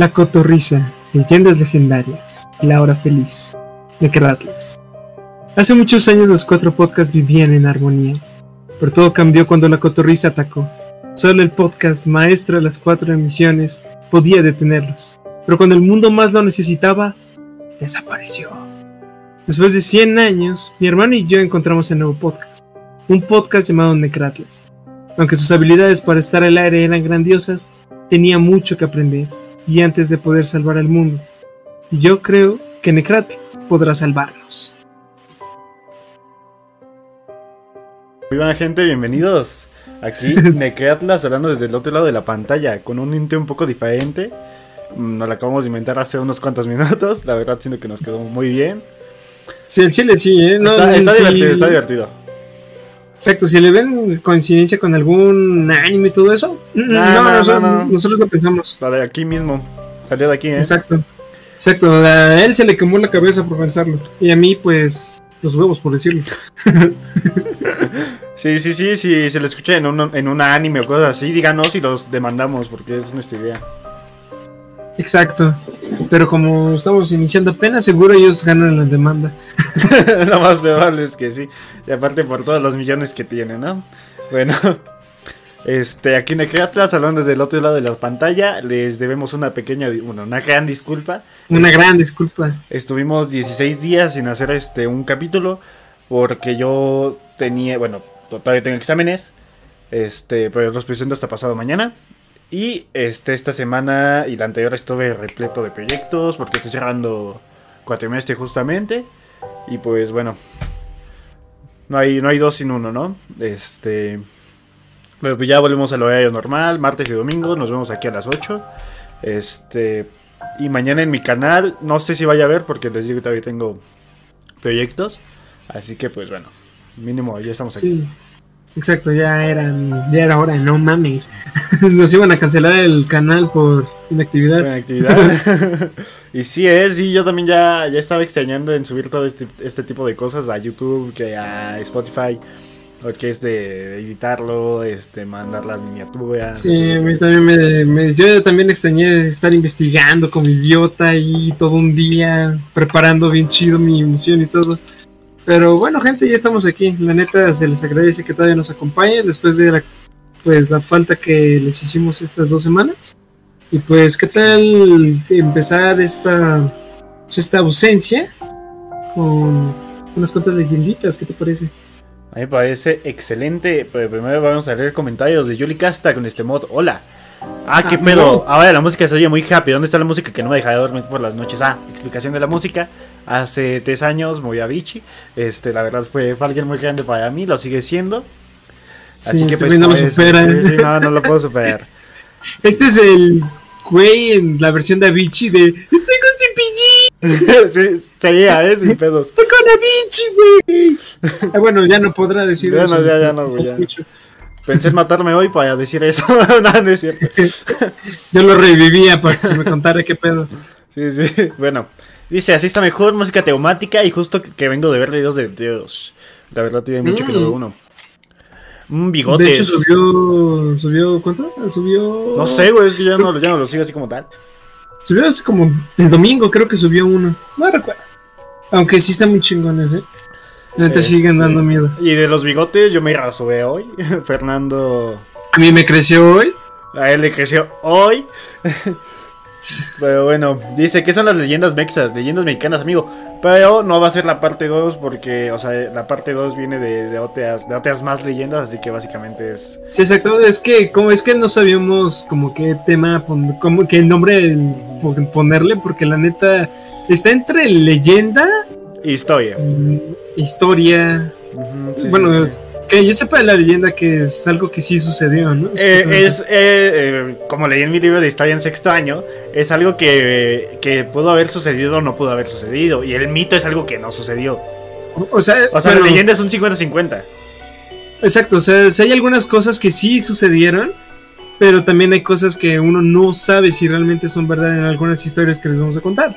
La Cotorrisa, Leyendas Legendarias, La Hora Feliz, Necratlas. Hace muchos años los cuatro podcasts vivían en armonía, pero todo cambió cuando la Cotorrisa atacó. Solo el podcast maestro de las cuatro emisiones podía detenerlos, pero cuando el mundo más lo necesitaba, desapareció. Después de 100 años, mi hermano y yo encontramos el nuevo podcast, un podcast llamado Necratlas. Aunque sus habilidades para estar al aire eran grandiosas, tenía mucho que aprender y antes de poder salvar al mundo. Yo creo que Necratlas podrá salvarnos. Muy buena gente, bienvenidos. Aquí Necratlas hablando desde el otro lado de la pantalla, con un intro un poco diferente. Mm, Nos lo acabamos de inventar hace unos cuantos minutos. La verdad, siento que nos quedó muy bien. Sí, el chile sí, ¿eh? No, está, está sí. divertido, está divertido. Exacto, si le ven coincidencia con algún anime y todo eso, mm, No, no, no, nosotros, no, no. nosotros lo pensamos. La de aquí mismo. Salió de aquí, ¿eh? Exacto. Exacto, a él se le quemó la cabeza por pensarlo. Y a mí, pues, los huevos, por decirlo. Sí, sí, sí, sí, se lo escucha en un, en un anime o cosas así, díganos y los demandamos, porque es nuestra idea. Exacto. Pero como estamos iniciando apenas, seguro ellos ganan la demanda. Lo más probable es que sí. Y aparte por todos los millones que tiene, ¿no? Bueno. Este, aquí en Atlas, hablando desde el otro lado de la pantalla, les debemos una pequeña, bueno, una gran disculpa. Una gran disculpa. Estuvimos 16 días sin hacer este un capítulo porque yo tenía, bueno, todavía tengo exámenes, este, pero los presento hasta pasado mañana. Y este esta semana y la anterior estuve repleto de proyectos porque estoy cerrando cuatrimestre justamente y pues bueno, no hay no hay dos sin uno, ¿no? Este pero pues ya volvemos al horario normal, martes y domingo, nos vemos aquí a las 8. Este y mañana en mi canal, no sé si vaya a ver porque les digo que todavía tengo proyectos. Así que pues bueno, mínimo ya estamos aquí. Sí. Exacto, ya eran, ya era hora, no mames. Nos iban a cancelar el canal por inactividad. Buena actividad. y sí es, sí, yo también ya, ya estaba extrañando en subir todo este, este tipo de cosas a YouTube, que a Spotify, o que es de, editarlo, este, mandar las miniaturas. Sí, a mí también me, me- yo también extrañé estar investigando como idiota ahí todo un día, preparando bien chido mi emoción y todo. Pero bueno, gente, ya estamos aquí. La neta se les agradece que todavía nos acompañen después de la, pues la falta que les hicimos estas dos semanas. Y pues, ¿qué tal empezar esta, pues, esta ausencia con unas cuantas leyenditas? ¿Qué te parece? A mí me parece excelente, pero primero vamos a leer comentarios de Yuli Casta con este mod. Hola. Ah, qué Ah, pedo. Ahora la música se oye muy happy. ¿Dónde está la música que no me deja de dormir por las noches? Ah, explicación de la música. Hace tres años moví a Vichy. Este, la verdad fue, fue alguien muy grande para mí, lo sigue siendo. Sí, este güey no por lo supera. sí, sí, no, no lo puedo superar. Este es el güey en la versión de Avicii de Estoy con cepillín, sí, sería, ¿eh? Sin pedos. estoy con Avicii, güey. Ah, bueno, ya no podrá decir Ya eso. no, ya, este, ya no, güey, ya. mucho. Pensé en matarme hoy para decir eso. no, no es cierto. Yo lo revivía para que me contara qué pedo. Sí, sí. Bueno, dice, así está mejor, música temática y justo que vengo de ver videos de Dios. La verdad tiene mucho que no Mm. veo uno. Un bigotes. De hecho, subió. ¿Subió cuánto? Subió. No sé, güey, es que ya no, ya no lo sigo así como tal. Subió hace como el domingo, creo que subió uno. No recuerdo. Aunque sí está muy chingones, eh. Neta Este, siguen dando miedo. Y de los bigotes yo me rasuré hoy. Fernando... A mí me creció hoy. A él le creció hoy. Pero bueno, dice, ¿qué son las leyendas mexas? Leyendas mexicanas, amigo. Pero no va a ser la parte 2 porque, o sea, la parte 2 viene de, de, otras, de otras más leyendas, así que básicamente es... Sí, exacto. Es que, como es que no sabíamos como qué tema, como qué nombre pon- ponerle, porque la neta está entre leyenda, Historia. historia. Sí, bueno, sí, sí. Que yo sepa de la leyenda que es algo que sí sucedió, ¿no? Eh, es, eh, eh, como leí en mi libro de historia en sexto año, es algo que, que pudo haber sucedido o no pudo haber sucedido. Y el mito es algo que no sucedió. O sea, O sea, bueno, la leyenda es un 50-50. Exacto, o sea, sí hay algunas cosas que sí sucedieron, pero también hay cosas que uno no sabe si realmente son verdad en algunas historias que les vamos a contar.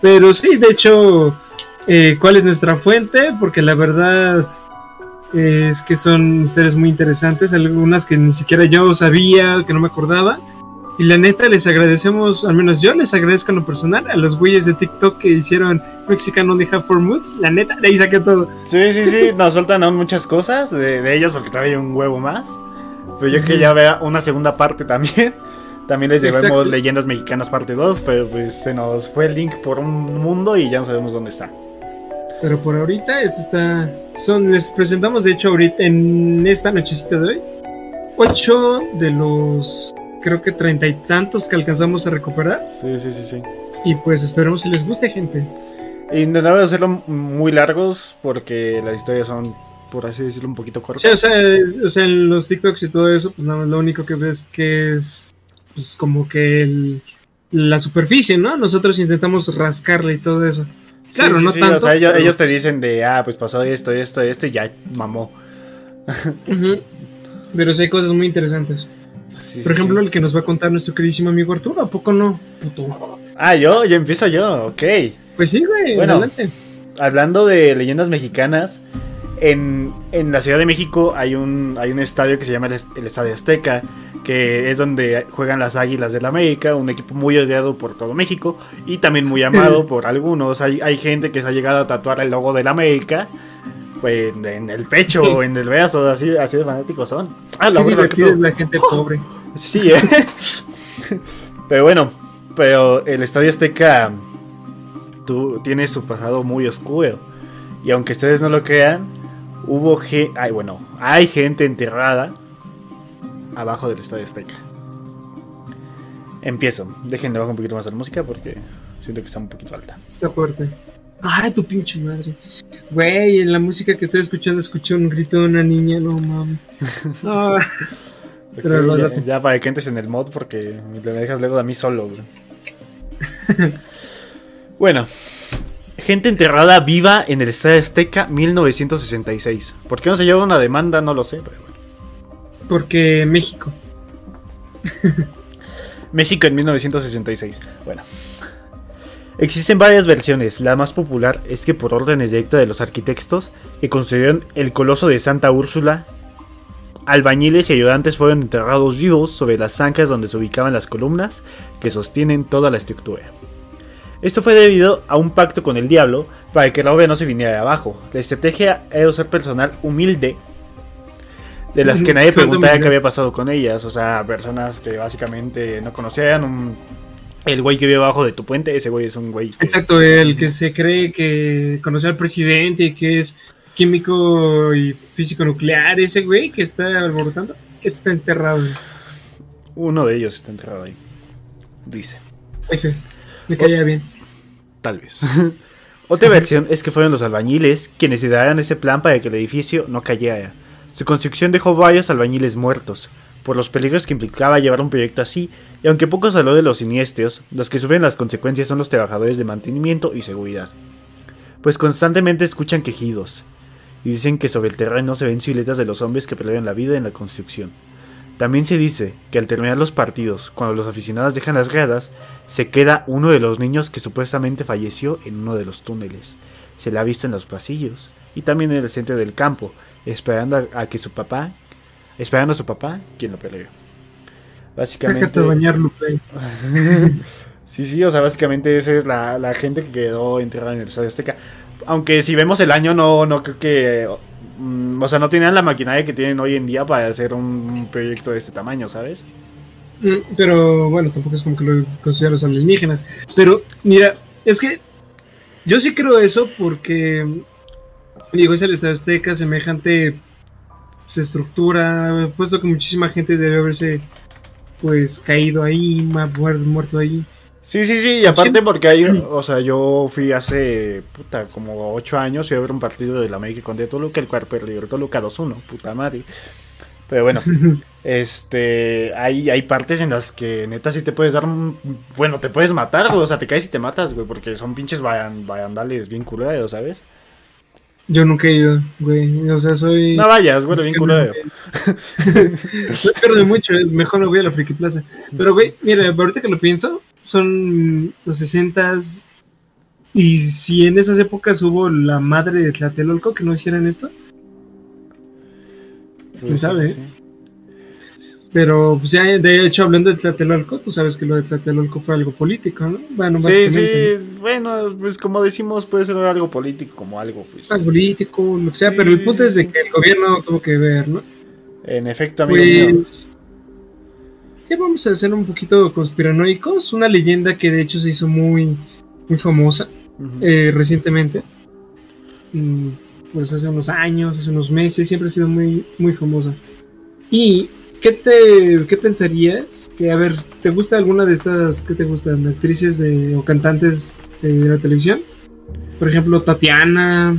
Pero sí, de hecho, eh, ¿cuál es nuestra fuente? Porque la verdad es que son historias muy interesantes, algunas que ni siquiera yo sabía, que no me acordaba. Y la neta, les agradecemos, al menos yo les agradezco en lo personal, a los güeyes de TikTok que hicieron Mexican Only Have Four Moods. La neta, de ahí saqué todo. Sí, sí, sí, nos sueltan aún muchas cosas de, de ellos porque todavía hay un huevo más. Pero yo que ya vea una segunda parte también. También les llevamos Exacto. Leyendas Mexicanas parte 2, pero pues se nos fue el link por un mundo y ya no sabemos dónde está. Pero por ahorita, esto está. Son, les presentamos, de hecho, ahorita en esta nochecita de hoy, ocho de los creo que treinta y tantos que alcanzamos a recuperar. Sí, sí, sí, sí. Y pues esperemos si les guste, gente. Intentamos hacerlo muy largos porque las historias son, por así decirlo, un poquito cortas. Sí, o sea, o sea, en los TikToks y todo eso, pues nada más lo único que ves que es pues como que el- la superficie, ¿no? Nosotros intentamos rascarle y todo eso. Claro, sí, no sí, tanto. O sea, ellos, pero, ellos te pues, dicen de, ah, pues pasó esto, esto, esto y ya mamó. ujú. Pero sí hay cosas muy interesantes. Sí, Por sí, ejemplo, sí. el que nos va a contar nuestro queridísimo amigo Arturo, ¿a poco no? Puto. Ah, yo, ya empiezo yo, ok. Pues sí, güey, Bueno. adelante. Hablando de leyendas mexicanas, en, en la Ciudad de México hay un, hay un estadio que se llama el, el Estadio Azteca, que es donde juegan las Águilas del América, un equipo muy odiado por todo México y también muy amado por algunos. Hay, hay gente que se ha llegado a tatuar el logo del América pues, en, el pecho o en el brazo, así, así de fanáticos son. Ah, la Qué divertida es la gente pobre. Sí, ¿eh? pero bueno, pero el Estadio Azteca tú, tiene su pasado muy oscuro. Y aunque ustedes no lo crean, hubo gente, ay, bueno, hay gente enterrada abajo del Estadio Azteca. Empiezo. Déjenle bajar un poquito más la música porque siento que está un poquito alta. Está fuerte. Ay, tu pinche madre. Güey, en la música que estoy escuchando escuché un grito de una niña, no mames. Ah, Pero ya, ya para que entres en el mod porque me dejas luego de a mí solo. güey. bueno, gente enterrada viva en el Estadio Azteca 1966. ¿Por qué no se lleva una demanda? No lo sé. Pero bueno. Porque México. México en 1966. Bueno. Existen varias versiones. La más popular es que por órdenes directas de los arquitectos que construyeron el coloso de Santa Úrsula, albañiles y ayudantes fueron enterrados vivos sobre las zanjas donde se ubicaban las columnas que sostienen toda la estructura. Esto fue debido a un pacto con el diablo para que la obra no se viniera de abajo. La estrategia era usar personal humilde de las que nadie ¿Cuánto preguntaba qué había pasado con ellas. O sea, personas que básicamente no conocían. un- el güey que vive abajo de tu puente, ese güey es un güey. que- Exacto, el que se cree que conoce al presidente y que es químico y físico nuclear, ese güey que está alborotando, está enterrado. Uno de ellos está enterrado ahí. Dice. Ay, fe, me caía bien. Tal vez. Otra versión es que fueron los albañiles quienes idearon ese plan para que el edificio no cayera. Su construcción dejó varios albañiles muertos, por los peligros que implicaba llevar un proyecto así, y aunque poco se habló de los siniestros, los que sufren las consecuencias son los trabajadores de mantenimiento y seguridad. Pues constantemente escuchan quejidos, y dicen que sobre el terreno se ven siluetas de los hombres que perdieron la vida en la construcción. También se dice que al terminar los partidos, cuando los aficionados dejan las gradas, se queda uno de los niños que supuestamente falleció en uno de los túneles. Se le ha visto en los pasillos y también en el centro del campo, esperando a, a que su papá, esperando a su papá, quien lo perdió. Básicamente. Sácate a bañar, Lupe. Sí, sí, o sea, básicamente esa es la, la gente que quedó enterrada en el Estadio Azteca. Aunque si vemos el año, no, no creo que. mm, o sea, no tenían la maquinaria que tienen hoy en día para hacer un proyecto de este tamaño, ¿sabes? Mm, Pero bueno, tampoco es como que lo consideran los alienígenas. Pero mira, es que yo sí creo eso porque, digo, es el Estadio Azteca, semejante pues, estructura, puesto que muchísima gente debe haberse pues caído ahí, muerto ahí. Sí, sí, sí, y aparte porque hay, o sea, yo fui hace, puta, como ocho años, fui a ver un partido de la América contra Toluca, el cual perdió Toluca 2-1, puta madre. Pero bueno, este, hay, hay partes en las que neta sí te puedes dar, bueno, te puedes matar, güey, o sea, te caes y te matas, güey, porque son pinches vayan- vayandales bien culeros, ¿sabes? Yo nunca he ido, güey. O sea, soy. No vayas, güey, bien culero. No pierdo mucho, eh, mejor no voy a la Friki Plaza. Pero, güey, mira, ahorita que lo pienso, son los 60 y si en esas épocas hubo la madre de Tlatelolco que no hicieron esto, ¿Quién sabe, eh? Pero, pues ya, de hecho, hablando de Tlatelolco, tú sabes que lo de Tlatelolco fue algo político, ¿no? Bueno, sí, básicamente. Sí, bueno, pues como decimos, puede ser algo político, como algo, pues. Algo político, lo que sea, pero el punto es de que el gobierno tuvo que ver, ¿no? En efecto, amigo pues, Ya vamos a ser un poquito conspiranoicos. Una leyenda que de hecho se hizo muy, muy famosa eh, recientemente. Mm, pues hace unos años, hace unos meses, siempre ha sido muy, muy famosa. Y ¿qué te qué pensarías? Que a ver, ¿te gusta alguna de estas qué te gustan actrices de o cantantes de la televisión? Por ejemplo, Tatiana,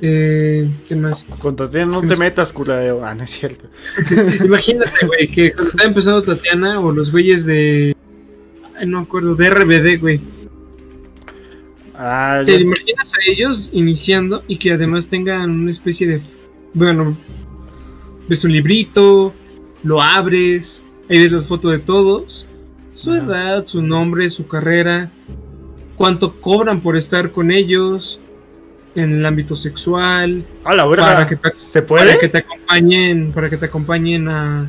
eh, ¿Qué más? Con Tatiana no te metas, cura. Ah, no es cierto. Imagínate, güey, que cuando estaba empezando Tatiana o los güeyes de. Ay, no me acuerdo, de RBD, güey. Ah, ¿Te imaginas a ellos iniciando y que además tengan una especie de. Bueno, ves un librito, lo abres, ahí ves las fotos de todos, su edad, su nombre, su carrera, cuánto cobran por estar con ellos en el ámbito sexual. A la verdad. Para que te, ¿Se puede? Para que te acompañen, para que te acompañen a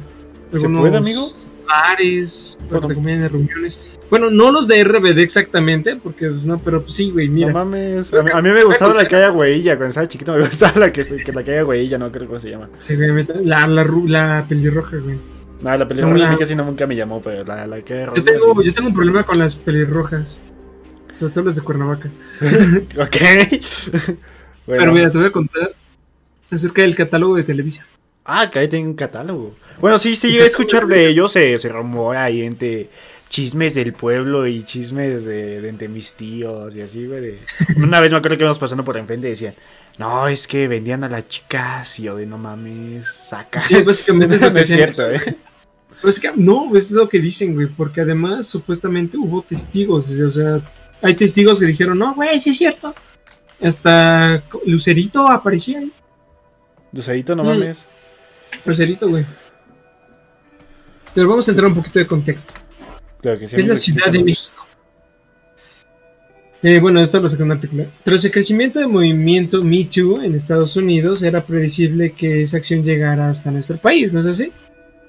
algunos ¿Se puede, amigo? Bares, te acompañen a reuniones. Bueno, no los de RBD exactamente, porque pues, no, pero sí, güey, mira. No mames. A mí, me gustaba la que haya huella, cuando estaba chiquito me gustaba la que, que la que haya huella, no creo cómo se llama. Sí, güey, la, la, la pelirroja, güey. No, la pelirroja no, casi nunca me llamó, pero la, la que yo tengo, yo tengo un problema con las pelirrojas. Sobre todo las de Cuernavaca. ok. Pero mira, te voy a contar acerca del catálogo de Televisa. Ah, que ahí tiene un catálogo. Bueno, sí, sí, yo a escuchar de ellos, se, se rumora ahí entre chismes del pueblo y chismes de, entre mis tíos y así, güey. Una vez me acuerdo que íbamos pasando por enfrente y decían, no, es que vendían a las chicas y yo de no mames, saca. Sí, básicamente es lo que es cierto, ¿eh? Pero es que no, es lo que dicen, güey, porque además supuestamente hubo testigos, o sea, hay testigos que dijeron, no, güey, sí es cierto. Hasta Lucerito aparecía ahí. Lucerito, no mm. Lucerito, güey. Pero vamos a entrar un poquito de contexto. es la Ciudad de México. Eh, bueno, esto lo saca un artículo. Tras el crecimiento del movimiento Me Too en Estados Unidos, era previsible que esa acción llegara hasta nuestro país, ¿no es así?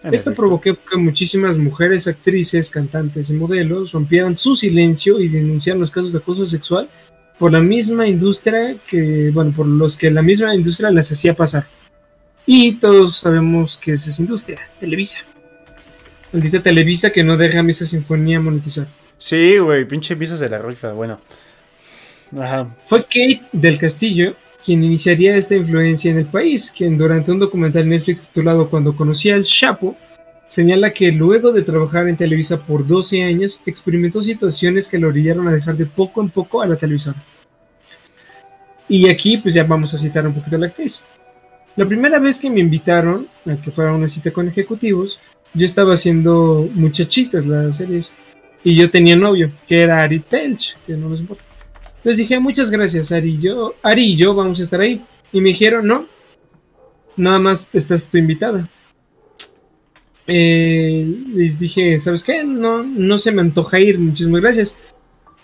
Esto provocó que muchísimas mujeres, actrices, cantantes y modelos rompieran su silencio y denunciaran los casos de acoso sexual por la misma industria que, bueno, por los que la misma industria las hacía pasar. Y todos sabemos que es esa industria, Televisa. Maldita Televisa que no deja a Misa Sinfonía monetizar. Sí, güey, pinche Misa de la rifa, bueno. Ajá. Fue Kate del Castillo quien iniciaría esta influencia en el país, quien durante un documental Netflix titulado Cuando conocí al Chapo, señala que luego de trabajar en Televisa por 12 años, experimentó situaciones que lo orillaron a dejar de poco en poco a la televisora. Y aquí pues ya vamos a citar un poquito a la actriz. La primera vez que me invitaron a que fuera una cita con ejecutivos, yo estaba haciendo muchachitas las series y yo tenía novio, que era Ari Telch, que no nos importa. Entonces dije, muchas gracias, Ari yo, Ari y yo vamos a estar ahí. Y me dijeron, no, nada más estás tu invitada. Eh, les dije, ¿sabes qué? No, no se me antoja ir, muchísimas gracias.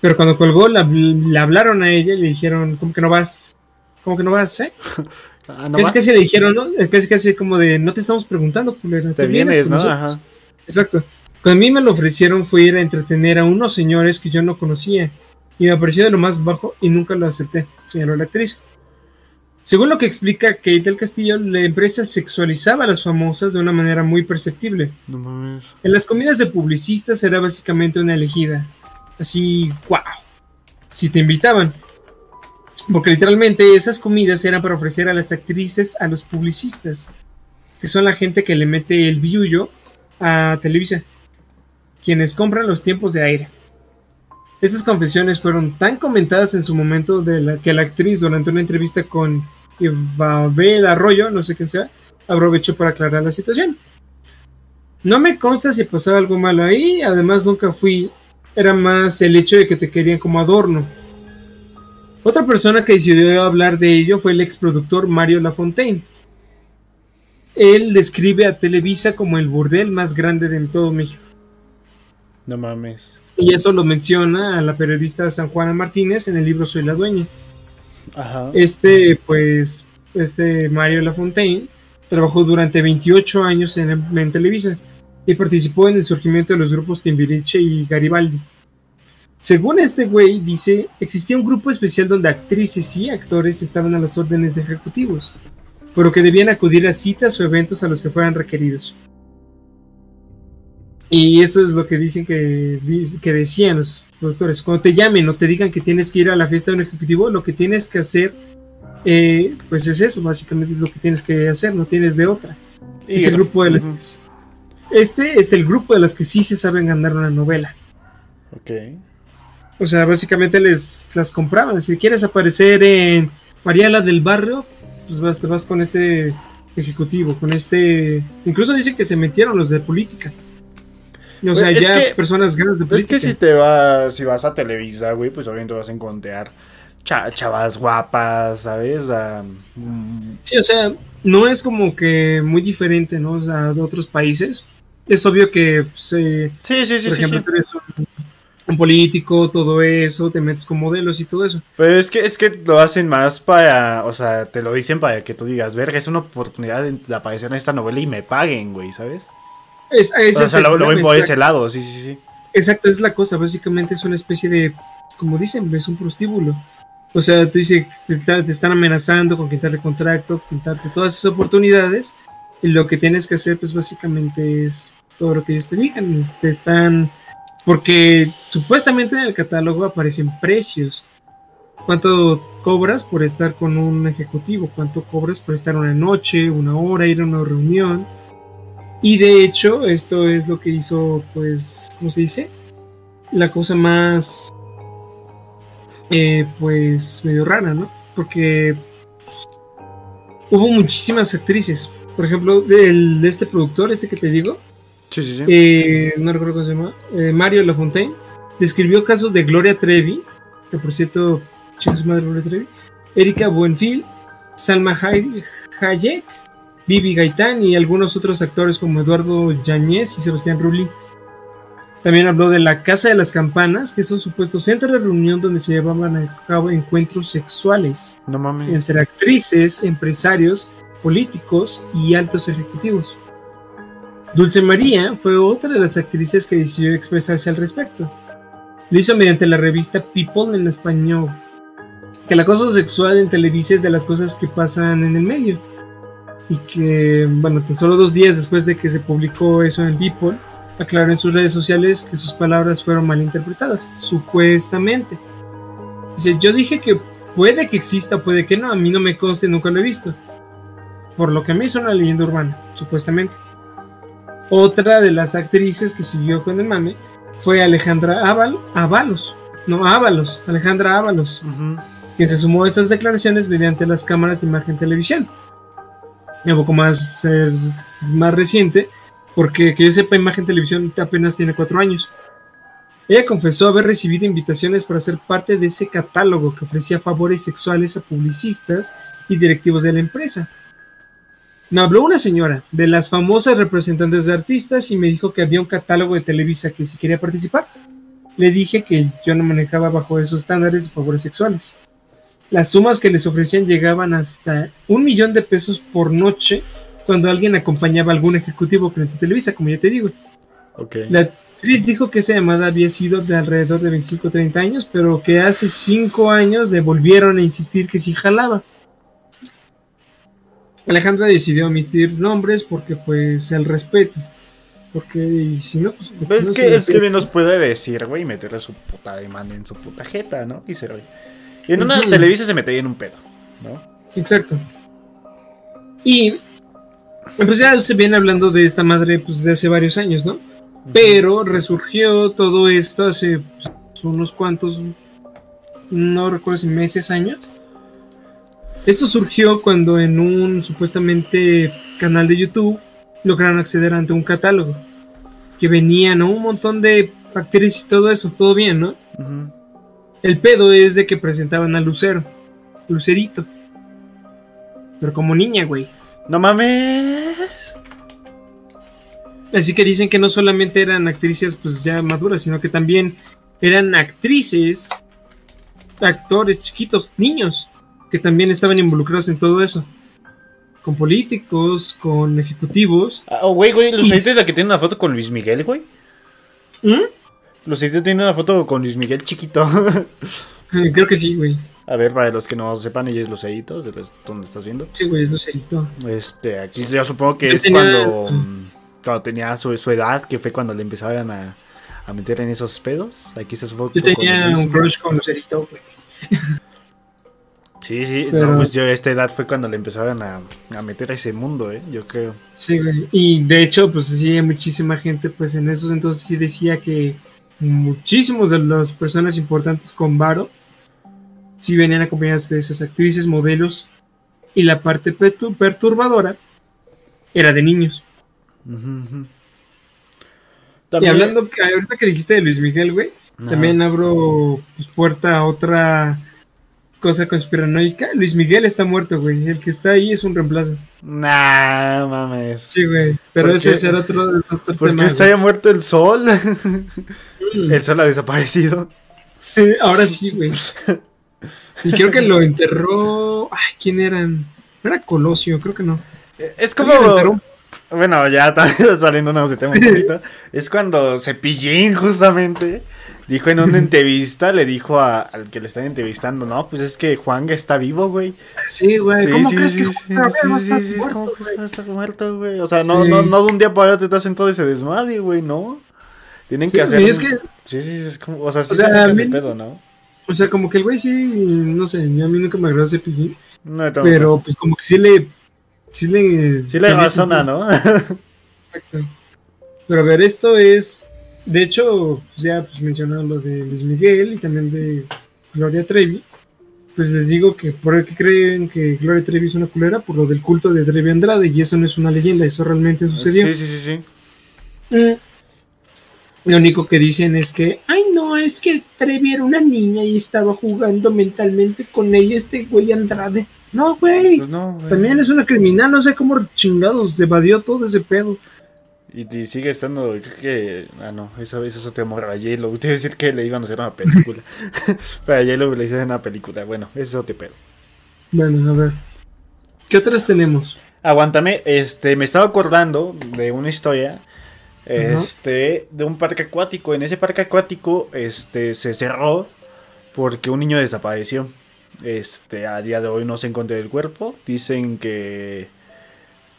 Pero cuando colgó, le hablaron a ella y le dijeron, ¿cómo que no vas? ¿Cómo que no vas, eh? Ah, ¿no casi, casi le dijeron, ¿no? Casi casi como de, no te estamos preguntando, culera. Te, vienes, ¿no? Ajá. Exacto. Cuando a mí me lo ofrecieron fue ir a entretener a unos señores que yo no conocía y me pareció de lo más bajo y nunca lo acepté, señaló la actriz. Según lo que explica Kate del Castillo, la empresa sexualizaba a las famosas de una manera muy perceptible. En las comidas de publicistas era básicamente una elegida. Así, wow. Si te invitaban. Porque literalmente esas comidas eran para ofrecer a las actrices a los publicistas. Que son la gente que le mete el biullo a Televisa. Quienes compran los tiempos de aire. Estas confesiones fueron tan comentadas en su momento de la, que la actriz durante una entrevista con Ibabel Arroyo, no sé quién sea, aprovechó para aclarar la situación. No me consta si pasaba algo malo ahí, además nunca fui, era más el hecho de que te querían como adorno. Otra persona que decidió hablar de ello fue el ex productor Mario Lafontaine. Él describe a Televisa como el burdel más grande de todo México. No mames. Y eso lo menciona a la periodista San Juana Martínez en el libro Soy la dueña. Este, pues, este Mario Lafontaine Trabajó durante 28 años en, en Televisa y participó en el surgimiento de los grupos Timbiriche y Garibaldi. Según este güey, dice, existía un grupo especial donde actrices y actores estaban a las órdenes de ejecutivos, pero que debían acudir a citas o eventos a los que fueran requeridos. Y esto es lo que dicen que, que decían los productores. Cuando te llamen o te digan que tienes que ir a la fiesta de un ejecutivo, lo que tienes que hacer, eh, pues es eso, básicamente es lo que tienes que hacer, no tienes de otra. es el grupo de las... Este es el grupo de las que sí se saben ganar una novela. Ok. O sea, básicamente les las compraban. Si quieres aparecer en Mariala del Barrio, pues vas, te vas con este ejecutivo, con este... Incluso dicen que se metieron los de política. O sea, Pues, es ya que- personas ganas de Es política. que si te vas, si vas a Televisa, güey, pues obviamente vas a encontrar cha- chavas guapas, ¿sabes? Mm, Sí, o sea, no es como que muy diferente, ¿no? O sea, de otros países. Es obvio que, pues, eh, sí, sí, sí, por sí, ejemplo, sí. tú eres un, un político, todo eso, te metes con modelos y todo eso. Pero es que, es que lo hacen más para, o sea, te lo dicen para que tú digas, verga, es una oportunidad de aparecer en esta novela y me paguen, güey, ¿sabes? Es, o es sea, lo, problema, por ese lado, sí, sí, sí. Exacto, es la cosa. Básicamente es una especie de, como dicen, es un prostíbulo. O sea, tú dices, te, está- te están amenazando con quitarte contrato, quitarte todas esas oportunidades. Y lo que tienes que hacer, pues básicamente es todo lo que ellos te digan. Te están. Porque supuestamente en el catálogo aparecen precios. ¿Cuánto cobras por estar con un ejecutivo? ¿Cuánto cobras por estar una noche, una hora, ir a una reunión? Y de hecho, esto es lo que hizo, pues, ¿cómo se dice? La cosa más, eh, pues, medio rara, ¿no? Porque hubo muchísimas actrices. Por ejemplo, del, de este productor, este que te digo, Sí, sí, sí. eh, no recuerdo cómo se llama, eh, Mario Lafontaine, describió casos de Gloria Trevi, que por cierto, chinga su madre Gloria Trevi, Erika Buenfil, Salma Hay- Hayek, Vivi Gaitán y algunos otros actores como Eduardo Yañez y Sebastián Rulli. También habló de la Casa de las Campanas, que es un supuesto centro de reunión donde se llevaban a cabo encuentros sexuales No mames. entre actrices, empresarios, políticos y altos ejecutivos. Dulce María fue otra de las actrices que decidió expresarse al respecto. Lo hizo mediante la revista People en español. Que el acoso sexual en Televisa es de las cosas que pasan en el medio. Y que, bueno, tan solo dos días después de que se publicó eso en People, aclaró en sus redes sociales que sus palabras fueron malinterpretadas, supuestamente. Dice, yo dije que puede que exista, puede que no, a mí no me conste, nunca lo he visto. Por lo que a mí es una leyenda urbana, supuestamente. Otra de las actrices que siguió con el mame fue Alejandra Ábal, Ábalos, no Ábalos, Alejandra Ábalos, Ujú. quien se sumó a estas declaraciones mediante las cámaras de imagen televisión. Un poco más, eh, más reciente, porque que yo sepa, Imagen Televisión apenas tiene cuatro años. Ella confesó haber recibido invitaciones para ser parte de ese catálogo que ofrecía favores sexuales a publicistas y directivos de la empresa. Me habló una señora de las famosas representantes de artistas y me dijo que había un catálogo de Televisa que si quería participar. Le dije que yo no manejaba bajo esos estándares de favores sexuales. Las sumas que les ofrecían llegaban hasta un millón de pesos por noche cuando alguien acompañaba a algún ejecutivo frente a Televisa, como ya te digo. Ok. La actriz dijo que esa llamada había sido de alrededor de 25 o 30 años, pero que hace 5 años le volvieron a insistir que sí jalaba. Alejandra decidió omitir nombres porque pues el respeto. Porque si no, pues... Pues no es que, es que bien nos puede decir, güey, meterle su puta demanda en su puta jeta, ¿no? Y lo Y en una Ujú. Televisa se metería en un pedo, ¿no? Exacto. Y pues ya se viene hablando de esta madre pues de hace varios años, ¿no? Pero resurgió todo esto hace pues, unos cuantos, no recuerdo si meses, años. Esto surgió cuando en un supuestamente canal de YouTube lograron acceder ante un catálogo. Que venían ¿no? un montón de actrices y todo eso, todo bien, ¿no? El pedo es de que presentaban a Lucero, Lucerito. Pero como niña, güey. No mames. Así que dicen que no solamente eran actrices pues ya maduras, sino que también eran actrices, actores chiquitos, niños, que también estaban involucrados en todo eso. con políticos, con ejecutivos. Ah, oh, güey, güey, Lucito es la que tiene una foto con Luis Miguel, güey. ¿Mm? Lucito tiene una foto con Luis Miguel chiquito. Creo que sí, güey. A ver, para los que no sepan, ella es Luceitos, de los- donde estás viendo. Sí, güey, es Lucerito. Este, aquí yo supongo que Yo es tenía- cuando, cuando tenía su, su edad, que fue cuando le empezaban a, a meter en esos pedos. Aquí se que Yo tenía un crush con Lucerito, güey. Sí, sí, Pero- no, pues yo a esta edad fue cuando le empezaban a, a meter a ese mundo, ¿eh? Yo creo. Sí, güey. Y de hecho, pues sí, muchísima gente, pues en esos entonces sí decía que muchísimos de las personas importantes con Varo sí venían acompañadas de esas actrices, modelos, y la parte pertu- perturbadora era de niños. Ujú, ujú. Y También- hablando, que ahorita que dijiste de Luis Miguel, güey, también abro pues, puerta a otra cosa conspiranoica. Luis Miguel está muerto, güey. El que está ahí es un reemplazo. Nah, mames. Sí, güey. Pero ¿Por ese será otro, es otro ¿Por tema. qué está ya muerto el sol? el sol ha desaparecido. Ahora sí, güey. Y creo que lo enterró. Ay, ¿quién eran? No era Colosio, creo que no. Es como. Bueno, ya está saliéndonos de tema un poquito. Es cuando Cepillín, justamente, dijo en una entrevista, le dijo a- al que le están entrevistando, no, pues es que Juanga está vivo, güey. Sí, güey. Sí, ¿Cómo sí, crees sí, que Juan va a estar muerto, ¿cómo que muerto, güey? O sea, no, no, no de un día para otro te hacen todo ese desmadre, güey, ¿no? Tienen que hacer. güey, es que, Sí, sí, es como. O sea, sí O sea, mí- pedo, ¿no? o sea, como que el güey sí, no sé, a mí nunca me agradó Cepillín, No, yo tampoco. pero pues como que sí le, sí le, Sí le razona, sentido. ¿no? Exacto. Pero a ver, esto es, de hecho, pues ya pues mencionaron lo de Luis Miguel y también de Gloria Trevi. Pues les digo que por qué creen que Gloria Trevi es una culera por lo del culto de Trevi Andrade y eso no es una leyenda, eso realmente sucedió. Sí, sí, sí, sí. Mm. Lo único que dicen es que, ay no, es que Trevi era una niña y estaba jugando mentalmente con ella este güey Andrade. No, güey. Pues no. También es una criminal, no sé cómo chingados evadió todo ese pedo. Y, y sigue estando, creo que. Ah, no, eso, eso es otro morra. A J-Lo. Te iba a decir que le iban a hacer una película. Pero a J-Lo le hicieron una película. Bueno, ese es otro pedo. Bueno, a ver. ¿Qué otras tenemos? Aguántame, este, me estaba acordando de una historia. Este, de un parque acuático. En ese parque acuático, este, se cerró porque un niño desapareció. Este, a día de hoy no se encontró el cuerpo. Dicen que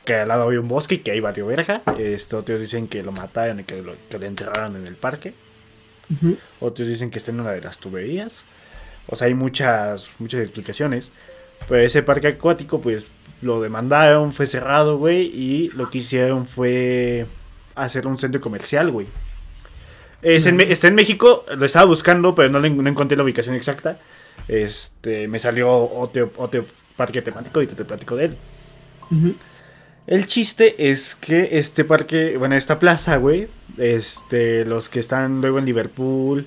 que al lado había un bosque y que ahí valió verga. Este, otros dicen que lo mataron y que lo, que lo enterraron en el parque. Otros dicen que está en una de las tuberías. O sea, hay muchas, muchas explicaciones. Pero ese parque acuático, pues, lo demandaron, fue cerrado, güey. Y lo que hicieron fue hacer un centro comercial, güey. Es en Me- está en México, lo estaba buscando, pero no, le- no encontré la ubicación exacta. Este, me salió otro, otro parque temático y te platico de él. Ujú. El chiste es que este parque, bueno, esta plaza, güey, este, los que están luego en Liverpool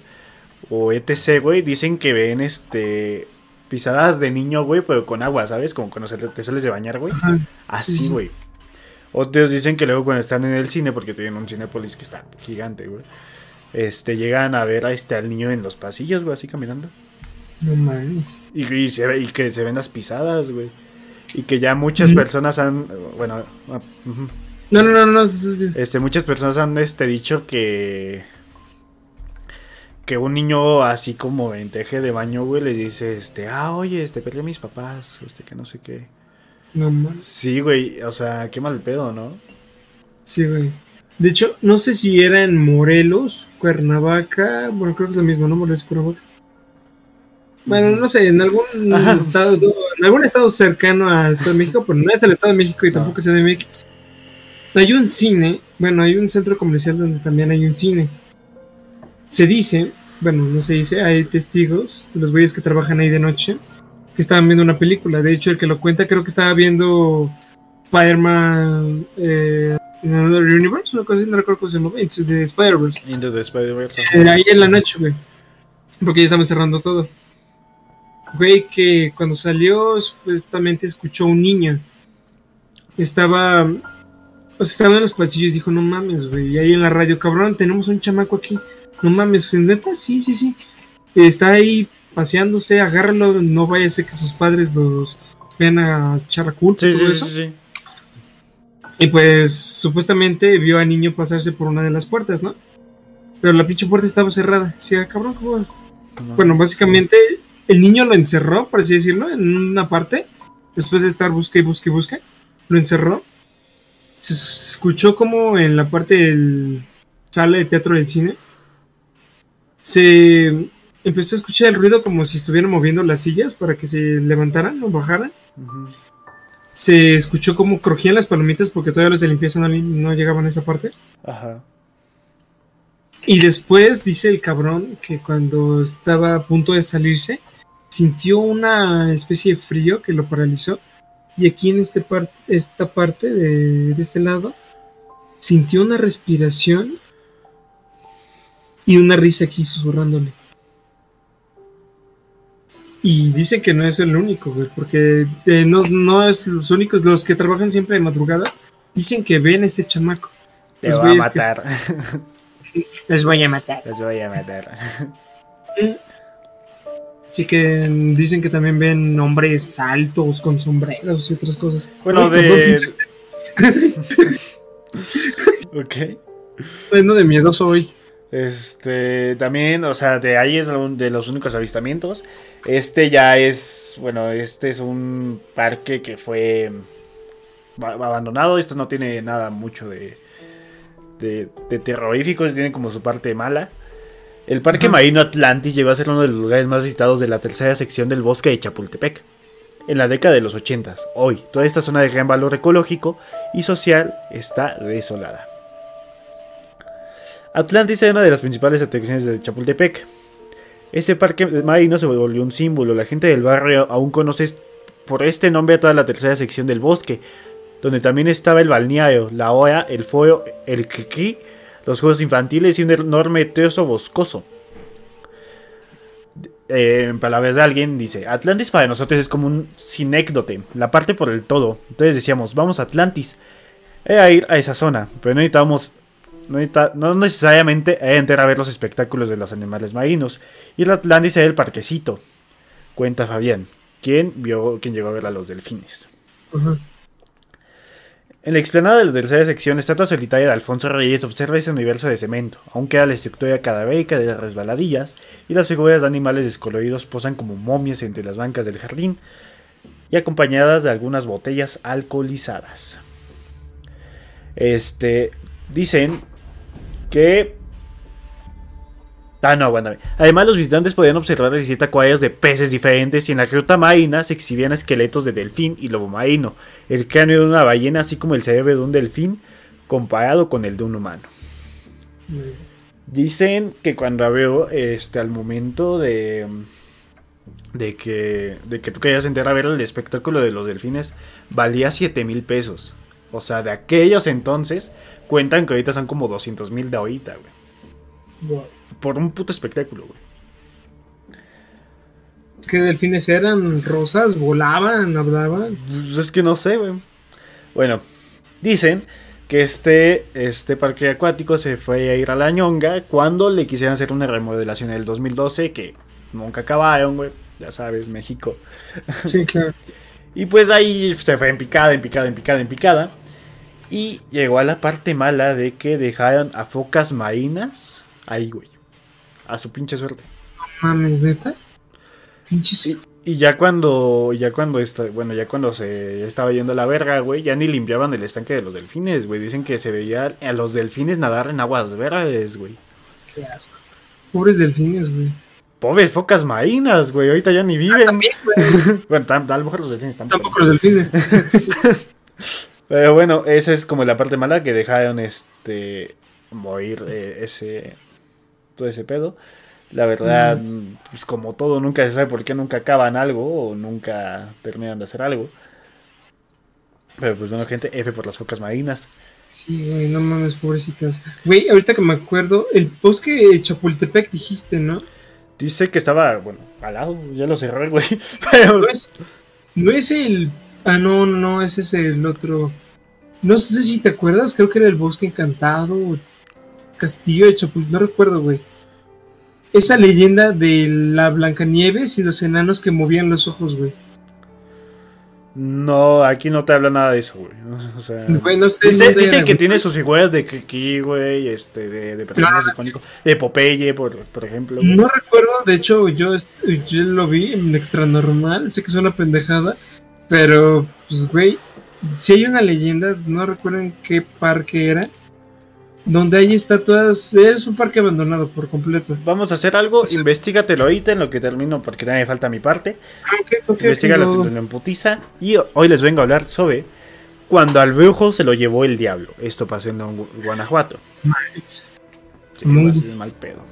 o etc, güey, dicen que ven, este, pisadas de niño, güey, pero con agua, ¿sabes? Como cuando se te, sales de bañar, güey. Ajá. Así, Sí, sí. güey. Otros dicen que luego cuando están en el cine, porque tienen un Cinépolis que está gigante, güey, este, llegan a ver a este, al niño en los pasillos, güey, así caminando. No mames. Y, y se y que se ven las pisadas, güey. Y que ya muchas personas han, bueno, ah. No, no, no, no. Este, muchas personas han este, dicho que. Que un niño así como en teje de baño, güey, le dice, este, ah, oye, este, peleé a mis papás, este, que no sé qué. No mames. Sí, güey, o sea, qué mal pedo, ¿no? Sí, güey. De hecho, no sé si era en Morelos, Cuernavaca. Bueno, creo que es lo mismo, ¿no? Morelos, Cuernavaca. Bueno, no sé, en algún estado, algún estado cercano a Estado de México, pero no es el Estado de México y tampoco es CDMX. Hay un cine, bueno, hay un centro comercial donde también hay un cine. Se dice, bueno, no se dice, hay testigos de los güeyes que trabajan ahí de noche que estaban viendo una película. De hecho, el que lo cuenta creo que estaba viendo Spider-Man eh, in Another Universe, una cosa así, no recuerdo cómo se llama, Into the Spider-Verse. Into the Spider-Verse. Eh, ahí en la noche, güey. Porque ya estaban cerrando todo. Güey, que cuando salió, supuestamente escuchó a un niño. Estaba. O sea, estaba en los pasillos y dijo: No mames, güey. Y ahí en la radio, cabrón, tenemos un chamaco aquí. No mames, ¿neta? Sí, sí, sí. Está ahí paseándose, agárralo. No vaya a ser que sus padres los vean a echar la culpa y Sí, todo sí, eso. sí. Y pues supuestamente vio al niño pasarse por una de las puertas, ¿no? Pero la pinche puerta estaba cerrada. Sí, cabrón. No. Bueno, básicamente el niño lo encerró, por así decirlo, en una parte. Después de estar busque y busque y busque, lo encerró. Se escuchó como en la parte del sala de teatro del cine se empezó a escuchar el ruido como si estuvieran moviendo las sillas para que se levantaran o bajaran. Se escuchó como crujían las palomitas porque todavía los de limpieza no, no llegaban a esa parte. Ajá. Y después dice el cabrón que cuando estaba a punto de salirse, sintió una especie de frío que lo paralizó. Y aquí en este par- esta parte de, de este lado, sintió una respiración y una risa aquí susurrándole. Y dice que no es el único, güey, porque eh, no, no es los únicos, los que trabajan siempre de madrugada, dicen que ven a este chamaco. Te Los voy a güeyes que matar. Les voy a matar. Les voy a matar. Sí que dicen que también ven hombres altos con sombreros y otras cosas. Bueno, Ay, de. ok. Bueno, de miedoso hoy. Este, también, o sea, de ahí es de los únicos avistamientos. Este ya es, bueno, este es un parque que fue ba- abandonado. Esto no tiene nada mucho de, de, de terrorífico, tiene como su parte mala. El Parque Ajá. Marino Atlantis llegó a ser uno de los lugares más visitados de la tercera sección del bosque de Chapultepec. En la década de los 80, hoy, toda esta zona de gran valor ecológico y social está desolada. Atlantis era una de las principales atracciones de Chapultepec. Este parque marino se volvió un símbolo. La gente del barrio aún conoce por este nombre a toda la tercera sección del bosque, donde también estaba el balneario, la OEA, el foro, el criqui, los juegos infantiles y un enorme trozo boscoso. Eh, en palabras de alguien, dice: Atlantis para nosotros es como un sinécdote, la parte por el todo. Entonces decíamos: Vamos a Atlantis. Era ir a esa zona, pero no necesitábamos no, no necesariamente que entrar a ver los espectáculos de los animales marinos. Ir a Atlantis era el parquecito. Cuenta Fabián, quien vio, quien llegó a ver a los delfines. En la explanada de la tercera sección, estatua solitaria de Alfonso Reyes observa ese universo de cemento. Aún queda la estructura cadavérica de las resbaladillas y las figuras de animales descoloridos posan como momias entre las bancas del jardín y acompañadas de algunas botellas alcoholizadas. Este, dicen que... Ah, no, aguántame. Además, los visitantes podían observar 17 acuarios de peces diferentes y en la gruta marina se exhibían esqueletos de delfín y lobo marino, el cráneo de una ballena, así como el cerebro de un delfín, comparado con el de un humano. Dicen que cuando abrió, este, al momento de, de que, de que tú querías entrar a ver el espectáculo de los delfines, valía 7 mil pesos. O sea, de aquellos entonces, cuentan que ahorita son como 200 mil de ahorita, güey. Por un puto espectáculo, güey. ¿Qué delfines eran? ¿Rosas? ¿Volaban? ¿Hablaban? Pues es que no sé, güey. Bueno, dicen que este, este parque acuático se fue a ir a la ñonga cuando le quisieran hacer una remodelación en el 2012 que nunca acabaron, güey. Ya sabes, México. Sí, claro. Y pues ahí se fue en picada, en picada, en picada, en picada. Y llegó a la parte mala de que dejaron a focas marinas ahí, güey. A su pinche suerte. No mames, neta. Pinches. Y, y ya cuando, ya cuando esta- bueno, ya cuando se estaba yendo a la verga, güey, ya ni limpiaban el estanque de los delfines, güey. Dicen que se veía a los delfines nadar en aguas verdes, güey. Qué asco. Pobres delfines, güey. Pobres focas marinas, güey. Ahorita ya ni viven. También, güey. Bueno, tam- a lo mejor los delfines tampoco. Tampoco los delfines. Pero bueno, esa es como la parte mala que dejaron este morir eh, ese todo ese pedo. La verdad, pues como todo, nunca se sabe por qué nunca acaban algo o nunca terminan de hacer algo. Pero pues bueno, gente, F por las focas marinas. Sí, güey, no mames, pobrecitas. Güey, ahorita que me acuerdo, el bosque de Chapultepec dijiste, ¿no? Dice que estaba, bueno, al lado, ya lo cerré, güey. Pero No es, no es el. Ah, no, no, no, ese es el otro. No sé si te acuerdas, creo que era el bosque encantado. o Castillo de Chapultepec, no recuerdo, güey. Esa leyenda de la Blancanieves y los enanos que movían los ojos, güey. No, aquí no te habla nada de eso, güey. O sea, Güey, no sé dice, dónde dice era, que tiene sus figuras de Kiki, güey, este, de, de personajes icónicos, de Popeye, por, por ejemplo. güey. No recuerdo, de hecho, yo, yo lo vi en extra normal, sé que es una pendejada, pero, pues, güey, si hay una leyenda, no recuerdo en qué parque era, donde hay estatuas, es un parque abandonado por completo. Vamos a hacer algo, investigatelo ahorita en lo que termino, porque me falta mi parte. Ah, ok, ok, Investígalo lo- en putiza. Y hoy les vengo a hablar sobre cuando al brujo se lo llevó el diablo. Esto pasó en Gu- Guanajuato. Sí, mal pedo.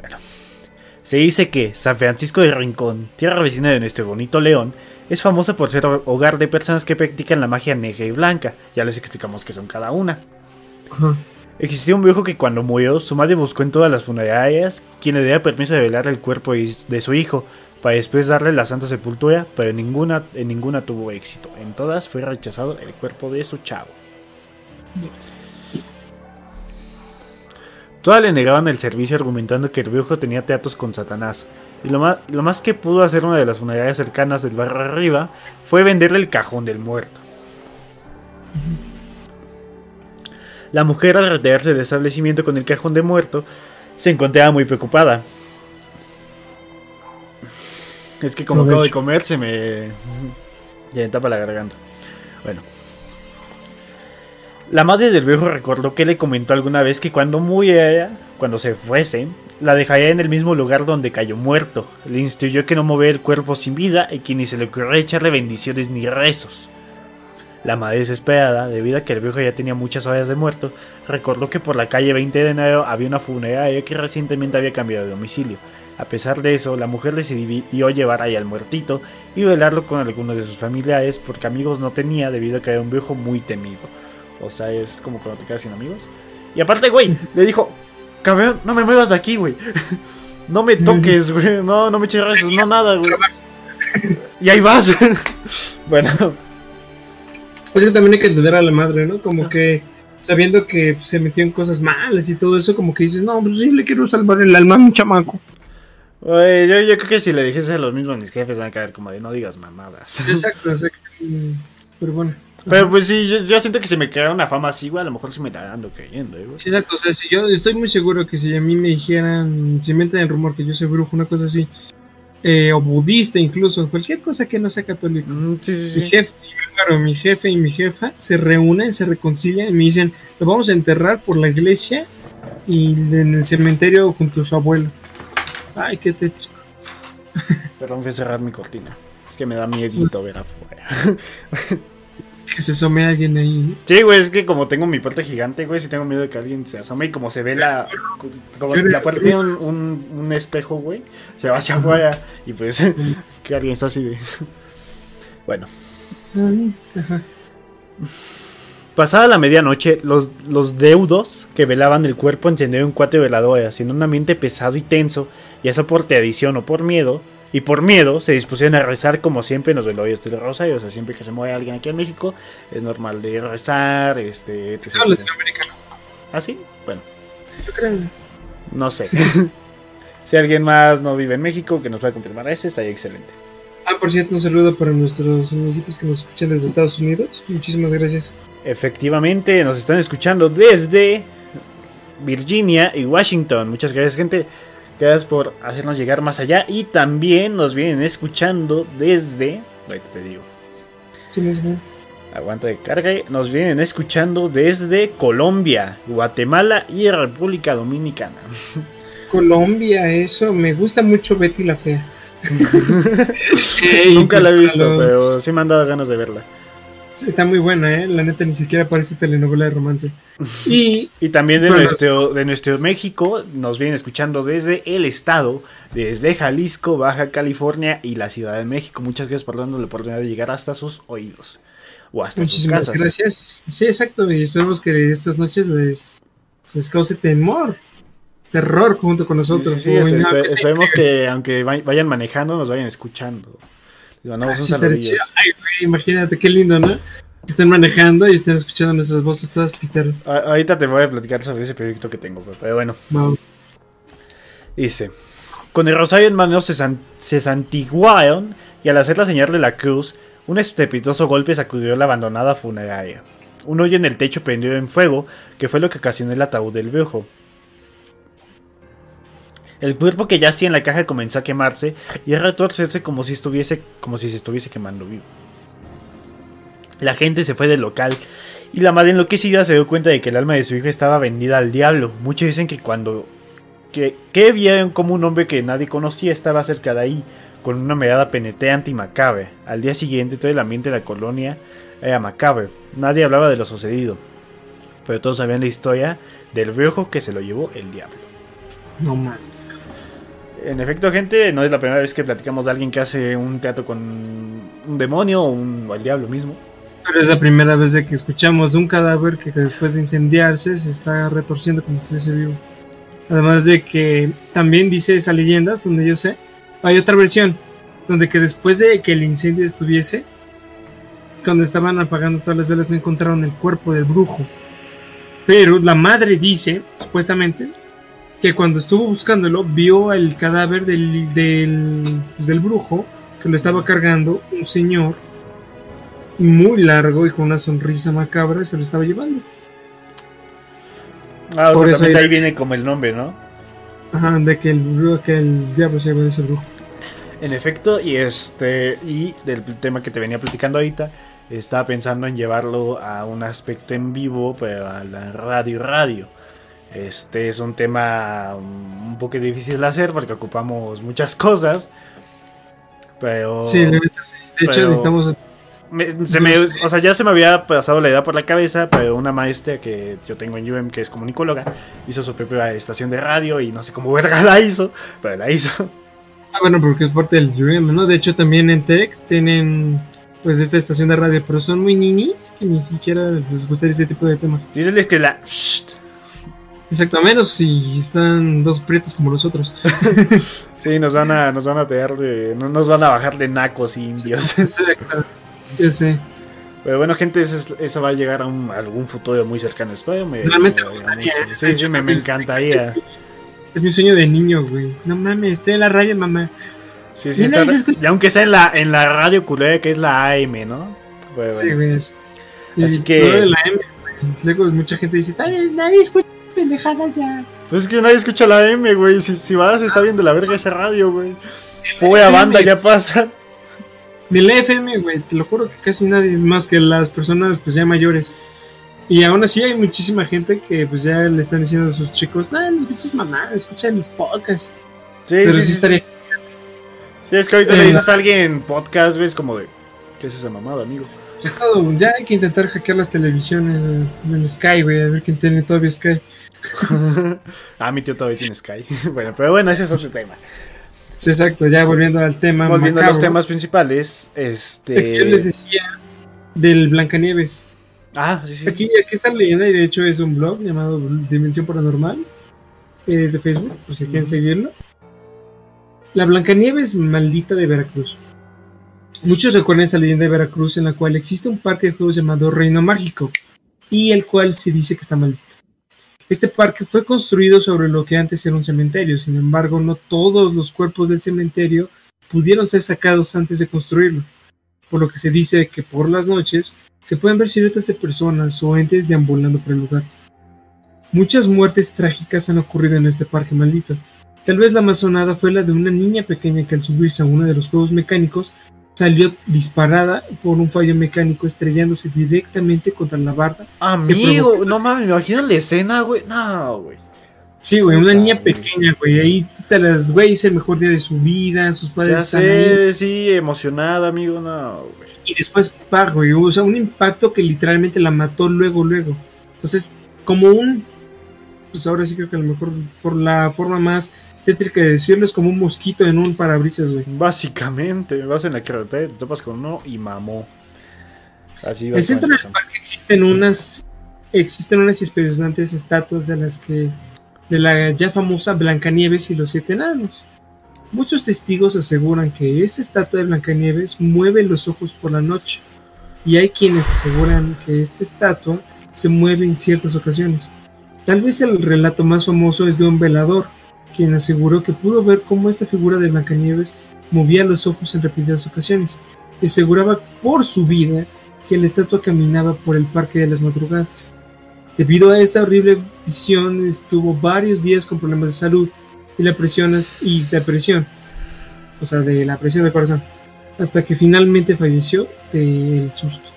Bueno. Se dice que San Francisco de Rincón, tierra vecina de nuestro bonito León, es famosa por ser hogar de personas que practican la magia negra y blanca. Ya les explicamos qué son cada una. Existía un viejo que cuando murió, su madre buscó en todas las funerarias quien le diera permiso de velar el cuerpo de su hijo, para después darle la santa sepultura, pero en ninguna, ninguna tuvo éxito. En todas fue rechazado el cuerpo de su chavo. Todas le negaban el servicio argumentando que el viejo tenía teatros con Satanás. Y lo más, lo más que pudo hacer una de las funerarias cercanas del barrio arriba fue venderle el cajón del muerto. La mujer al retirarse del establecimiento con el cajón de muerto se encontraba muy preocupada. Es que como acabo de comer se me... Ya me tapa la garganta. Bueno. La madre del viejo recordó que le comentó alguna vez que cuando muriera, cuando se fuese, la dejaría en el mismo lugar donde cayó muerto. Le instruyó que no moviera el cuerpo sin vida y que ni se le ocurriera echarle bendiciones ni rezos. La madre desesperada, debido a que el viejo ya tenía muchas horas de muerto, recordó que por la calle 20 de enero había una funeraria que recientemente había cambiado de domicilio. A pesar de eso, la mujer decidió llevar ahí al muertito y velarlo con algunos de sus familiares porque amigos no tenía debido a que era un viejo muy temido. O sea, es como cuando te quedas sin amigos. Y aparte, güey, le dijo, cabrón, no me muevas de aquí, güey. No me toques, güey. No, no me eches rezos, no nada, güey. Y ahí vas. bueno, Es que también hay que entender a la madre, ¿no? Como que sabiendo que se metió en cosas malas y todo eso, como que dices, no, pues sí, le quiero salvar el alma a mi chamaco. güey, yo, yo creo que si le dijese a los mismos mis jefes van a caer como de no digas mamadas. Exacto, exacto. Pero bueno. Pero pues sí, yo, yo siento que si me creara una fama así, güey, a lo mejor se me estarán ando creyendo, eh, güey. Sí, exacto, o sea, si yo estoy muy seguro que si a mí me dijeran, si meten el rumor que yo soy brujo, una cosa así, eh, o budista incluso, cualquier cosa que no sea católico, Mm, sí, mi sí, jefe, claro, mi jefe y mi jefa se reúnen, se reconcilian y me dicen, lo vamos a enterrar por la iglesia y en el cementerio junto a su abuelo. Ay, qué tétrico. Perdón, fui a cerrar mi cortina. Es que me da miedito ver afuera. Que se asome alguien ahí. Sí, güey, es que como tengo mi puerta gigante, güey, sí tengo miedo de que alguien se asome y como se ve la... Como la puerta tiene un, un, un espejo, güey, se va hacia afuera y pues que alguien está así de... Bueno. Ajá. Pasada la medianoche, los, los deudos que velaban el cuerpo encendieron cuatro veladoras en un ambiente pesado y tenso, ya sea por tradición o por miedo, y por miedo se dispusieron a rezar como siempre en los velorios del Rosario. O sea, siempre que se muere alguien aquí en México, es normal de rezar, este... etc, No, etc. latinoamericano, ¿Ah, sí? Bueno, yo creo. no sé. si alguien más no vive en México, que nos pueda confirmar ese, estaría excelente. Ah, por cierto, un saludo para nuestros amiguitos que nos escuchan desde Estados Unidos. Muchísimas gracias. Efectivamente, nos están escuchando desde Virginia y Washington. Muchas gracias, gente. Gracias por hacernos llegar más allá. Y también nos vienen escuchando desde. Ahorita te digo. Sí. Aguanta de carga. Nos vienen escuchando desde Colombia, Guatemala y República Dominicana. Colombia, eso. Me gusta mucho Betty la Fea. Nunca la he visto, pero pero sí me han dado ganas de verla. Está muy buena, ¿eh? La neta ni siquiera parece telenovela de romance. Y Y también de Bueno, nuestro, de nuestro México nos vienen escuchando desde el estado, desde Jalisco, Baja California y la Ciudad de México. Muchas gracias por darnos la oportunidad de llegar hasta sus oídos o hasta sus casas. gracias. Sí, exacto. Y esperemos que estas noches les, les cause temor, terror junto con nosotros. sí, esperemos que aunque vay- vayan manejando nos vayan escuchando. Les mandamos un sí estaría saludillo. chido. Ay, güey, imagínate qué lindo, ¿no? Que estén manejando y estén escuchando nuestras voces todas piteras. Ahorita te voy a platicar sobre ese proyecto que tengo, pero bueno. Wow. Dice, con el rosario en mano se, san- se santiguaron y al hacer la señal de la cruz, un estrepitoso golpe sacudió la abandonada funeraria. Un hoyo en el techo prendió en fuego, que fue lo que ocasionó el ataúd del viejo. El cuerpo que yacía en la caja comenzó a quemarse y a retorcerse como si estuviese como si se estuviese quemando vivo. La gente se fue del local y la madre enloquecida se dio cuenta de que el alma de su hija estaba vendida al diablo. Muchos dicen que cuando que, que vieron como un hombre que nadie conocía estaba cerca de ahí, con una mirada penetrante y macabre. Al día siguiente todo el ambiente de la colonia era macabre. Nadie hablaba de lo sucedido. Pero todos sabían la historia del viejo que se lo llevó el diablo. No mames. En efecto, gente, no es la primera vez que platicamos de alguien que hace un teatro con un demonio o, un, o el diablo mismo. Pero es la primera vez de que escuchamos un cadáver que después de incendiarse se está retorciendo como si estuviese vivo. Además de que también dice esas leyendas, donde yo sé, hay otra versión, donde que después de que el incendio estuviese, cuando estaban apagando todas las velas no encontraron el cuerpo del brujo. Pero la madre dice, supuestamente, que cuando estuvo buscándolo vio el cadáver del, del, pues, del brujo que lo estaba cargando un señor muy largo y con una sonrisa macabra se lo estaba llevando. Ah, o Por sea, eso hay- ahí viene como el nombre, ¿no? Ajá, de que el, brujo- que el diablo se llevó de ese brujo. En efecto, y este y del tema que te venía platicando ahorita, estaba pensando en llevarlo a un aspecto en vivo, pero a la radio radio. Este es un tema un poco difícil de hacer porque ocupamos muchas cosas. Pero Sí, la neta, sí. De hecho, necesitamos. me- se me- o sea, ya se me había pasado la idea por la cabeza, pero una maestra que yo tengo en UM, que es comunicóloga, hizo su propia estación de radio y no sé cómo verga la hizo, pero la hizo. Ah, bueno, porque es parte del UM, ¿no? De hecho, también en Tech tienen pues esta estación de radio, pero son muy ninis que ni siquiera les gustaría ese tipo de temas. Díceles que la... Exacto, a menos si están dos prietos como los otros. Sí, nos van a, nos van a tirar de, no nos van a bajar de nacos y indios. Exacto. Ya sé. Pero bueno, gente, eso, es- eso va a llegar a, un- a algún futuro muy cercano. Espero me, Realmente me me- gustaría, mucho. ¿eh? Sí, sí, me, me encantaría. Es mi sueño de niño, güey. No mames, estoy en la radio, mamá. Sí, sí, Y está- y aunque sea en la, en la radio culera que es la AM, ¿no? Pero Sí, güey. es- y Así que- todo de la M, güey. Luego mucha gente dice, "Ay, nadie escucha pendejadas ya. Pues es que nadie escucha la AM, güey. Si, si vas, está bien de la verga esa radio, güey. Pobre banda, ya pasa. De la FM, güey, te lo juro que casi nadie, más que las personas pues ya mayores. Y aún así hay muchísima gente que pues ya le están diciendo a sus chicos, no, no escuches mamá, escucha mis podcasts. Sí, Pero sí, sí, sí, estaría... Sí, es que ahorita Eh, le dices a alguien podcast, güey, es como de. ¿Qué es esa mamada, amigo? Ya, todo, ya hay que intentar hackear las televisiones eh, en Sky, güey, a ver quién tiene todavía Sky. ah, mi tío todavía tiene Sky. bueno, pero bueno, ese es otro tema. Sí, exacto, ya volviendo al tema. Volviendo a los temas principales, este. yo les decía del Blancanieves. Ah, sí, sí. Aquí, aquí está la leyenda y de hecho es un blog llamado Dimensión Paranormal. Es de Facebook, por si quieren seguirlo. La Blancanieves maldita de Veracruz. Muchos recuerdan esta leyenda de Veracruz en la cual existe un parque de juegos llamado Reino Mágico y el cual se dice que está maldito. Este parque fue construido sobre lo que antes era un cementerio, sin embargo no todos los cuerpos del cementerio pudieron ser sacados antes de construirlo, por lo que se dice que por las noches se pueden ver siluetas de personas o entes deambulando por el lugar. Muchas muertes trágicas han ocurrido en este parque maldito. Tal vez la más sonada fue la de una niña pequeña que al subirse a uno de los juegos mecánicos salió disparada por un fallo mecánico estrellándose directamente contra la barda. Amigo, no mames, me imagino la escena, güey. No, güey. Sí, güey, una niña pequeña, güey. Ahí te las, güey, es el mejor día de su vida, sus padres Ya están ahí. sí, emocionada, amigo, no, güey. Y después, pa, güey, o sea, un impacto que literalmente la mató luego, luego. Entonces, como un, pues ahora sí creo que a lo mejor por la forma más tétrica de decirlo es como un mosquito en un parabrisas, güey. Básicamente, vas en la carretera, te topas con uno y mamó. Así En el centro del parque existen unas, existen unas espeluznantes estatuas de las que, de la ya famosa Blancanieves y los siete enanos. Muchos testigos aseguran que esa estatua de Blancanieves mueve los ojos por la noche, y hay quienes aseguran que esta estatua se mueve en ciertas ocasiones. Tal vez el relato más famoso es de un velador, quien aseguró que pudo ver cómo esta figura de Blancanieves movía los ojos en repetidas ocasiones y aseguraba por su vida que la estatua caminaba por el parque de las madrugadas. Debido a esta horrible visión, estuvo varios días con problemas de salud y la presión y depresión, o sea, de la presión del corazón, hasta que finalmente falleció del susto.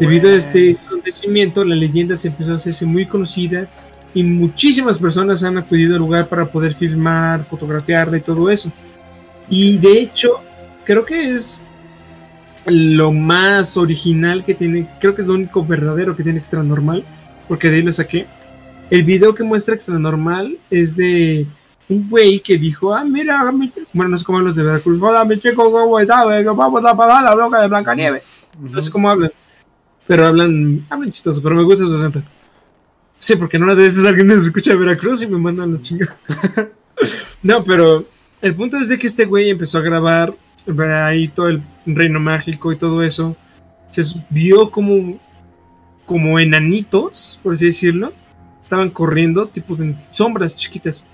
Debido a este acontecimiento, la leyenda se empezó a hacerse muy conocida y muchísimas personas han acudido al lugar para poder filmar, fotografiarla y todo eso. Y de hecho, creo que es lo más original que tiene, creo que es lo único verdadero que tiene Extra Normal, porque de ahí lo saqué. El video que muestra Extra Normal es de un güey que dijo, ah, mira, bueno, no sé cómo los de Veracruz, hola, mi chico, ¿cómo está? Vamos a pagar la bloca de Blancanieves. No sé cómo hablan, pero hablan, hablan chistoso, pero me gusta su acento. Sí, porque no una de estas alguien nos escucha de Veracruz y me mandan la chinga. no, pero el punto es de que este güey empezó a grabar ahí todo el reino mágico y todo eso. Se vio como, como enanitos, por así decirlo. Estaban corriendo, tipo de sombras chiquitas.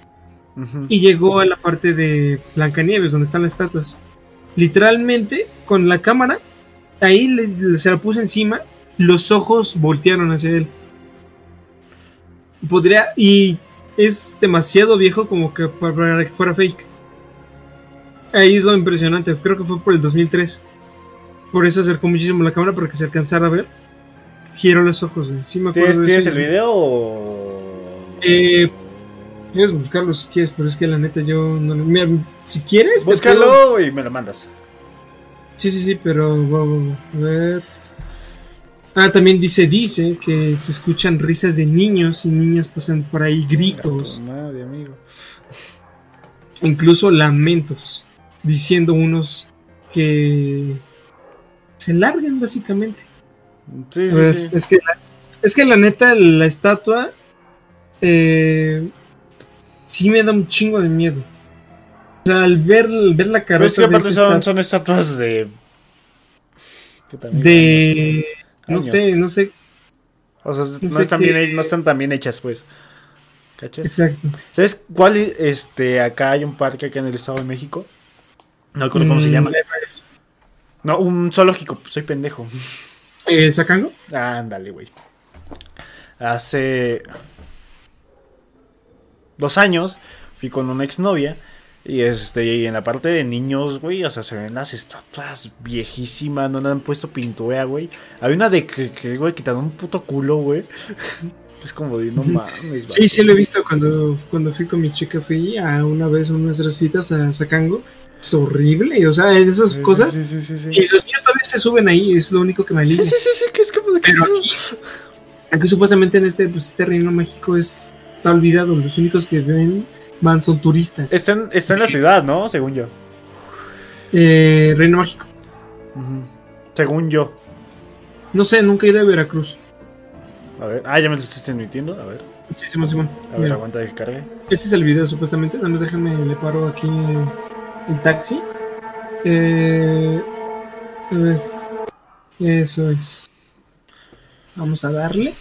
Y llegó a la parte de Blancanieves, donde están las estatuas. Literalmente, con la cámara, ahí se la puso encima, los ojos voltearon hacia él. Podría, y es demasiado viejo como que para que fuera fake. Ahí es lo impresionante, creo que fue por el 2003. Por eso acercó muchísimo la cámara para que se alcanzara a ver. Quiero los ojos, güey. Sí me acuerdo ¿Tienes, el video o.? Eh, puedes buscarlo si quieres, pero es que la neta yo no. Mira, si quieres. Búscalo y me lo mandas. Sí, sí, sí, pero. a ver. Ah, también dice, dice que se escuchan risas de niños y niñas pasan por ahí gritos. Madre, amigo. Incluso lamentos diciendo unos que se larguen básicamente. Sí, sí, sí. Es, que la, es que la neta, la estatua eh, sí me da un chingo de miedo. O sea, al ver, ver la cabeza. es que aparte son, son, estatuas de. De. No sé, no sé. O sea, no, están bien, no están tan bien hechas, pues. ¿Cachas? Exacto. ¿Sabes cuál? Este, acá hay un parque acá en el Estado de México no recuerdo cómo se llama. Mm, no, un zoológico, soy pendejo. ¿El ¿Eh, Sacango? Ándale, güey. Hace dos años fui con una exnovia. Y este, y en la parte de niños, güey, o sea, se ven las estatuas viejísimas, no le han puesto pintura, güey. Hay una de que, güey, quitando un puto culo, güey. Es como de no mames. Sí, sí lo he visto cuando, cuando fui con mi chica, fui a una vez unas recitas a Sacango es horrible, o sea, esas cosas. y los niños todavía se suben ahí, es lo único que me anima. Sí, sí, sí, que es que Pero aquí, aquí supuestamente en este, pues, este reino mágico es, está olvidado, los únicos que ven van son turistas. Está en, está en la ciudad, ¿no? Según yo. Eh, reino mágico. Según yo. No sé, nunca he ido a Veracruz. A ver, ah, ya me lo estás transmitiendo, a ver. Sí, Simón, Simón. A ver, aguanta de que cargue. Este es el video, supuestamente. Nada más déjame, le paro aquí el taxi. Eh, a ver. Eso es. Vamos a darle.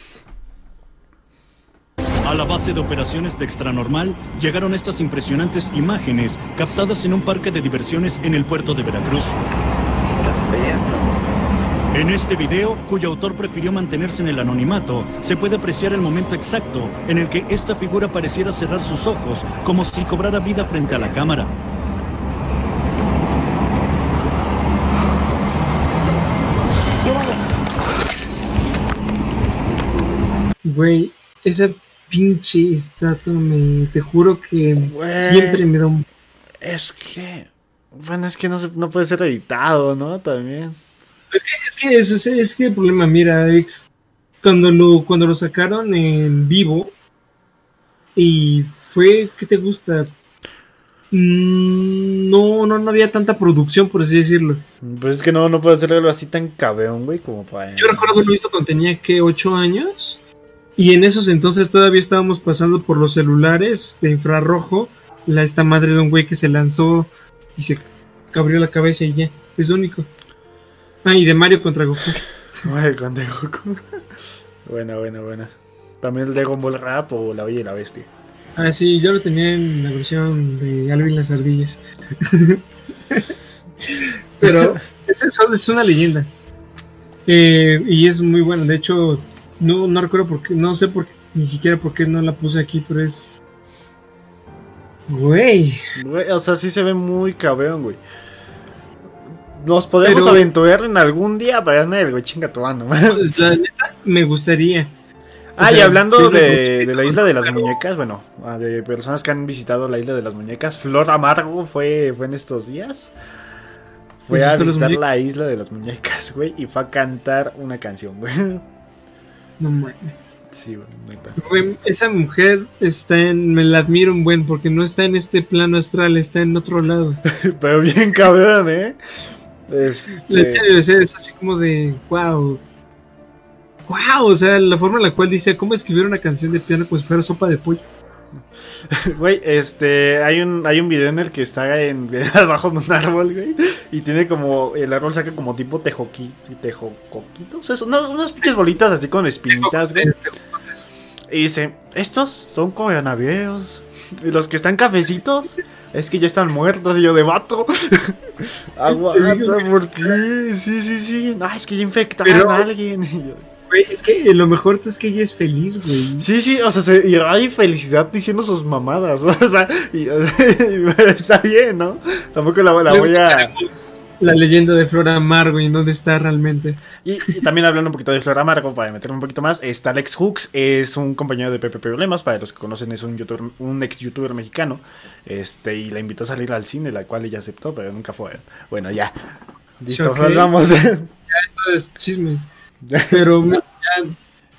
A la base de operaciones de Extranormal llegaron estas impresionantes imágenes captadas en un parque de diversiones en el puerto de Veracruz. En este video, cuyo autor prefirió mantenerse en el anonimato, se puede apreciar el momento exacto en el que esta figura pareciera cerrar sus ojos, como si cobrara vida frente a la cámara. Güey, esa pinche estatua me. Te juro que siempre me da un. Es que. Bueno, es que no, no puede ser editado, ¿no? También. Es que, es que, es, es que el problema, mira, ex, cuando lo, cuando lo sacaron en vivo y fue, ¿qué te gusta? Mm, no, no, no había tanta producción, por así decirlo. Pues es que no, no puede ser algo así tan cabeón, güey, como para... Yo recuerdo haberlo visto cuando tenía, que 8 años. Y en esos entonces todavía estábamos pasando por los celulares de infrarrojo. La, esta madre de un güey que se lanzó y se abrió la cabeza y ya. Es lo único. Ah, y de Mario contra Goku. Mario contra Goku. buena, buena, buena. También el Dragon Ball Rap o La Bella y la Bestia. Ah, sí, yo lo tenía en la versión de Alvin las Ardillas. Pero es, es una leyenda. Eh, y es muy buena. De hecho, no, no recuerdo por qué, no sé por ni siquiera por qué no la puse aquí, pero es. Güey. O sea, sí se ve muy cabrón, güey. Nos podemos aventurar en algún día para el güey, chinga tu mano. La neta, me gustaría. Ah, y hablando de, de, la isla de las muñecas, bueno, ah, de personas que han visitado la isla de las muñecas, Flor Amargo fue, fue en estos días. Fue pues a visitar la isla de las muñecas, güey, y fue a cantar una canción, güey. No mames. Sí, güey, Esa mujer está en. Me la admiro un buen, porque no está en este plano astral, está en otro lado. Pero bien cabrón, ¿eh? Este... es así como de. ¡Wow! ¡Wow! O sea, la forma en la cual dice cómo escribir una canción de piano pues fuera sopa de pollo. Güey, este, hay un, hay un video en el que está en, abajo de un árbol, güey, y tiene como, el árbol saca como tipo tejoquito, tejocoquitos, eso, unas pinches bolitas así con espinitas, güey. Y dice, estos son coronavirus, y los que están cafecitos, es que ya están muertos, y yo de vato. Aguanta, ¿por qué? Sí, sí, sí, no, es que ya infectaron a alguien. Güey, es que lo mejor es que ella es feliz, güey. Sí, sí, o sea, se, y hay felicidad diciendo sus mamadas. O sea, y, está bien, ¿no? Tampoco la, voy a. La leyenda de Flora Amargo y dónde está realmente. Y, también hablando un poquito de Flora Amargo, para meterme un poquito más, está Alex Hooks, es un compañero de Pepe Problemas, para los que conocen es un youtuber, un ex youtuber mexicano, este, y la invitó a salir al cine, la cual ella aceptó, pero nunca fue. Bueno, ya. Listo, vamos. Ya esto es chismes. Pero ya,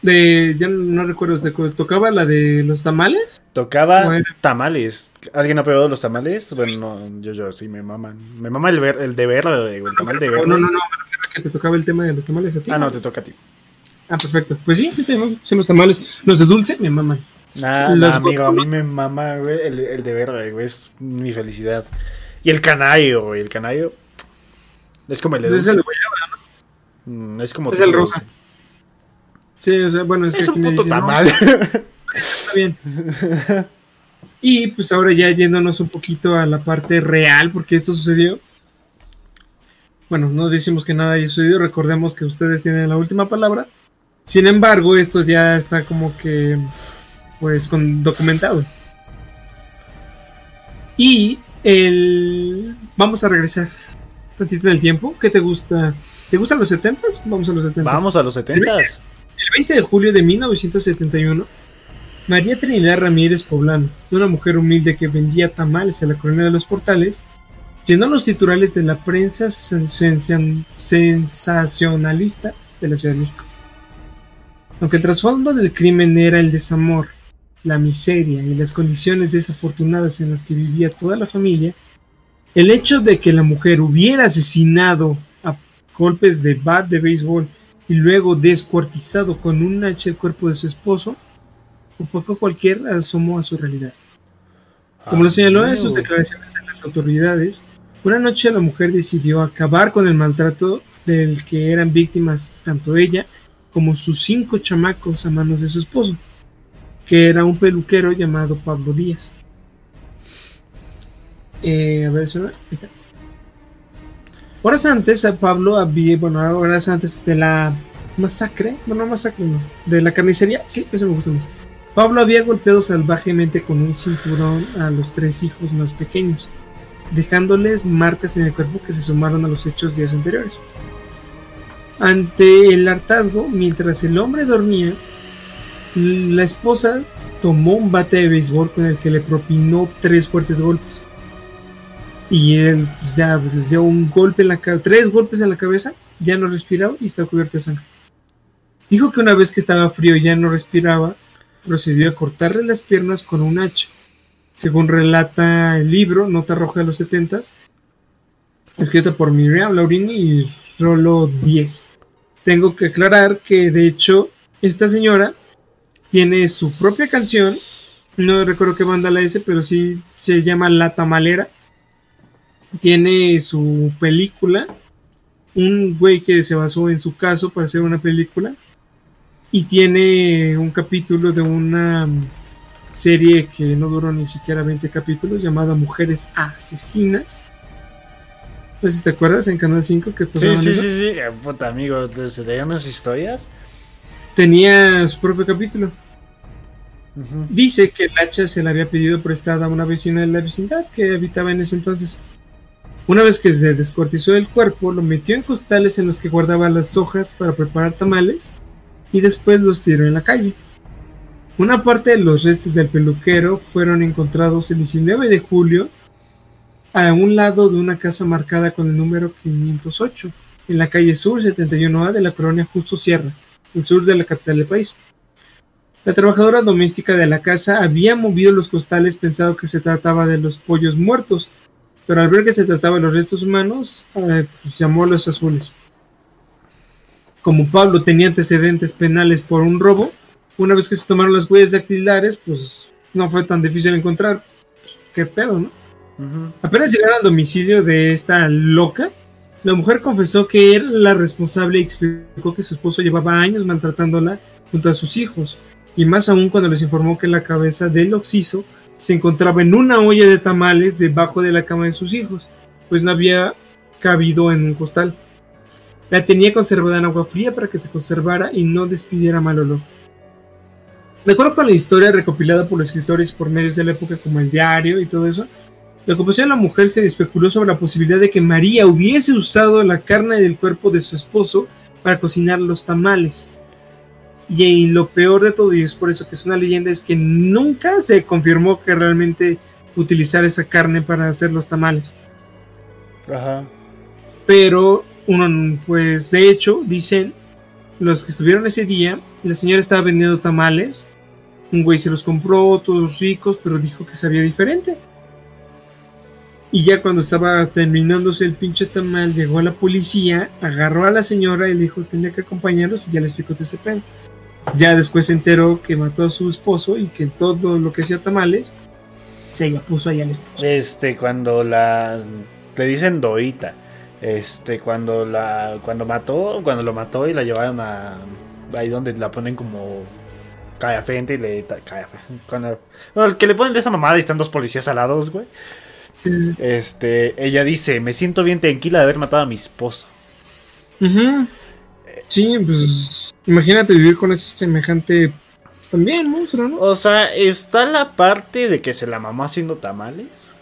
de, ya no recuerdo, ¿tocaba la de los tamales? Tocaba tamales. ¿Alguien ha probado los tamales? Bueno, yo, yo sí me maman. Me mama el, ver, el de verde, el tamal de verde. No, no, no, me refiero a que te tocaba el tema de los tamales a ti. Ah, no, te toca a ti. Ah, perfecto. Pues sí, son los tamales. Los de dulce me maman. Nada, amigo, a mí me mama, güey, el, el de verde, güey, es mi felicidad. Y el canayo, güey, el canayo. Es como el de dulce. Es el de Mm, es como. Es el rosa. Sí, o sea, bueno, es, es un puto tamal. Está bien. Y pues ahora ya yéndonos un poquito a la parte real, porque esto sucedió. Bueno, no decimos que nada haya sucedido, recordemos que ustedes tienen la última palabra. Sin embargo, esto ya está como que, pues, con, documentado. Y el... Vamos a regresar tantito en el tiempo. ¿Qué te gusta? ¿Te gustan los 70 Vamos a los 70 Vamos a los 70 El 20, de julio de 1971, María Trinidad Ramírez Poblano, una mujer humilde que vendía tamales en la colonia de los Portales, llenó los titulares de la prensa sensacionalista de la Ciudad de México. Aunque el trasfondo del crimen era el desamor, la miseria y las condiciones desafortunadas en las que vivía toda la familia, el hecho de que la mujer hubiera asesinado a golpes de bat de béisbol y luego descuartizado con un hacha el cuerpo de su esposo, un poco cualquier asomó a su realidad. Como lo ah, señaló en sus declaraciones a las autoridades, una noche la mujer decidió acabar con el maltrato del que eran víctimas tanto ella como sus cinco chamacos a manos de su esposo, que era un peluquero llamado Pablo Díaz. Eh, a ver, está. Horas antes, a Pablo había, bueno, horas antes de la masacre, bueno, masacre no, de la carnicería, sí, eso me gusta más. Pablo había golpeado salvajemente con un cinturón a los tres hijos más pequeños, dejándoles marcas en el cuerpo que se sumaron a los hechos días anteriores. Ante el hartazgo, mientras el hombre dormía, la esposa tomó un bate de béisbol con el que le propinó tres fuertes golpes y él pues, ya pues, dio un golpe en la cabeza, tres golpes en la cabeza, ya no respiraba y estaba cubierto de sangre. Dijo que una vez que estaba frío y ya no respiraba, procedió a cortarle las piernas con un hacha. Según relata el libro Nota Roja de los Setentas, escrito por Miriam Laurini y Rolo 10. Tengo que aclarar que de hecho esta señora tiene su propia canción, no recuerdo qué banda la es, pero sí se llama La Tamalera tiene su película, un güey que se basó en su caso para hacer una película, y tiene un capítulo de una serie que no duró ni siquiera 20 capítulos llamada Mujeres Asesinas. No sé si te acuerdas en Canal 5 que Sí, pasaban sí, eso. sí, sí. eh, Puta amigo, ¿se tenían unas historias? Tenía su propio capítulo. Dice que el hacha se la había pedido prestada a una vecina de la vecindad que habitaba en ese entonces. Una vez que se descuartizó el cuerpo, lo metió en costales en los que guardaba las hojas para preparar tamales y después los tiró en la calle. Una parte de los restos del peluquero fueron encontrados el 19 de julio a un lado de una casa marcada con el número 508 en la calle Sur 71A de la colonia Justo Sierra, el sur de la capital del país. La trabajadora doméstica de la casa había movido los costales pensando que se trataba de los pollos muertos, pero al ver que se trataba de los restos humanos, eh, pues llamó a los azules. Como Pablo tenía antecedentes penales por un robo, una vez que se tomaron las huellas dactilares, pues no fue tan difícil encontrar. Pues, ¿Qué pedo, no? Apenas llegaron al domicilio de esta loca, la mujer confesó que era la responsable y explicó que su esposo llevaba años maltratándola junto a sus hijos, y más aún cuando les informó que la cabeza del occiso se encontraba en una olla de tamales debajo de la cama de sus hijos, pues no había cabido en un costal. La tenía conservada en agua fría para que se conservara y no despidiera mal olor. De acuerdo con la historia recopilada por los escritores por medios de la época como el diario y todo eso, la ocupación de la mujer se especuló sobre la posibilidad de que María hubiese usado la carne del cuerpo de su esposo para cocinar los tamales. Y, lo peor de todo, y es por eso que es una leyenda, es que nunca se confirmó que realmente utilizara esa carne para hacer los tamales. Ajá. Pero, uno, pues de hecho, dicen los que estuvieron ese día, la señora estaba vendiendo tamales, un güey se los compró, todos ricos, pero dijo que sabía diferente. Y ya cuando estaba terminándose el pinche tamal, llegó la policía, agarró a la señora y le dijo tenía que acompañarlos y ya le explicó todo este pedo. Ya después se enteró que mató a su esposo y que todo lo que hacía tamales se la puso ahí al esposo. Este, cuando la. Le dicen Doita. Este, cuando la. Cuando mató. Cuando lo mató y la llevaron a. Ahí donde la ponen como. Cae frente y le. Cae cuando, bueno, el que le ponen esa mamada y están dos policías alados, güey. Sí, sí, sí. Este, ella dice: Me siento bien tranquila de haber matado a mi esposo. Ujú. Sí, pues imagínate vivir con ese semejante pues, también monstruo, ¿no? O sea, está la parte de que se la mamó haciendo tamales.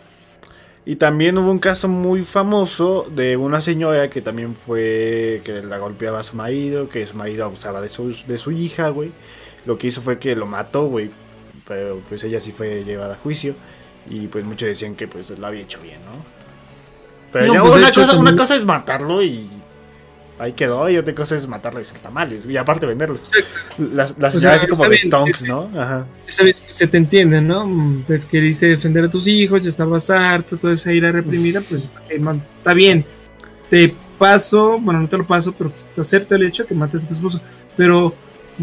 Y también hubo un caso muy famoso de una señora que también fue que la golpeaba a su marido, que su marido abusaba de su, de su hija, güey. Lo que hizo fue que lo mató, güey. Pero pues ella sí fue llevada a juicio. Y pues muchos decían que pues lo había hecho bien, ¿no? Pero No, ya pues, una, cosa es matarlo y ahí quedó. Y otra cosa es matarlo y hacer tamales. Y aparte venderlos. Las, las O sea, así como de bien, stonks, sí. ¿no? Ajá. Sabes, se te entiende, ¿no? Te Queriste defender a tus hijos, estabas harto, toda esa ira reprimida, pues está, bien. Te paso, bueno, no te lo paso, pero te acepto el hecho que mates a tu esposo. Pero,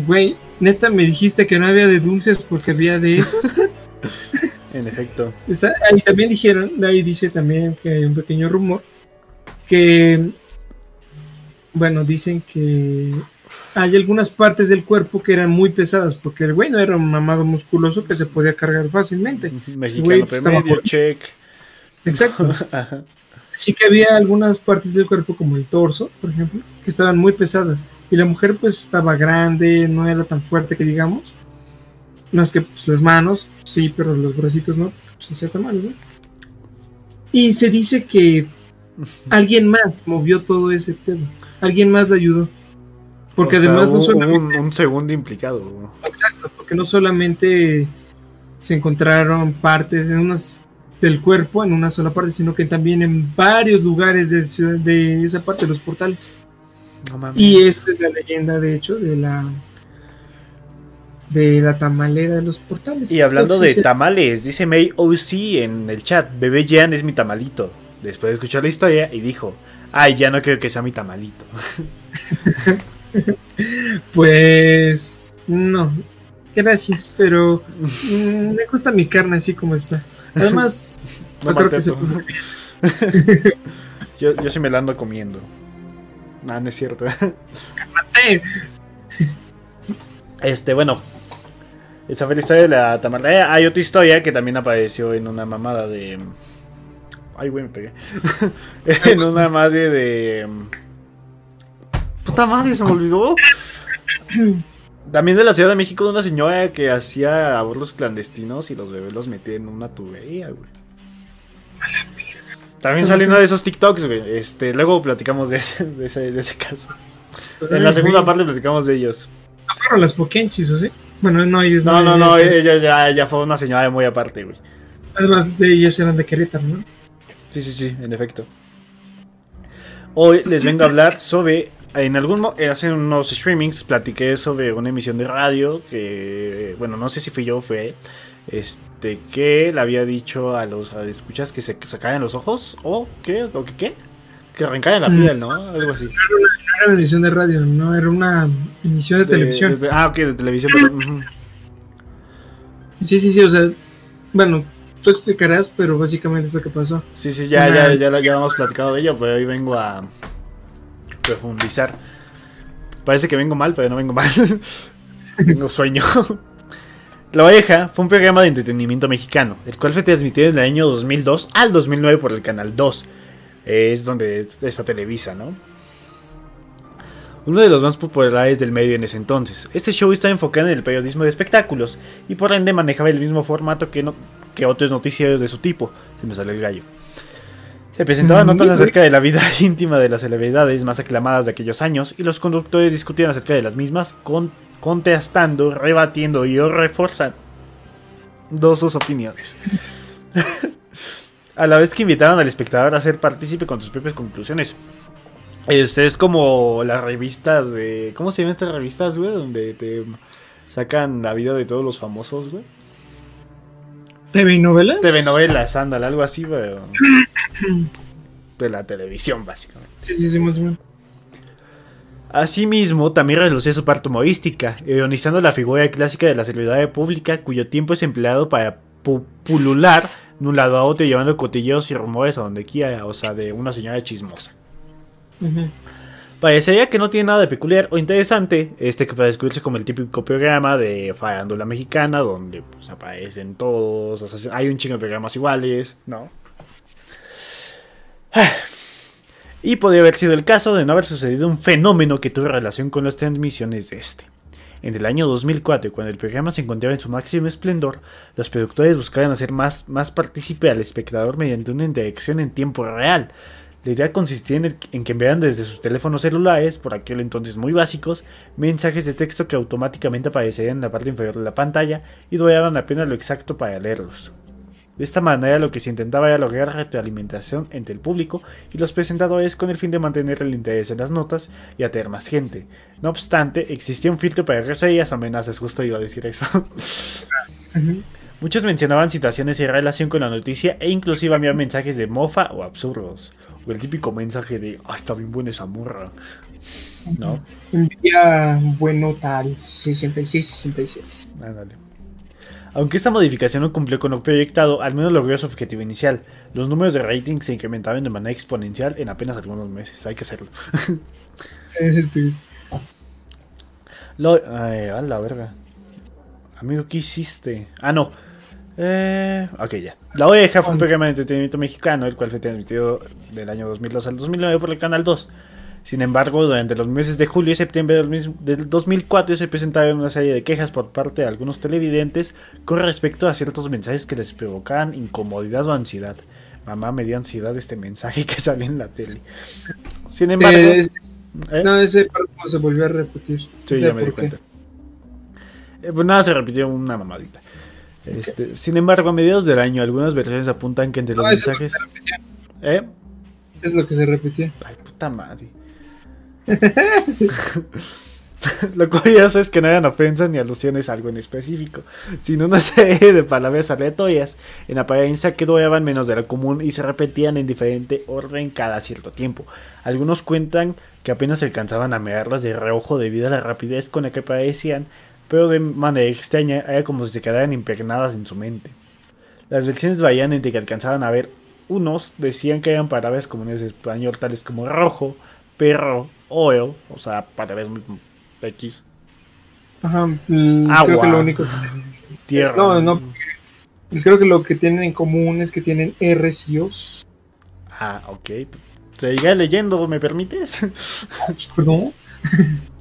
güey, neta, me dijiste que no había de dulces porque había de eso. En efecto. Está, ahí también dijeron, ahí dice también que hay un pequeño rumor que, bueno, dicen que hay algunas partes del cuerpo que eran muy pesadas porque el güey no era un mamado musculoso que se podía cargar fácilmente. Mexicano güey estaba promedio, por- check. Exacto. Sí que había algunas partes del cuerpo como el torso, por ejemplo, que estaban muy pesadas y la mujer pues estaba grande, no era tan fuerte que digamos. Más que pues, las manos, sí, pero los bracitos no, pues hacía tamales, ¿no? Y se dice que alguien más movió todo ese pedo. Alguien más le ayudó. Porque O sea, además no solamente. un, un segundo implicado. Exacto, porque no solamente se encontraron partes en unas del cuerpo en una sola parte, sino que también en varios lugares de, ciudad- de esa parte de los portales. No mames. Y esta es la leyenda, de hecho, de la de la tamalera de los portales. Y hablando de tamales, dice May OC en el chat, bebé Jan es mi tamalito. Después de escuchar la historia y dijo, ay, ya no creo que sea mi tamalito. Pues no, gracias, pero mm, me gusta mi carne así como está. Además, No yo creo que se yo, yo sí me la ando comiendo. Ah, no es cierto. ¡Eh! Este, bueno. Esa fue la historia de la tamalera. Hay otra historia que también apareció en una mamada de. Ay, güey, me pegué. en una madre de. Puta madre, se me olvidó. También de la Ciudad de México, de una señora que hacía abortos clandestinos y los bebés los metía en una tubería, güey. También salió uno de esos TikToks, güey. Este, luego platicamos de ese, de ese, de ese caso. En la segunda parte platicamos de ellos. ¿No fueron las Pokenchis o sí? Bueno, no, ellos No, no, no, ella ya, ya fue una señora muy aparte, güey. Además de ellas eran de Querétaro, ¿no? Sí, sí, sí, en efecto. Hoy les vengo a hablar sobre. En algún eh, hace unos streamings platiqué sobre una emisión de radio que, bueno, no sé si fui yo o fue él, este, que le había dicho a los escuchas que se sacaran los ojos o que, o que qué, que arrancaran la Mm. piel, ¿no? Algo así. Era una emisión de radio, no, era una emisión de, De- televisión. de- ah, ok, de televisión. perdón, ujú. Sí, sí, sí, o sea, bueno, tú explicarás, pero básicamente es lo que pasó. Sí, sí, ya, ya, Una- ya, lo- ya hemos platicado de ello, pero hoy vengo a profundizar. Parece que vengo mal, pero no vengo mal. Tengo sueño. La Oreja fue un programa de entretenimiento mexicano, el cual fue transmitido en el año 2002 al 2009 por el Canal 2. Es donde está Televisa, ¿no? Uno de los más populares del medio en ese entonces. Este show estaba enfocado en el periodismo de espectáculos y por ende manejaba el mismo formato que, no- que otros noticiarios de su tipo. Se me sale el gallo. Se presentaban notas acerca de la vida íntima de las celebridades más aclamadas de aquellos años y los conductores discutían acerca de las mismas, con, contrastando, rebatiendo y reforzando sus opiniones. a la vez que invitaban al espectador a ser partícipe con sus propias conclusiones. Este es como las revistas de. ¿Cómo se llaman estas revistas, güey? Donde te sacan la vida de todos los famosos, güey. ¿TV novelas? TV novelas, ándale, algo así, güey. De la televisión, básicamente. Sí, sí, sí, más o menos. Asimismo, también relucía su parte humorística, ironizando la figura clásica de la celebridad pública cuyo tiempo es empleado para pu- pulular de un lado a otro llevando cotilleos y rumores a donde quiera, o sea, de una señora chismosa. Ujú. Parecería que no tiene nada de peculiar o interesante, este que puede descubrirse como el típico programa de farándula mexicana, donde pues, aparecen todos, hay un chingo de programas iguales, ¿no? Y podría haber sido el caso de no haber sucedido un fenómeno que tuvo relación con las transmisiones de este. En el año 2004, cuando el programa se encontraba en su máximo esplendor, los productores buscaban hacer más, más partícipe al espectador mediante una interacción en tiempo real. La idea consistía en, el- en que enviaran desde sus teléfonos celulares, por aquel entonces muy básicos, mensajes de texto que automáticamente aparecerían en la parte inferior de la pantalla y duraban apenas lo exacto para leerlos. De esta manera lo que se intentaba era lograr retroalimentación entre el público y los presentadores con el fin de mantener el interés en las notas y atraer más gente. No obstante, existía un filtro para groserías o amenazas, justo iba a decir eso. Muchos mencionaban situaciones en relación con la noticia e inclusive enviaban mensajes de mofa o absurdos. El típico mensaje de, ah, está bien buena esa morra. ¿No? Envía bueno tal 66-66. Ándale. Aunque esta modificación no cumplió con lo proyectado, al menos logró su objetivo inicial. Los números de rating se incrementaban de manera exponencial en apenas algunos meses. Hay que hacerlo. Este, Lo, ay, a la verga. Amigo, ¿qué hiciste? Ah, no. Eh, ok, ya. La Oreja fue un programa de entretenimiento mexicano, el cual fue transmitido del año 2002 al 2009 por el Canal 2. Sin embargo, durante los meses de julio y septiembre del, mismo- del 2004 se presentaron una serie de quejas por parte de algunos televidentes con respecto a ciertos mensajes que les provocaban incomodidad o ansiedad. Mamá me dio ansiedad este mensaje que sale en la tele. Sin embargo... eh, ¿eh? no, ese se volvió a repetir. Sí, ¿Quién ya me di cuenta. Eh, pues nada, se repitió una mamadita. Este, Sin embargo, a mediados del año, algunas versiones apuntan que entre los No, eso es lo mensajes. que. ¿Eh? Es lo que se repetía. Ay, puta madre. Lo curioso es que no eran ofensas ni alusiones a algo en específico, sino una serie de palabras aleatorias en apariencia que duraban menos de lo común y se repetían en diferente orden cada cierto tiempo. Algunos cuentan que apenas alcanzaban a mirarlas de reojo debido a la rapidez con la que aparecían, pero de manera extraña era como si se quedaran impregnadas en su mente. Las versiones varían entre que alcanzaban a ver unos decían que eran palabras comunes de español tales como rojo, perro, oil, o sea, palabras muy X, Ajá. mm, Creo Agua. que lo único. tierra. No, no. Creo que lo que tienen en común es que tienen R's y O's. Ah, ok. Seguiré leyendo, ¿me permites? ¿Perdón?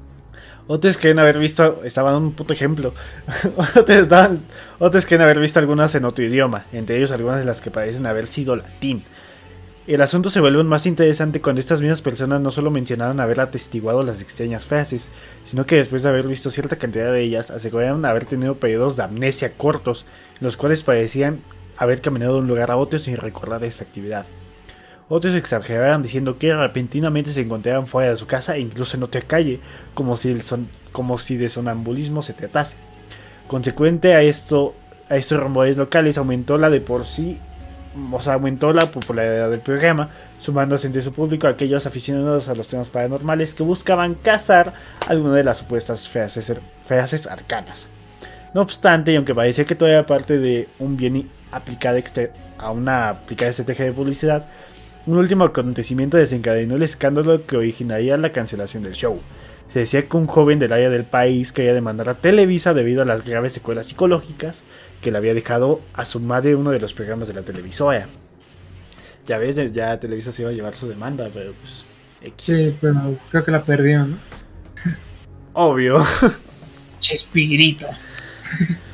Otros creen haber visto, estaba dando un puto ejemplo. otros, dan- creen haber visto algunas en otro idioma, entre ellos algunas de las que parecen haber sido latín. El asunto se vuelve más interesante cuando estas mismas personas no solo mencionaron haber atestiguado las extrañas frases, sino que después de haber visto cierta cantidad de ellas, aseguraron haber tenido periodos de amnesia cortos, en los cuales parecían haber caminado de un lugar a otro sin recordar esta actividad. Otros exageraban diciendo que repentinamente se encontraban fuera de su casa e incluso en otra calle, como si, de sonambulismo se tratase. Consecuente a esto, a estos rumores locales, aumentó la de por sí, o sea, aumentó la popularidad del programa, sumándose entre su público a aquellos aficionados a los temas paranormales que buscaban cazar alguna de las supuestas frases, frases arcanas. No obstante, y aunque parecía que todavía parte de un bien aplicado a una aplicada estrategia de publicidad, un último acontecimiento desencadenó el escándalo que originaría la cancelación del show. Se decía que un joven del área del país quería demandar a Televisa debido a las graves secuelas psicológicas que le había dejado a su madre uno de los programas de la televisora. Ya ves, ya Televisa se iba a llevar su demanda, pero pues X. Sí, pero creo que la perdió, ¿no? Obvio. Chespirito.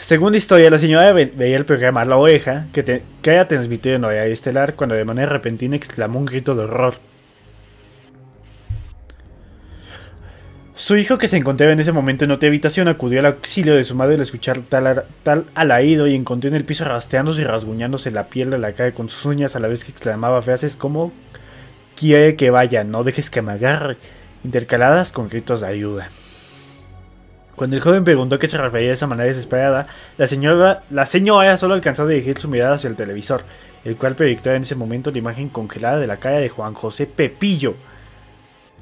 Según la historia, la señora ve- veía el programa La Oveja, que, te- que era transmitido en horario estelar, cuando de manera repentina exclamó un grito de horror. Su hijo, que se encontraba en ese momento en otra habitación, acudió al auxilio de su madre al escuchar tal, tal alarido y encontró en el piso rastreándose y rasguñándose la piel de la cara con sus uñas a la vez que exclamaba frases como Quiere que vaya, no dejes que me agarre, intercaladas con gritos de ayuda. Cuando el joven preguntó a qué se refería de esa manera desesperada, la señora, la señora solo alcanzó a dirigir su mirada hacia el televisor, el cual proyectaba en ese momento la imagen congelada de la cara de Juan José Pepillo.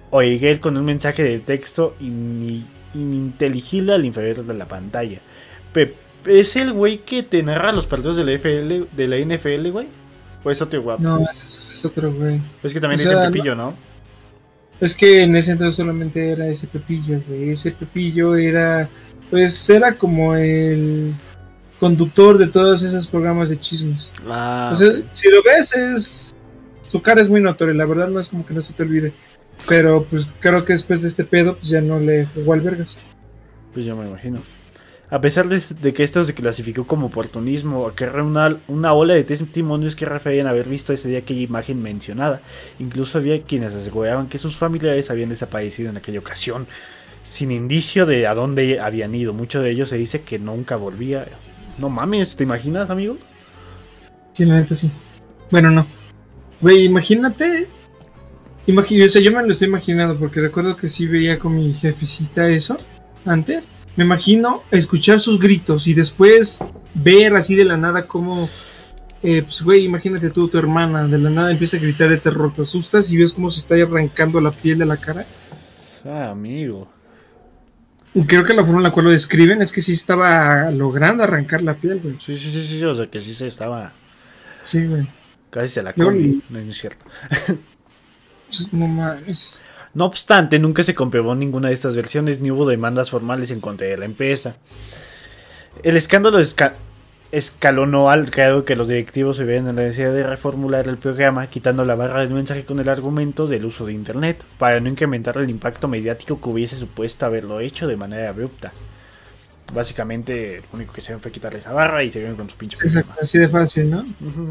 Oigué con un mensaje de texto ini- ininteligible al inferior de la pantalla. Pe- ¿Es el güey que te narra los partidos de la, FL, de la NFL, güey? ¿O es otro guapo? No, es, es otro güey. Es que también o es el sea, Pepillo, ¿no? Es que en ese entonces solamente era ese Pepillo, güey. Ese Pepillo era, pues, era como el conductor de todos esos programas de chismes. Ah, O sea, si lo ves, es su cara es muy notoria, la verdad no es como que no se te olvide. Pero pues creo que después de este pedo, pues ya no le jugó al vergas. Pues yo me imagino. A pesar de, que esto se clasificó como oportunismo, acarreó una, una ola de testimonios que referían haber visto ese día aquella imagen mencionada. Incluso había quienes aseguraban que sus familiares habían desaparecido en aquella ocasión, sin indicio de a dónde habían ido. Mucho de ellos se dice que nunca volvía. No mames, ¿te imaginas, amigo? Sí, la neta sí. Bueno, no. Güey, imagínate. Sea, yo me lo estoy imaginando porque recuerdo que sí veía con mi jefecita eso antes. Me imagino escuchar sus gritos y después ver así de la nada como. eh, pues, güey, imagínate tú, tu hermana, de la nada empieza a gritar de terror, te asustas y ves cómo se está arrancando la piel de la cara. Ah, amigo. Y Creo que la forma en la cual lo describen es que sí estaba logrando arrancar la piel, güey. Sí, sí, sí, sí, o sea que sí se estaba. Sí, güey. Casi se la come. No, no es cierto. No mames. No obstante, nunca se comprobó ninguna de estas versiones ni hubo demandas formales en contra de la empresa. El escándalo esca- escalonó al grado que los directivos se ven en la necesidad de reformular el programa, quitando la barra del mensaje con el argumento del uso de Internet, para no incrementar el impacto mediático que hubiese supuesto haberlo hecho de manera abrupta. Básicamente, lo único que hicieron fue quitarle esa barra y se vieron con su pinche Exacto, así de fácil, ¿no?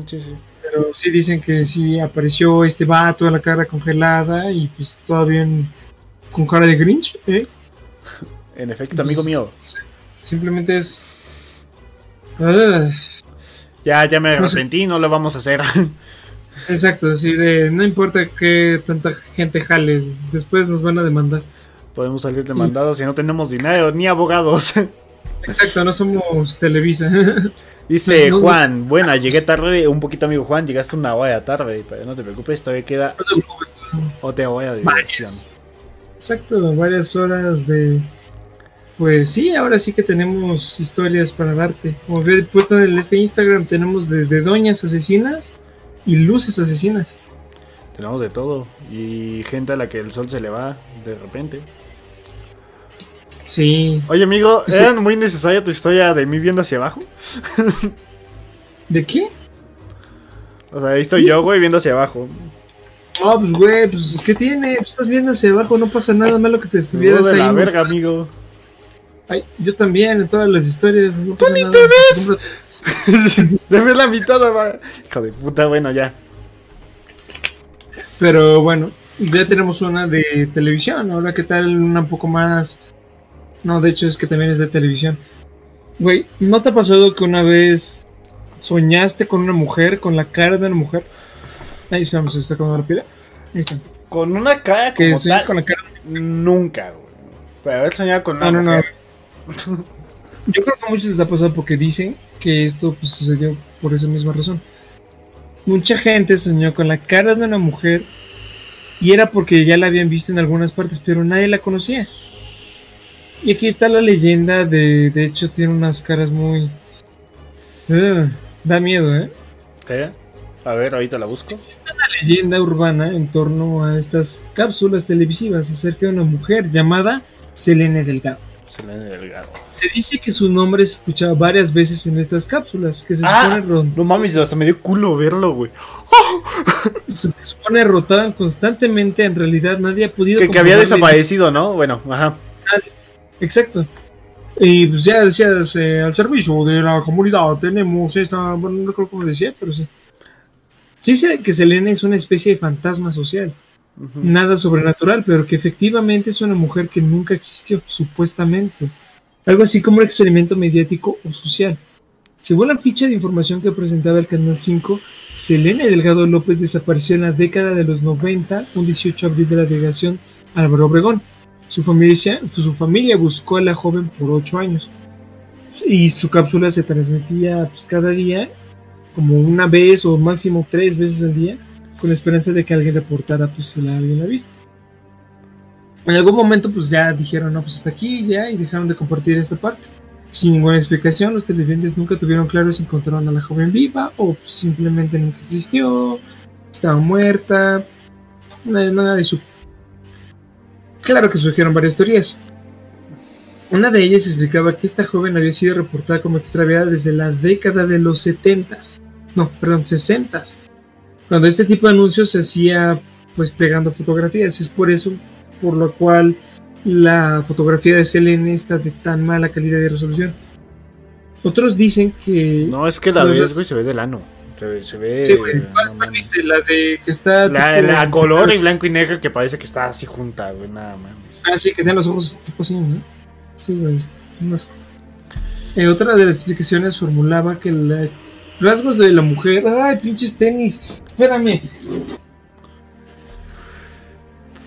Sí, sí. Pero sí dicen que sí apareció este vato de la cara congelada y pues todavía en- con cara de Grinch, ¿eh? En efecto, amigo mío. Simplemente es... Ah, Ya, ya me No sé. arrepentí, no lo vamos a hacer. exacto, así de... No importa que tanta gente jale, después nos van a demandar. Podemos salir demandados si no tenemos dinero ni abogados. Exacto, no somos Televisa. Dice Pues no- Juan, buena, llegué tarde, un poquito amigo Juan, llegaste una hora tarde, pero no te preocupes, todavía queda otra hora de diversión. Exacto, varias horas de... Pues sí, ahora sí que tenemos historias para darte. Como he puesto en el- este Instagram, tenemos desde doñas asesinas y luces asesinas. Tenemos de todo y gente a la que el sol se le va de repente. Sí. Oye amigo, Sí. ¿era muy necesaria tu historia de mí viendo hacia abajo? ¿De qué? O sea, ahí estoy yo, güey, viendo hacia abajo. No, pues güey, pues ¿qué tiene? Pues, estás viendo hacia abajo, no pasa nada malo que te estuvieras de ahí. la verga, amigo. Ay, yo también, en todas las historias. No ¡Tú ni te ves! De ver la mitad, va. Hijo de puta, bueno, ya. Pero bueno, ya tenemos una de televisión. Ahora, ¿qué tal una un poco más? No, de hecho es que también es de televisión. Güey, ¿no te ha pasado que una vez soñaste con una mujer, con la cara de una mujer? Ahí esperamos, se está acabando la pila. Ahí está. Con una cara Que tal, con la cara. Nunca, güey. Pero haber soñado con una No, no, no. mujer. Yo creo que a muchos les ha pasado porque dicen que esto pues, sucedió por esa misma razón. Mucha gente soñó con la cara de una mujer y era porque ya la habían visto en algunas partes, pero nadie la conocía. Y aquí está la leyenda de, de hecho tiene unas caras muy... Ugh, da miedo, ¿eh? ¿Eh? A ver, ahorita la busco. Existe una leyenda urbana en torno a estas cápsulas televisivas acerca de una mujer llamada Selene Delgado. Selene Delgado. Se dice que su nombre se escuchaba varias veces en estas cápsulas, que se Ah. supone, No mames, hasta me dio culo verlo, güey. se supone rotaban constantemente, en realidad nadie ha podido... Que, que había desaparecido, ¿no? Bueno, ajá. Exacto. Y pues ya decías, eh, al servicio de la comunidad tenemos esta... Bueno, no creo cómo decía, pero sí. Sí sé que Selene es una especie de fantasma social, nada sobrenatural, pero que efectivamente es una mujer que nunca existió, supuestamente. Algo así como un experimento mediático o social. Según la ficha de información que presentaba el Canal 5, Selene Delgado López desapareció en la década de los 90, un 18 de abril de la delegación Álvaro Obregón. Su familia, su familia buscó a la joven por 8 años y su cápsula se transmitía pues, cada día, como una vez o máximo tres veces al día, con la esperanza de que alguien reportara pues si la alguien la ha visto. En algún momento pues ya dijeron, no, pues hasta aquí ya y dejaron de compartir esta parte. Sin ninguna explicación, los televidentes nunca tuvieron claro si encontraron a la joven viva o simplemente nunca existió, estaba muerta, nada, nada de su... Claro que surgieron varias teorías. Una de ellas explicaba que esta joven había sido reportada como extraviada desde la década de los 70s, no, perdón, 60s, cuando este tipo de anuncios se hacía pues pegando fotografías. Es por eso por lo cual la fotografía de Selene está de tan mala calidad de resolución. Otros dicen que... No, es que la ves, güey, se ve del ano. Se ve. Se ve Sí, güey. no ¿Cuál, mames. viste? La de que está... la, tipo la color y separos. blanco y negro que parece que está así junta, güey, nada mames. Ah, sí, que tiene los ojos tipo así, ¿no? Sí, güey. Eh, otra de las explicaciones formulaba que los rasgos de la mujer. ¡Ay, pinches tenis! Espérame.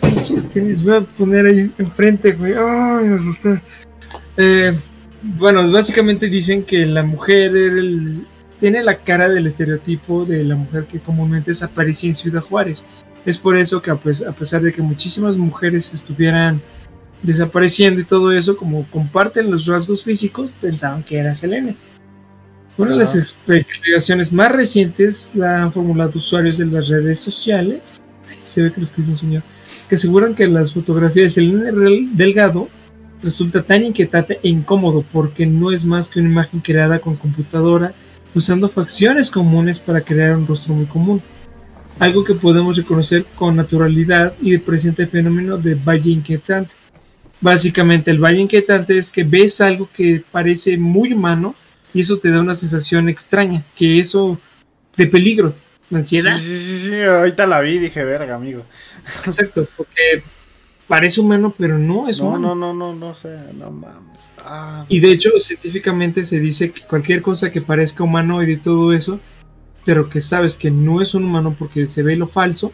Pinches tenis, voy a poner ahí enfrente, güey. ¡Ay, me asusté! Eh, bueno, básicamente dicen que la mujer era el- tiene la cara del estereotipo de la mujer que comúnmente desaparecía en Ciudad Juárez. Es por eso que a pes- a pesar de que muchísimas mujeres estuvieran desapareciendo y todo eso, como comparten los rasgos físicos, pensaban que era Selene. Una de las Ajá. explicaciones más recientes la han formulado usuarios de las redes sociales, Ay, se ve que lo escribió un señor, que aseguran que las fotografías de Selene Delgado resulta tan inquietante e incómodo porque no es más que una imagen creada con computadora usando facciones comunes para crear un rostro muy común algo que podemos reconocer con naturalidad y presenta el fenómeno de valle inquietante. Básicamente el valle inquietante es que ves algo que parece muy humano y eso te da una sensación extraña, que eso de peligro, Sí, ansiedad, sí, sí, sí, ahorita la vi y dije, verga, amigo. exacto, porque parece humano pero no es No, humano. no, no, no, no sé, no mames. Ah, Y de hecho científicamente se dice que cualquier cosa que parezca humanoide y todo eso, pero que sabes que no es un humano porque se ve lo falso,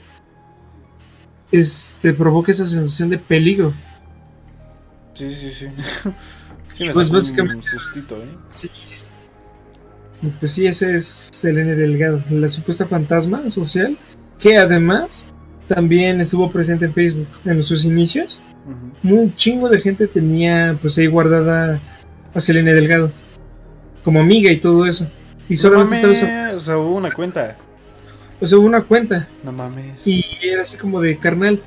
es, te provoca esa sensación de peligro. sí, sí, sí. Sí, me Pues un básicamente- sustito, ¿eh? Y Pues sí, ese es Selene Delgado, la supuesta fantasma social, que además también estuvo presente en Facebook en sus inicios. Un chingo de gente tenía pues ahí guardada a Selene Delgado como amiga y todo eso. Y No solamente estaba mames, esa- o sea, hubo una cuenta. o sea, hubo una cuenta No mames. y era así como de carnal.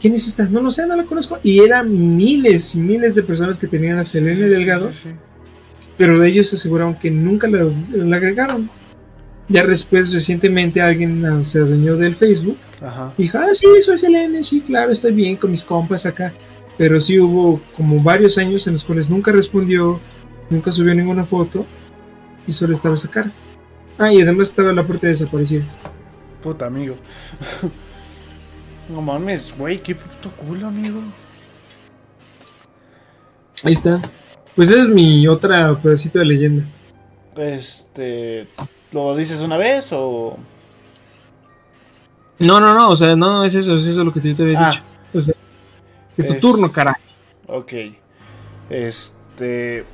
¿Quién es esta? No lo sé, no la conozco. Y eran miles y miles de personas que tenían a Selene Delgado, Sí, sí. pero de ellos aseguraron que nunca la, la agregaron. Ya después, recientemente, alguien ah, se adueñó del Facebook. Ajá. Y dijo, ah, sí, soy Selene, sí, claro, estoy bien con mis compas acá. Pero sí hubo como varios años en los cuales nunca respondió, nunca subió ninguna foto y solo estaba esa cara. Ah, y además estaba la puerta desaparecida. Puta, amigo. no mames, güey, qué puto culo, amigo. Ahí está. Pues esa es mi otra pedacito de leyenda. Este. ¿Lo dices una vez o.? No, no, no, o sea, no, es eso, es eso lo que yo te había Ah. dicho. O sea, que es tu Es- turno, carajo. Ok. Este.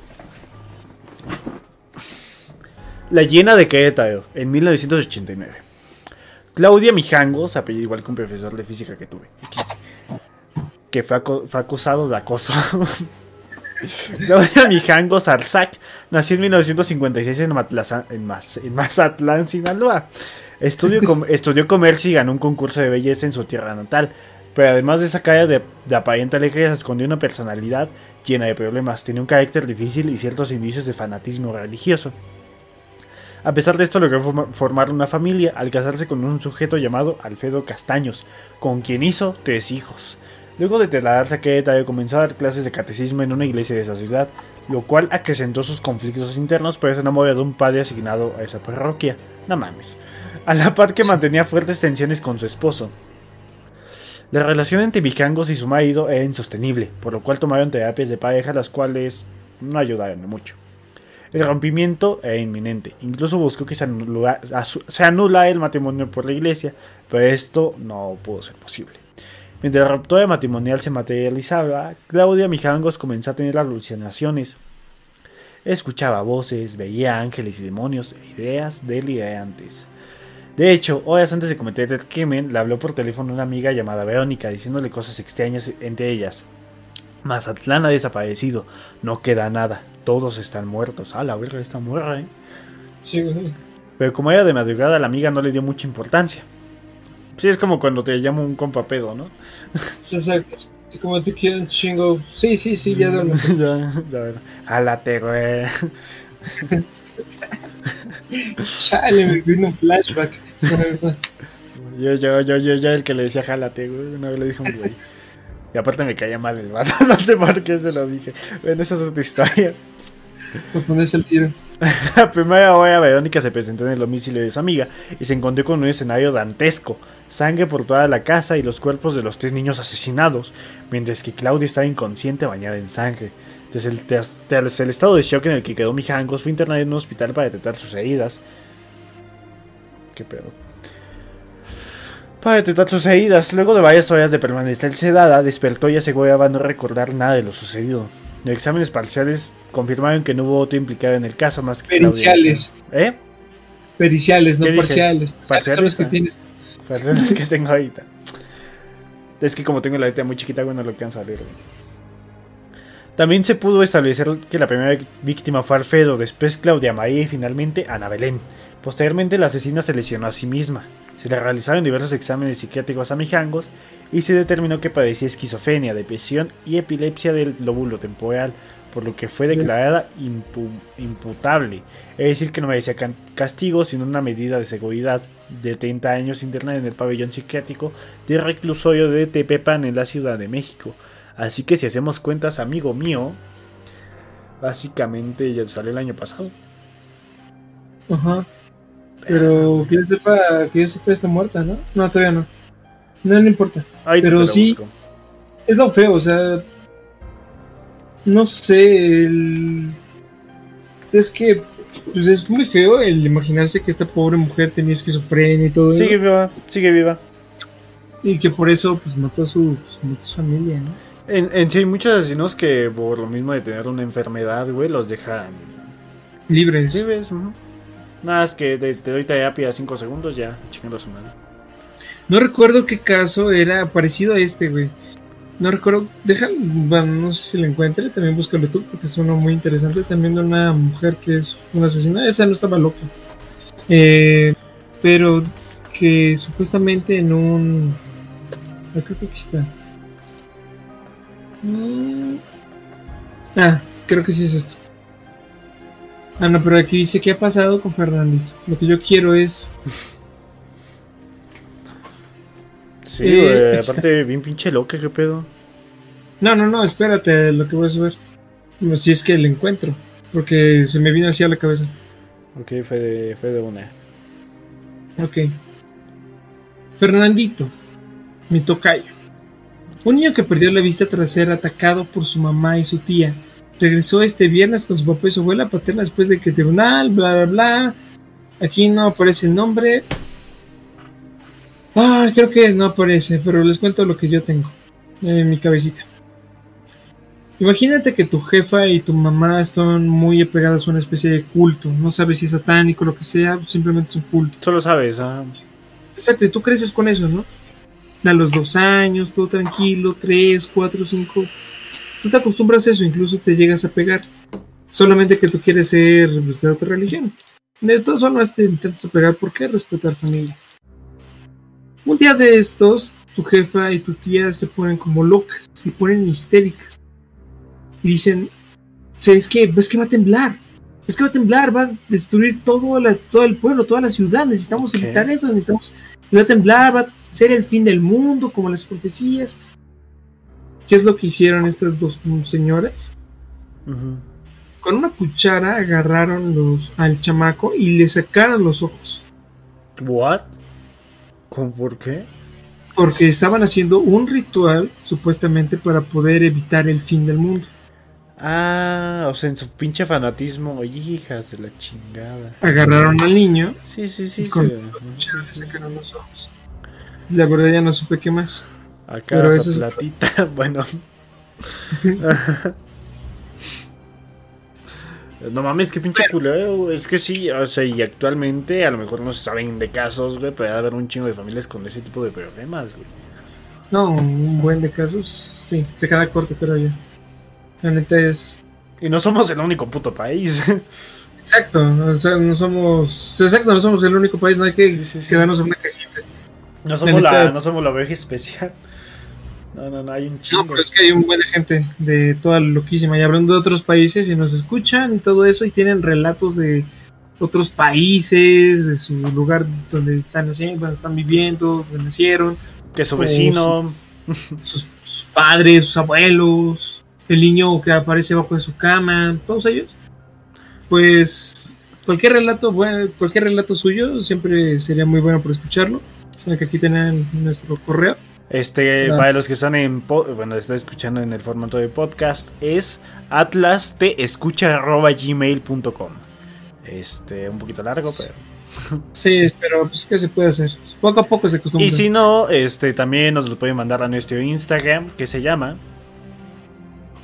La llena de Querétaro, en 1989. Claudia Mijangos, apellido igual que un profesor de física que tuve, que fue, aco- fue acusado de acoso. Claudia Mijangos Arzac nació en 1956 en, en Maz- en Mazatlán, Sinaloa. Estudió, com- estudió comercio y ganó un concurso de belleza en su tierra natal. Pero además de esa calle de, de aparente alegría, se escondió una personalidad llena de problemas. Tenía un carácter difícil y ciertos indicios de fanatismo religioso. A pesar de esto, logró forma- formar una familia al casarse con un sujeto llamado Alfredo Castaños, con quien hizo tres hijos. Luego de trasladarse a Querétaro, comenzó a dar clases de catecismo en una iglesia de esa ciudad, lo cual acrecentó sus conflictos internos, pero se enamoró de un padre asignado a esa parroquia. No mames. A la par que mantenía fuertes tensiones con su esposo. La relación entre Mijangos y su marido era insostenible, por lo cual tomaron terapias de pareja, las cuales no ayudaron mucho. El rompimiento era inminente, incluso buscó que se anula, se anula el matrimonio por la iglesia, pero esto no pudo ser posible. Mientras la ruptura matrimonial se materializaba, Claudia Mijangos comenzó a tener alucinaciones. Escuchaba voces, veía ángeles y demonios e ideas delirantes. De hecho, horas antes de cometer el crimen, le habló por teléfono una amiga llamada Verónica, diciéndole cosas extrañas entre ellas. Mazatlán ha desaparecido, no queda nada, todos están muertos. Ah, la verga está muerta, eh. Sí, güey. Pero como era de madrugada, la amiga no le dio mucha importancia. Sí, es como cuando te llamo un compa pedo, ¿no? Sí, exacto. Sí, Como te quiero un chingo. Sí, sí, sí, ya duermo. ya, ya, ver. Jálate, güey. Chale, me vino un flashback. Yo, yo, yo, yo, yo, el que le decía jálate, güey. Una vez le dije un güey. Y aparte me caía mal el vato. No sé por qué se lo dije. Bueno, esa es otra historia. Por ponerse el tiro. La primera hora Verónica se presentó en el domicilio de su amiga y se encontró con un escenario dantesco, sangre por toda la casa y los cuerpos de los tres niños asesinados, mientras que Claudia estaba inconsciente bañada en sangre. Desde el, tras- tras el estado de shock en el que quedó Mijangos, fue internada en un hospital para detectar sus heridas. ¿Qué pedo? Para detectar sus heridas, luego de varias horas de permanecer sedada, despertó y aseguraba no recordar nada de lo sucedido. Los exámenes parciales confirmaron que no hubo otro implicado en el caso más que Claudia. Periciales. ¿Eh? Periciales, no parciales. Parciales, Son los que ah. tienes. Parciales que tengo ahorita. Es que como tengo la letra muy chiquita, bueno, lo alcanzo a leer. También se pudo establecer que la primera víctima fue Alfredo, después Claudia María y finalmente Ana Belén. Posteriormente la asesina se lesionó a sí misma. Se le realizaron diversos exámenes psiquiátricos a Mijangos y se determinó que padecía esquizofrenia, depresión y epilepsia del lóbulo temporal, por lo que fue declarada impu- imputable. Es decir, que no merecía castigo, sino una medida de seguridad de 30 años interna en el pabellón psiquiátrico de reclusorio de Tepepan en la Ciudad de México. Así que si hacemos cuentas, amigo mío, básicamente ya salió el año pasado. Ajá. Pero que yo sepa, que yo sepa está muerta, ¿no? No, todavía no. No, no importa. Ahí Pero sí. busco. Es lo feo, o sea. No sé, el... Es que pues es muy feo el imaginarse que esta pobre mujer tenía esquizofrenia y todo Sigue eso. viva, sigue viva. Y que por eso pues mató a su, pues, mató a su familia, ¿no? En, en sí hay muchos asesinos que por lo mismo de tener una enfermedad, güey, los dejan Libres. libres. Nada, es que te, te doy terapia 5 segundos, ya, chingando a su madre. No recuerdo qué caso era parecido a este, güey. No recuerdo, deja, bueno, no sé si lo encuentre, también búscalo tú, porque es uno muy interesante, también de una mujer que es una asesina, esa no estaba loca. Eh, pero que supuestamente en un... ah, creo que está. Mm. Ah, creo que sí es esto. Ah, no, pero aquí dice qué ha pasado con Fernandito. Lo que yo quiero es. Sí, Eh, güey, aparte, bien pinche loca, qué pedo. No, no, no, espérate lo que voy a subir. No, si es que lo encuentro. Porque se me vino así a la cabeza. Ok, fue de, fue de una. Ok. Fernandito, mi tocayo. Un niño que perdió la vista tras ser atacado por su mamá y su tía. Regresó este viernes con su papá y su abuela paterna después de que el tribunal, bla, bla, bla. Aquí no aparece el nombre. Ah, creo que no aparece, pero les cuento lo que yo tengo en mi cabecita. Imagínate que tu jefa y tu mamá son muy apegadas a una especie de culto. No sabes si es satánico o lo que sea, simplemente es un culto. Solo sabes, ah. Exacto, y tú creces con eso, ¿no? A los dos años, todo tranquilo, tres, cuatro, cinco. Tú te acostumbras a eso, incluso te llegas a pegar. Solamente que tú quieres ser pues, de otra religión. De todas formas te intentas apegar porque respetar familia. Un día de estos, tu jefa y tu tía se ponen como locas, se ponen histéricas. Y dicen, ¿sabes qué? ¿Ves que va a temblar? Es que va a temblar, va a destruir todo, la- todo el pueblo, toda la ciudad. Necesitamos evitar eso, necesitamos. Va a temblar, va a ser el fin del mundo, como las profecías. ¿Qué es lo que hicieron estas dos señoras? Con una cuchara agarraron los, al chamaco y le sacaron los ojos. ¿What? ¿Con por qué? Porque estaban haciendo un ritual, supuestamente, para poder evitar el fin del mundo. Ah, o sea, en su pinche fanatismo, hijas de la chingada. Agarraron al niño Sí, sí, sí. y con se- le sacaron los ojos. La verdad ya no supe qué más. Acá Pero esa eso es- platita, bueno. No mames, qué pinche culero. Es que sí, o sea, y actualmente a lo mejor no se saben de casos, güey, pero debe haber un chingo de familias con ese tipo de problemas, güey. No, un buen de casos, sí, se queda corto, pero yo. La neta es. Y no somos el único puto país. Exacto, o sea, no somos. Exacto, no somos el único país, no hay que Sí, sí, sí. quedarnos en una cajita. No somos La no somos la oveja especial. No, no, no, hay un No, chingo. pero es que hay un buen de gente de toda loquísima y hablando de otros países y nos escuchan y todo eso y tienen relatos de otros países, de su lugar donde están haciendo, donde están viviendo, donde nacieron, que su vecino. sus, sus padres, sus abuelos, el niño que aparece bajo de su cama, todos ellos. Pues cualquier relato, bueno, cualquier relato suyo siempre sería muy bueno por escucharlo. Saben que aquí tienen nuestro correo. Este, Ah. para los que están en, bueno, está escuchando en el formato de podcast, es atlasteescucha.gmail.com. Este, un poquito largo, pero. Sí, pero pues qué se puede hacer. Poco a poco se acostumbra. Y si no, este, también nos lo pueden mandar a nuestro Instagram, que se llama.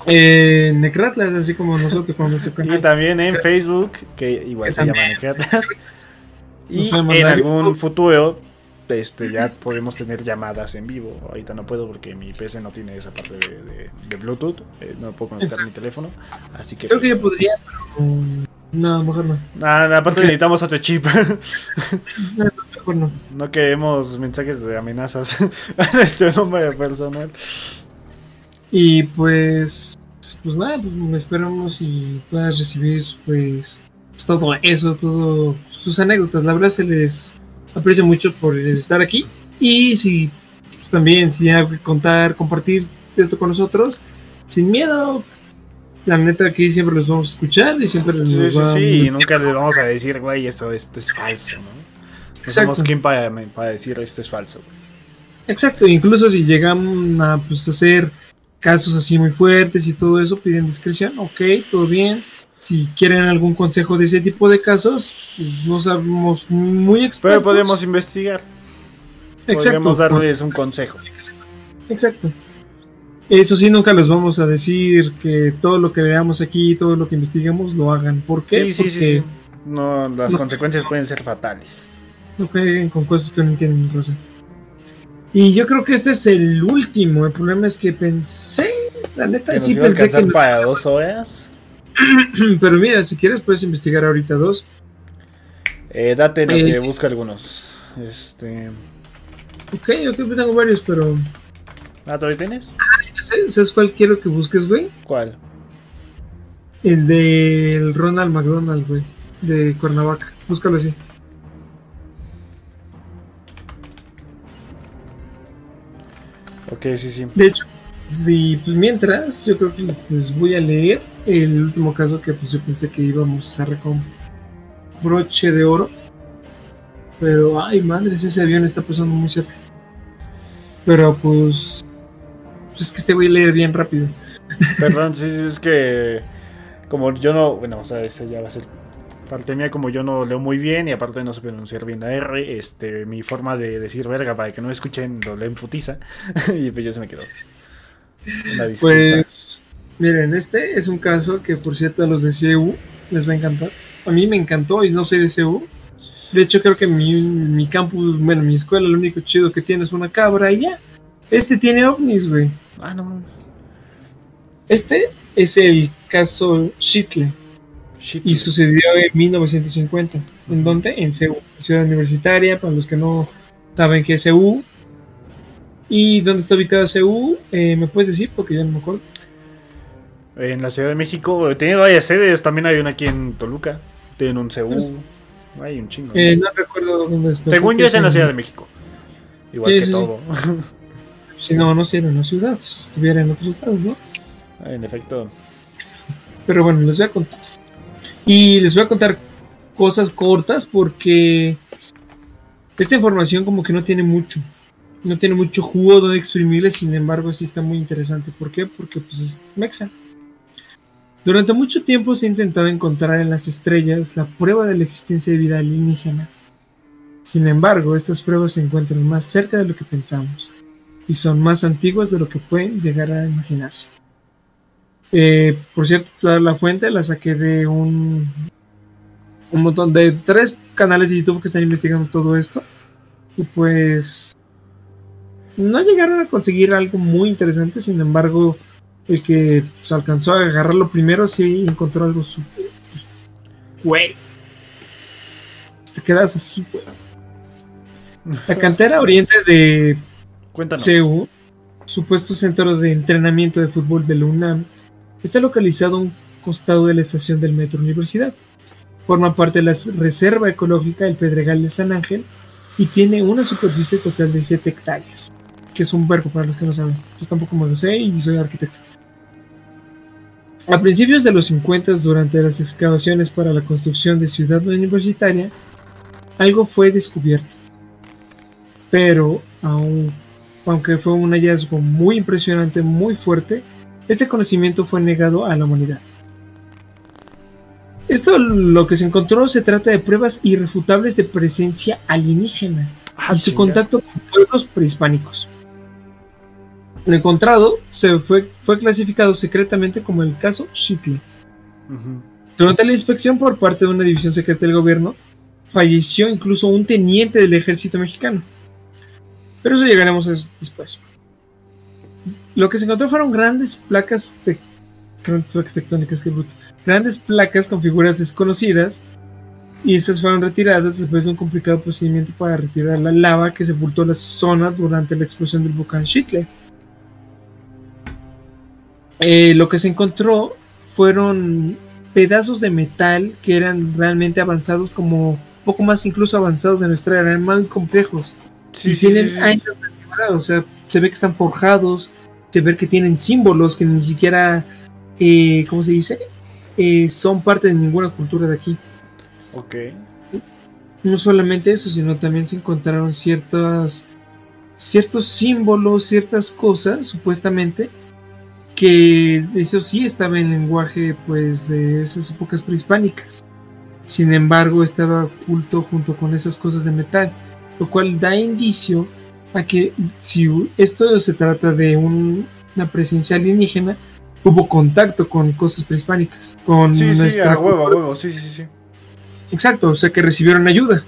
Eh, Necratlas, así como nosotros con nuestro Y también en Facebook, que igual Que se llama. Nos Y en algún futuro, este, ya podemos tener llamadas en vivo. Ahorita no puedo porque mi PC no tiene esa parte de, de- de Bluetooth. eh, no puedo conectar mi teléfono. Así que. Creo que yo podría, pero mm, no, mejor no. Ah, aparte necesitamos otro chip. No, Mejor no. no queremos mensajes de amenazas a este nombre personal. Y pues, pues nada, pues esperamos y puedas recibir pues, pues, todo eso, todo sus anécdotas. La verdad se les aprecia mucho por estar aquí. Y si pues, también si tienen algo que contar, compartir esto con nosotros, sin miedo. La neta aquí siempre los vamos a escuchar y siempre Sí, nos sí, va- sí. Y nunca le vamos a decir, güey, esto, esto es falso, ¿no? No somos quien para, para decir esto es falso. güey. Exacto, incluso si llegan a pues, hacer casos así muy fuertes y todo eso, piden discreción, ok, todo bien. Si quieren algún consejo de ese tipo de casos, pues no sabemos muy expertos. Pero podemos investigar. exacto, Podemos darles un consejo. exacto. Eso sí, nunca les vamos a decir que todo lo que veamos aquí, todo lo que investiguemos, lo hagan. ¿Por qué? Sí, sí, sí, Porque sí. No, las No. consecuencias pueden ser fatales. no caigan con cosas que no entienden, Rosa. Y yo creo que este es el último. El problema es que pensé, la neta, Que sí pensé que nos para dos horas. Pero mira, si quieres puedes investigar ahorita dos. Eh, date lo Eh. que busca algunos. Este. Ok, ok, pues tengo varios, pero... ¿Ah, todavía tienes? ¿Sabes sabes cuál quiero que busques, güey? ¿Cuál? El del Ronald McDonald, güey. De Cuernavaca. Búscalo así. Ok, sí, sí. De hecho, sí, pues mientras, yo creo que les voy a leer el último caso que pues yo pensé que íbamos a cerrar con broche de oro. Pero, ay, madres, ese avión está pasando muy cerca. Pero pues, pues es que este voy a leer bien rápido. Perdón, sí, sí, es que como yo no, bueno, o sea, este ya va a ser parte mía, como yo no leo muy bien y aparte no sé pronunciar bien la R, este, mi forma de decir verga para que no escuchen lo leen putiza y pues ya se me quedó. Pues, miren, este es un caso que por cierto a los de CEU les va a encantar. A mí me encantó y no soy de CEU. De hecho creo que mi, mi campus, bueno, mi escuela lo único chido que tiene es una cabra y ya. Este tiene ovnis, güey. Ah, no mames. Este es el caso Shitle Shit. y sucedió en 1950. ¿En dónde? En CEU, ciudad universitaria, para los que no saben qué es CEU. ¿Y dónde está ubicada CEU? Eh, ¿Me puedes decir? Porque ya no me acuerdo. En la Ciudad de México tiene varias sedes, también hay una aquí en Toluca, tienen un CEU, Pues- hay un chingo. Eh, no recuerdo dónde es. Según yo es en la Ciudad de México. Igual Sí, que sí. todo. Si no, no sería en la ciudad, si estuviera en otros estados, ¿no? en efecto. Pero bueno, les voy a contar. Y les voy a contar cosas cortas porque esta información como que no tiene mucho. No tiene mucho jugo donde exprimirle, sin embargo sí está muy interesante. ¿Por qué? Porque pues es mexa. Durante mucho tiempo se ha intentado encontrar en las estrellas la prueba de la existencia de vida alienígena. Sin embargo, estas pruebas se encuentran más cerca de lo que pensamos y son más antiguas de lo que pueden llegar a imaginarse. Eh, por cierto, toda la fuente la saqué de un, un montón de tres canales de YouTube que están investigando todo esto. Y pues no llegaron a conseguir algo muy interesante, sin embargo, el que pues, alcanzó a agarrarlo primero sí encontró algo súper. pues, Güey. Te quedas así, güey. La cantera oriente de Cuéntanos. CEU, supuesto centro de entrenamiento de fútbol de la UNAM, está localizado a un costado de la estación del Metro Universidad. Forma parte de la Reserva Ecológica del Pedregal de San Ángel y tiene una superficie total de 7 hectáreas, que es un verbo para los que no saben. Yo tampoco me lo sé y soy arquitecto. A principios de los 50, durante las excavaciones para la construcción de Ciudad Universitaria, algo fue descubierto. Pero, aun- aunque fue un hallazgo muy impresionante, muy fuerte, este conocimiento fue negado a la humanidad. Esto lo que se encontró se trata de pruebas irrefutables de presencia alienígena Ah, y su contacto con pueblos prehispánicos. Lo encontrado se fue, fue clasificado secretamente como el caso Shitley. Ujú. Durante la inspección por parte de una división secreta del gobierno, falleció incluso un teniente del ejército mexicano. Pero eso llegaremos a eso después. Lo que se encontró fueron grandes placas, te- grandes placas tectónicas, qué bruto. Grandes placas con figuras desconocidas y esas fueron retiradas después de un complicado procedimiento para retirar la lava que sepultó la zona durante la explosión del volcán Shitle. Eh, lo que se encontró fueron pedazos de metal que eran realmente avanzados, como poco más incluso avanzados de nuestra era, eran muy complejos Sí, y sí, tienen sí, sí, años de antigüedad, o sea, se ve que están forjados, se ve que tienen símbolos que ni siquiera, eh, ¿cómo se dice? Eh, son parte de ninguna cultura de aquí. Ok. No solamente eso, sino también se encontraron ciertas, ciertos símbolos, ciertas cosas, supuestamente, que eso sí estaba en lenguaje pues de esas épocas prehispánicas. Sin embargo, estaba oculto junto con esas cosas de metal, lo cual da indicio a que si esto se trata de un- una presencia alienígena, hubo contacto con cosas prehispánicas, con Sí, sí, nuestra a huevo, sí, sí, sí. Exacto, o sea que recibieron ayuda.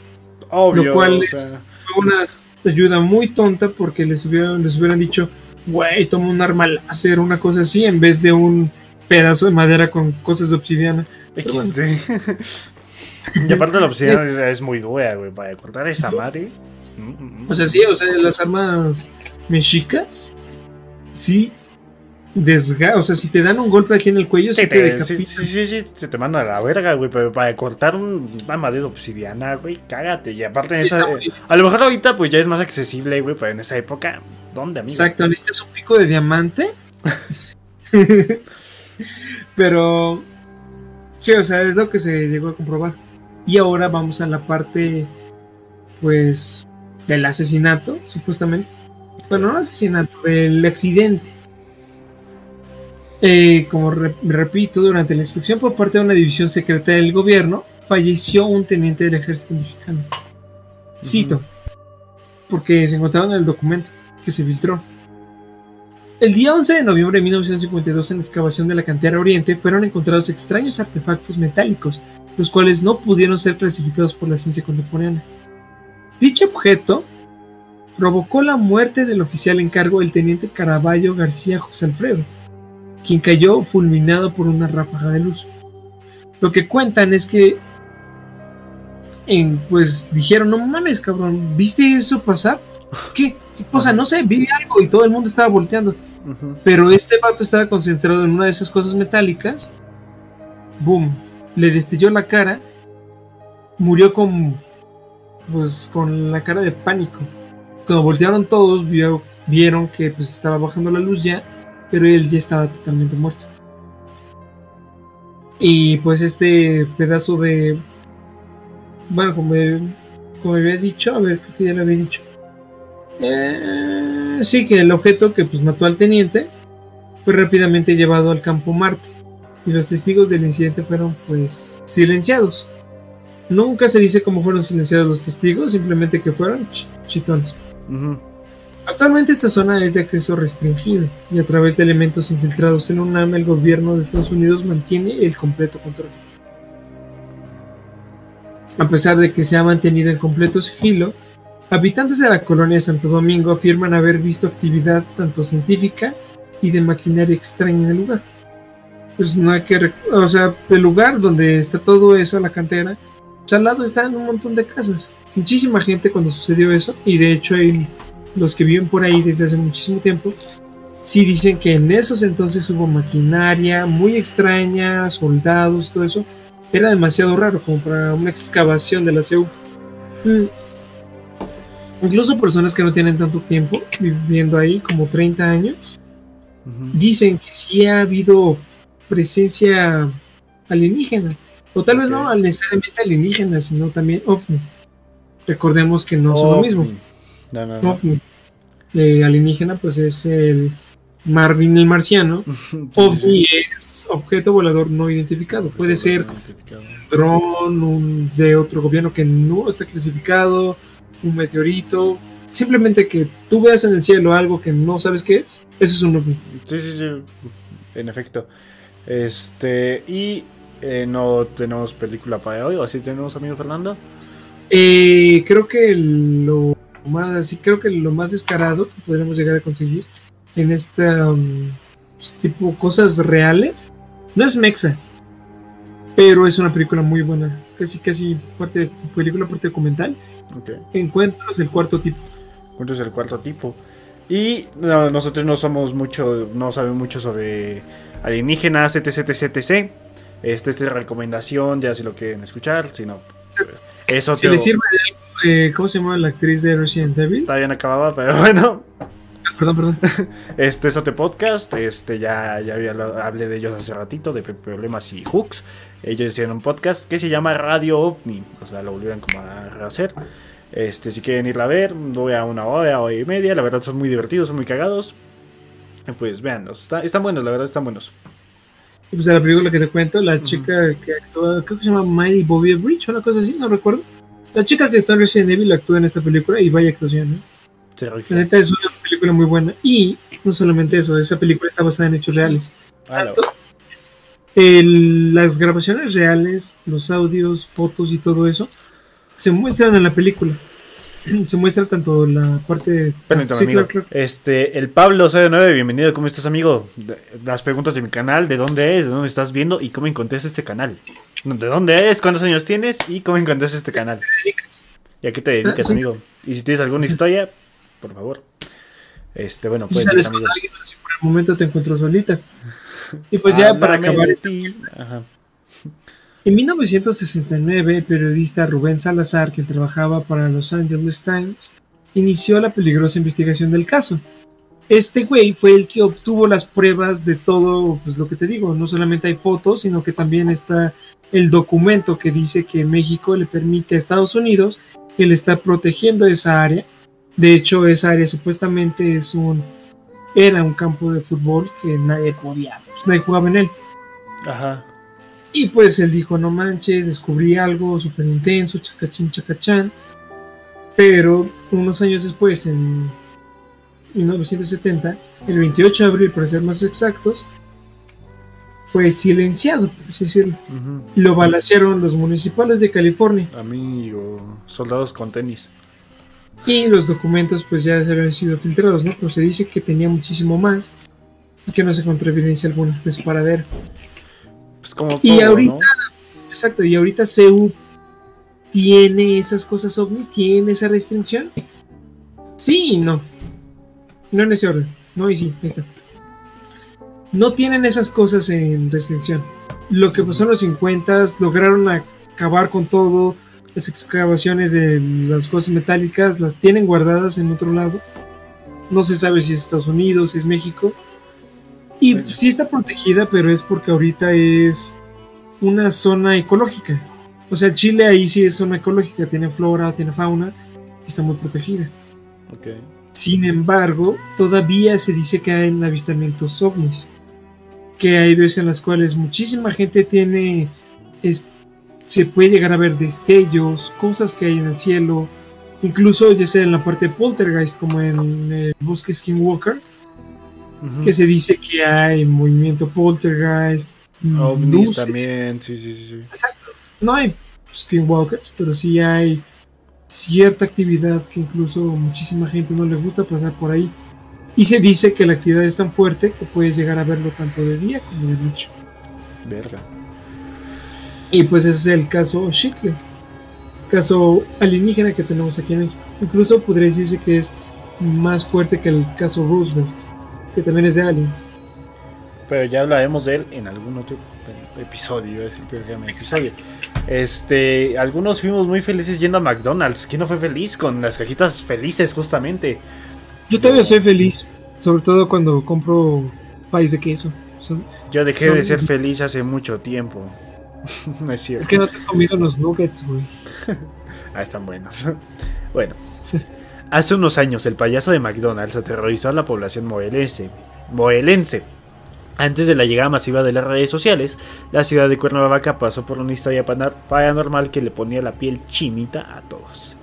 Obvio, Lo cual o es- sea, fue una ayuda muy tonta porque les hubieran, les hubieran dicho, güey, toma un arma láser, una cosa así, en vez de un pedazo de madera con cosas de obsidiana. Bueno. XD. y aparte la obsidiana es, es muy dura, güey, para cortar esa madre. O sea, sí, o sea, las armas mexicas, sí, desga o sea, si te dan un golpe aquí en el cuello, Sí, sí, te te, sí, sí, sí, se te manda a la verga, güey. Pero para cortar un- una madera de obsidiana, güey, cágate. Y aparte, en esa, eh, a lo mejor ahorita, pues ya es más accesible, güey. Pero en esa época, ¿dónde, amigo? Exacto, necesitas un pico de diamante. Pero sí, o sea, es lo que se llegó a comprobar. Y ahora vamos a la parte, pues, del asesinato, supuestamente. Bueno, no asesinato, del accidente. Eh, como re- repito, durante la inspección por parte de una división secreta del gobierno, falleció un teniente del ejército mexicano. Cito, porque se encontraba en el documento que se filtró. El día 11 de noviembre de 1952, en la excavación de la cantera Oriente, fueron encontrados extraños artefactos metálicos, los cuales no pudieron ser clasificados por la ciencia contemporánea. Dicho objeto provocó la muerte del oficial en cargo, el teniente Caraballo García José Alfredo, quien cayó fulminado por una ráfaga de luz. Lo que cuentan es que, en, pues dijeron, no mames, cabrón, ¿viste eso pasar? ¿Qué? ¿Qué cosa? No sé, vi algo y todo el mundo estaba volteando. Pero este vato estaba concentrado en una de esas cosas metálicas. Boom. Le destelló la cara. Murió con. Pues con la cara de pánico. Cuando voltearon todos, vio- vieron que pues estaba bajando la luz ya. Pero él ya estaba totalmente muerto. Y pues este pedazo de. Bueno, como, como había dicho, a ver, creo que ya lo había dicho. Eh, sí, que el objeto que pues mató al teniente fue rápidamente llevado al campo Marte y los testigos del incidente fueron pues silenciados. Nunca se dice cómo fueron silenciados los testigos, simplemente que fueron ch- chitones. Ujú. Actualmente esta zona es de acceso restringido y a través de elementos infiltrados en UNAM el gobierno de Estados Unidos mantiene el completo control. A pesar de que se ha mantenido en completo sigilo, habitantes de la colonia de Santo Domingo afirman haber visto actividad tanto científica y de maquinaria extraña en el lugar. Pues no hay que, o sea, el lugar donde está todo eso, la cantera, pues al lado están un montón de casas. Muchísima gente cuando sucedió eso y de hecho hay los que viven por ahí desde hace muchísimo tiempo, sí dicen que en esos entonces hubo maquinaria muy extraña, soldados, todo eso. Era demasiado raro como para una excavación de la CEU. Mm. Incluso personas que no tienen tanto tiempo viviendo ahí, como 30 años, dicen que sí ha habido presencia alienígena. O tal vez no necesariamente alienígena, sino también ovni. Recordemos que no son lo mismo. No, no, no. ovni. Eh, alienígena, pues es el Marvin el marciano. OVNI es objeto volador no identificado. Puede ser un dron, un de otro gobierno que no está clasificado, un meteorito. Simplemente que tú veas en el cielo algo que no sabes qué es, eso es un ovni. Sí, sí, sí. En efecto. Este. Y eh, no tenemos película para hoy. ¿O así tenemos, amigo Fernando? Eh, creo que lo más, así creo que lo más descarado que podríamos llegar a conseguir en esta um, pues, tipo cosas reales no es Mexa, pero es una película muy buena, casi casi parte de película parte documental. Ok. Encuentros del cuarto tipo. ¿Cuánto es el cuarto tipo? Y no, nosotros no somos mucho, no sabemos mucho sobre alienígenas, etc, etc, etc. Este, esta es recomendación, ya si lo quieren escuchar, si no, Sí. eso Si le sirve de algo, eh, ¿cómo se llama la actriz de Resident Evil? Todavía no acababa, pero bueno. Ah, Perdón, perdón. Este es otro podcast, este ya, ya había hablé de ellos hace ratito, de problemas y hooks. Ellos hicieron un podcast que se llama Radio OVNI, o sea, lo volvieron como a rehacer. Este, si quieren irla a ver, voy a una hora, hora y media, la verdad son muy divertidos, son muy cagados. Pues véanlos, está- están buenos, la verdad están buenos. Y pues a la película que te cuento, la chica que actúa, creo que se llama Miley Bobby Bridge o una cosa así, no recuerdo. La chica que actúa en Resident Evil actúa en esta película y vaya actuación, ¿no? La neta es una película muy buena. Y no solamente eso, esa película está basada en hechos reales. Ah, no. Tanto el- las grabaciones reales, los audios, fotos y todo eso se muestran en la película. Se muestra tanto la parte. Permítame, Sí, amigo. claro, claro. Este, el Pablo 09, bienvenido, ¿cómo estás, amigo? De- Las preguntas de mi canal, ¿de dónde es? ¿De dónde estás viendo? ¿Y cómo encontraste este canal? ¿De dónde es? ¿Cuántos años tienes? ¿Y cómo encontraste este canal? ¿Y a qué te dedicas, Ah, sí. amigo? Y si tienes alguna historia, por favor. Este, bueno, pues. si por el momento te encuentro solita. Y pues ya para acabar esta Ajá. En 1969, el periodista Rubén Salazar, que trabajaba para Los Angeles Times, inició la peligrosa investigación del caso. Este güey fue el que obtuvo las pruebas de todo, pues lo que te digo, no solamente hay fotos, sino que también está el documento que dice que México le permite a Estados Unidos que le está protegiendo esa área. De hecho, esa área supuestamente es un era un campo de fútbol que nadie podía, pues nadie jugaba en él. Ajá. Y pues él dijo, no manches, descubrí algo súper intenso, chacachín, chacachán. Pero unos años después, en 1970, el 28 de abril, para ser más exactos, fue silenciado, por así decirlo. Y lo balacearon los municipales de California. Amigo, soldados con tenis. Y los documentos pues ya se habían sido filtrados, ¿no? Pero se dice que tenía muchísimo más y que no se encontró evidencia alguna de su paradero. Pues como Y todo, ahorita- ¿no? Exacto, y ahorita CEU tiene esas cosas ovni, tiene esa restricción. Sí y no. No en ese orden. No y sí, ahí está. No tienen esas cosas en restricción. Lo que pasó en los 50 lograron acabar con todo. Las excavaciones de las cosas metálicas las tienen guardadas en otro lado. No se sabe si es Estados Unidos, si es México. Y Bueno. sí está protegida, pero es porque ahorita es una zona ecológica. O sea, Chile ahí sí es zona ecológica, tiene flora, tiene fauna, está muy protegida. Ok. Sin embargo, todavía se dice que hay avistamientos ovnis. Que hay veces en las cuales muchísima gente tiene. es- se puede llegar a ver destellos, cosas que hay en el cielo. Incluso ya sea en la parte de poltergeist, como en el bosque Skinwalker, Que se dice que hay movimiento poltergeist. Ovnis luces. también, sí, sí, sí. Exacto. No hay skinwalkers, pero sí hay cierta actividad que incluso muchísima gente no le gusta pasar por ahí. Y se dice que la actividad es tan fuerte que puedes llegar a verlo tanto de día como de noche. Verga. Y pues ese es el caso Shitley, caso alienígena que tenemos aquí en México. Incluso podría decirse que es más fuerte que el caso Roosevelt, que también es de aliens. Pero ya hablaremos de él en algún otro episodio, a decir, pero ya me- episodio. Este, algunos fuimos muy felices yendo a McDonald's. ¿Quién no fue feliz con las cajitas felices justamente? Yo todavía soy feliz, sobre todo cuando compro país de queso. Son- Yo dejé de ser felices. feliz hace mucho tiempo. no es cierto. Es que no te has comido los nuggets, güey. Ah, están buenos. bueno, Sí. Hace unos años el payaso de McDonald's aterrorizó a la población moelense. moelense. Antes de la llegada masiva de las redes sociales, la ciudad de Cuernavaca pasó por una historia paranormal que le ponía la piel chinita a todos.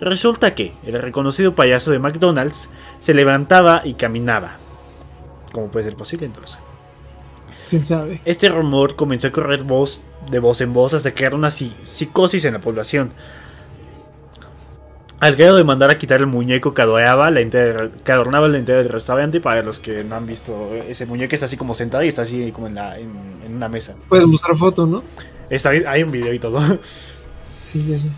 Resulta que el reconocido payaso de McDonald's se levantaba y caminaba. ¿Cómo puede ser posible? Sé. ¿Quién sabe? Este rumor comenzó a correr voz de voz en voz hasta crear una psi- psicosis en la población. Al grado de mandar a quitar el muñeco que adornaba la entera, que adornaba la entrada del restaurante. Para los que no han visto, ese muñeco está así como sentado y está así como en, la, en, en una mesa. Puedes mostrar foto, ¿no? Está, hay un video y todo. Sí, ya sé.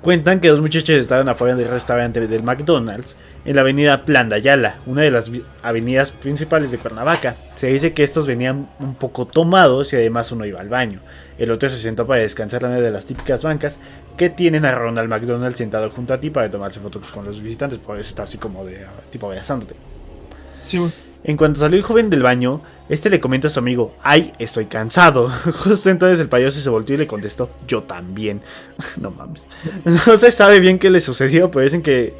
Cuentan que dos muchachos estaban afuera del restaurante del McDonald's en la avenida Plan de Ayala, una de las avenidas principales de Cuernavaca. Se dice que estos venían un poco tomados y además uno iba al baño. El otro se sentó para descansar en una de las típicas bancas que tienen a Ronald McDonald sentado junto a ti para tomarse fotos con los visitantes, por eso está así como de tipo abrazándote. Sí. En cuanto salió el joven del baño, este le comenta a su amigo, ay, estoy cansado. Justo entonces el payaso se volteó y le contestó, yo también. no mames. No se sabe bien qué le sucedió, pero dicen que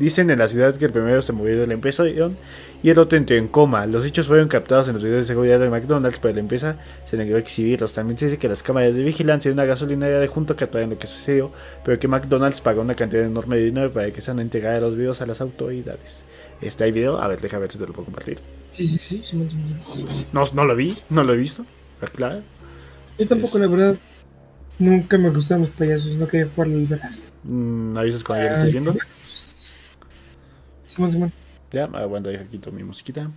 dicen en la ciudad que el primero se murió de la empresa y el otro entró en coma. Los hechos fueron captados en los videos de seguridad de McDonald's, pero la empresa se negó a exhibirlos. También se dice que las cámaras de vigilancia de una gasolinera de junto captaron lo que sucedió, pero que McDonald's pagó una cantidad enorme de dinero para que sean entregados los videos a las autoridades. Este hay video, a ver, déjame ver si te lo puedo compartir. Sí, sí, sí. sí, sí, sí. No, no lo vi, no lo he visto. Claro. Yo tampoco, la verdad. Nunca me gustaron los payasos, no quería jugar al veras. Mm, ¿Avisas cuando ya lo estás viendo? Simón, Simón. Ya, aguanta, deja quito mi musiquita.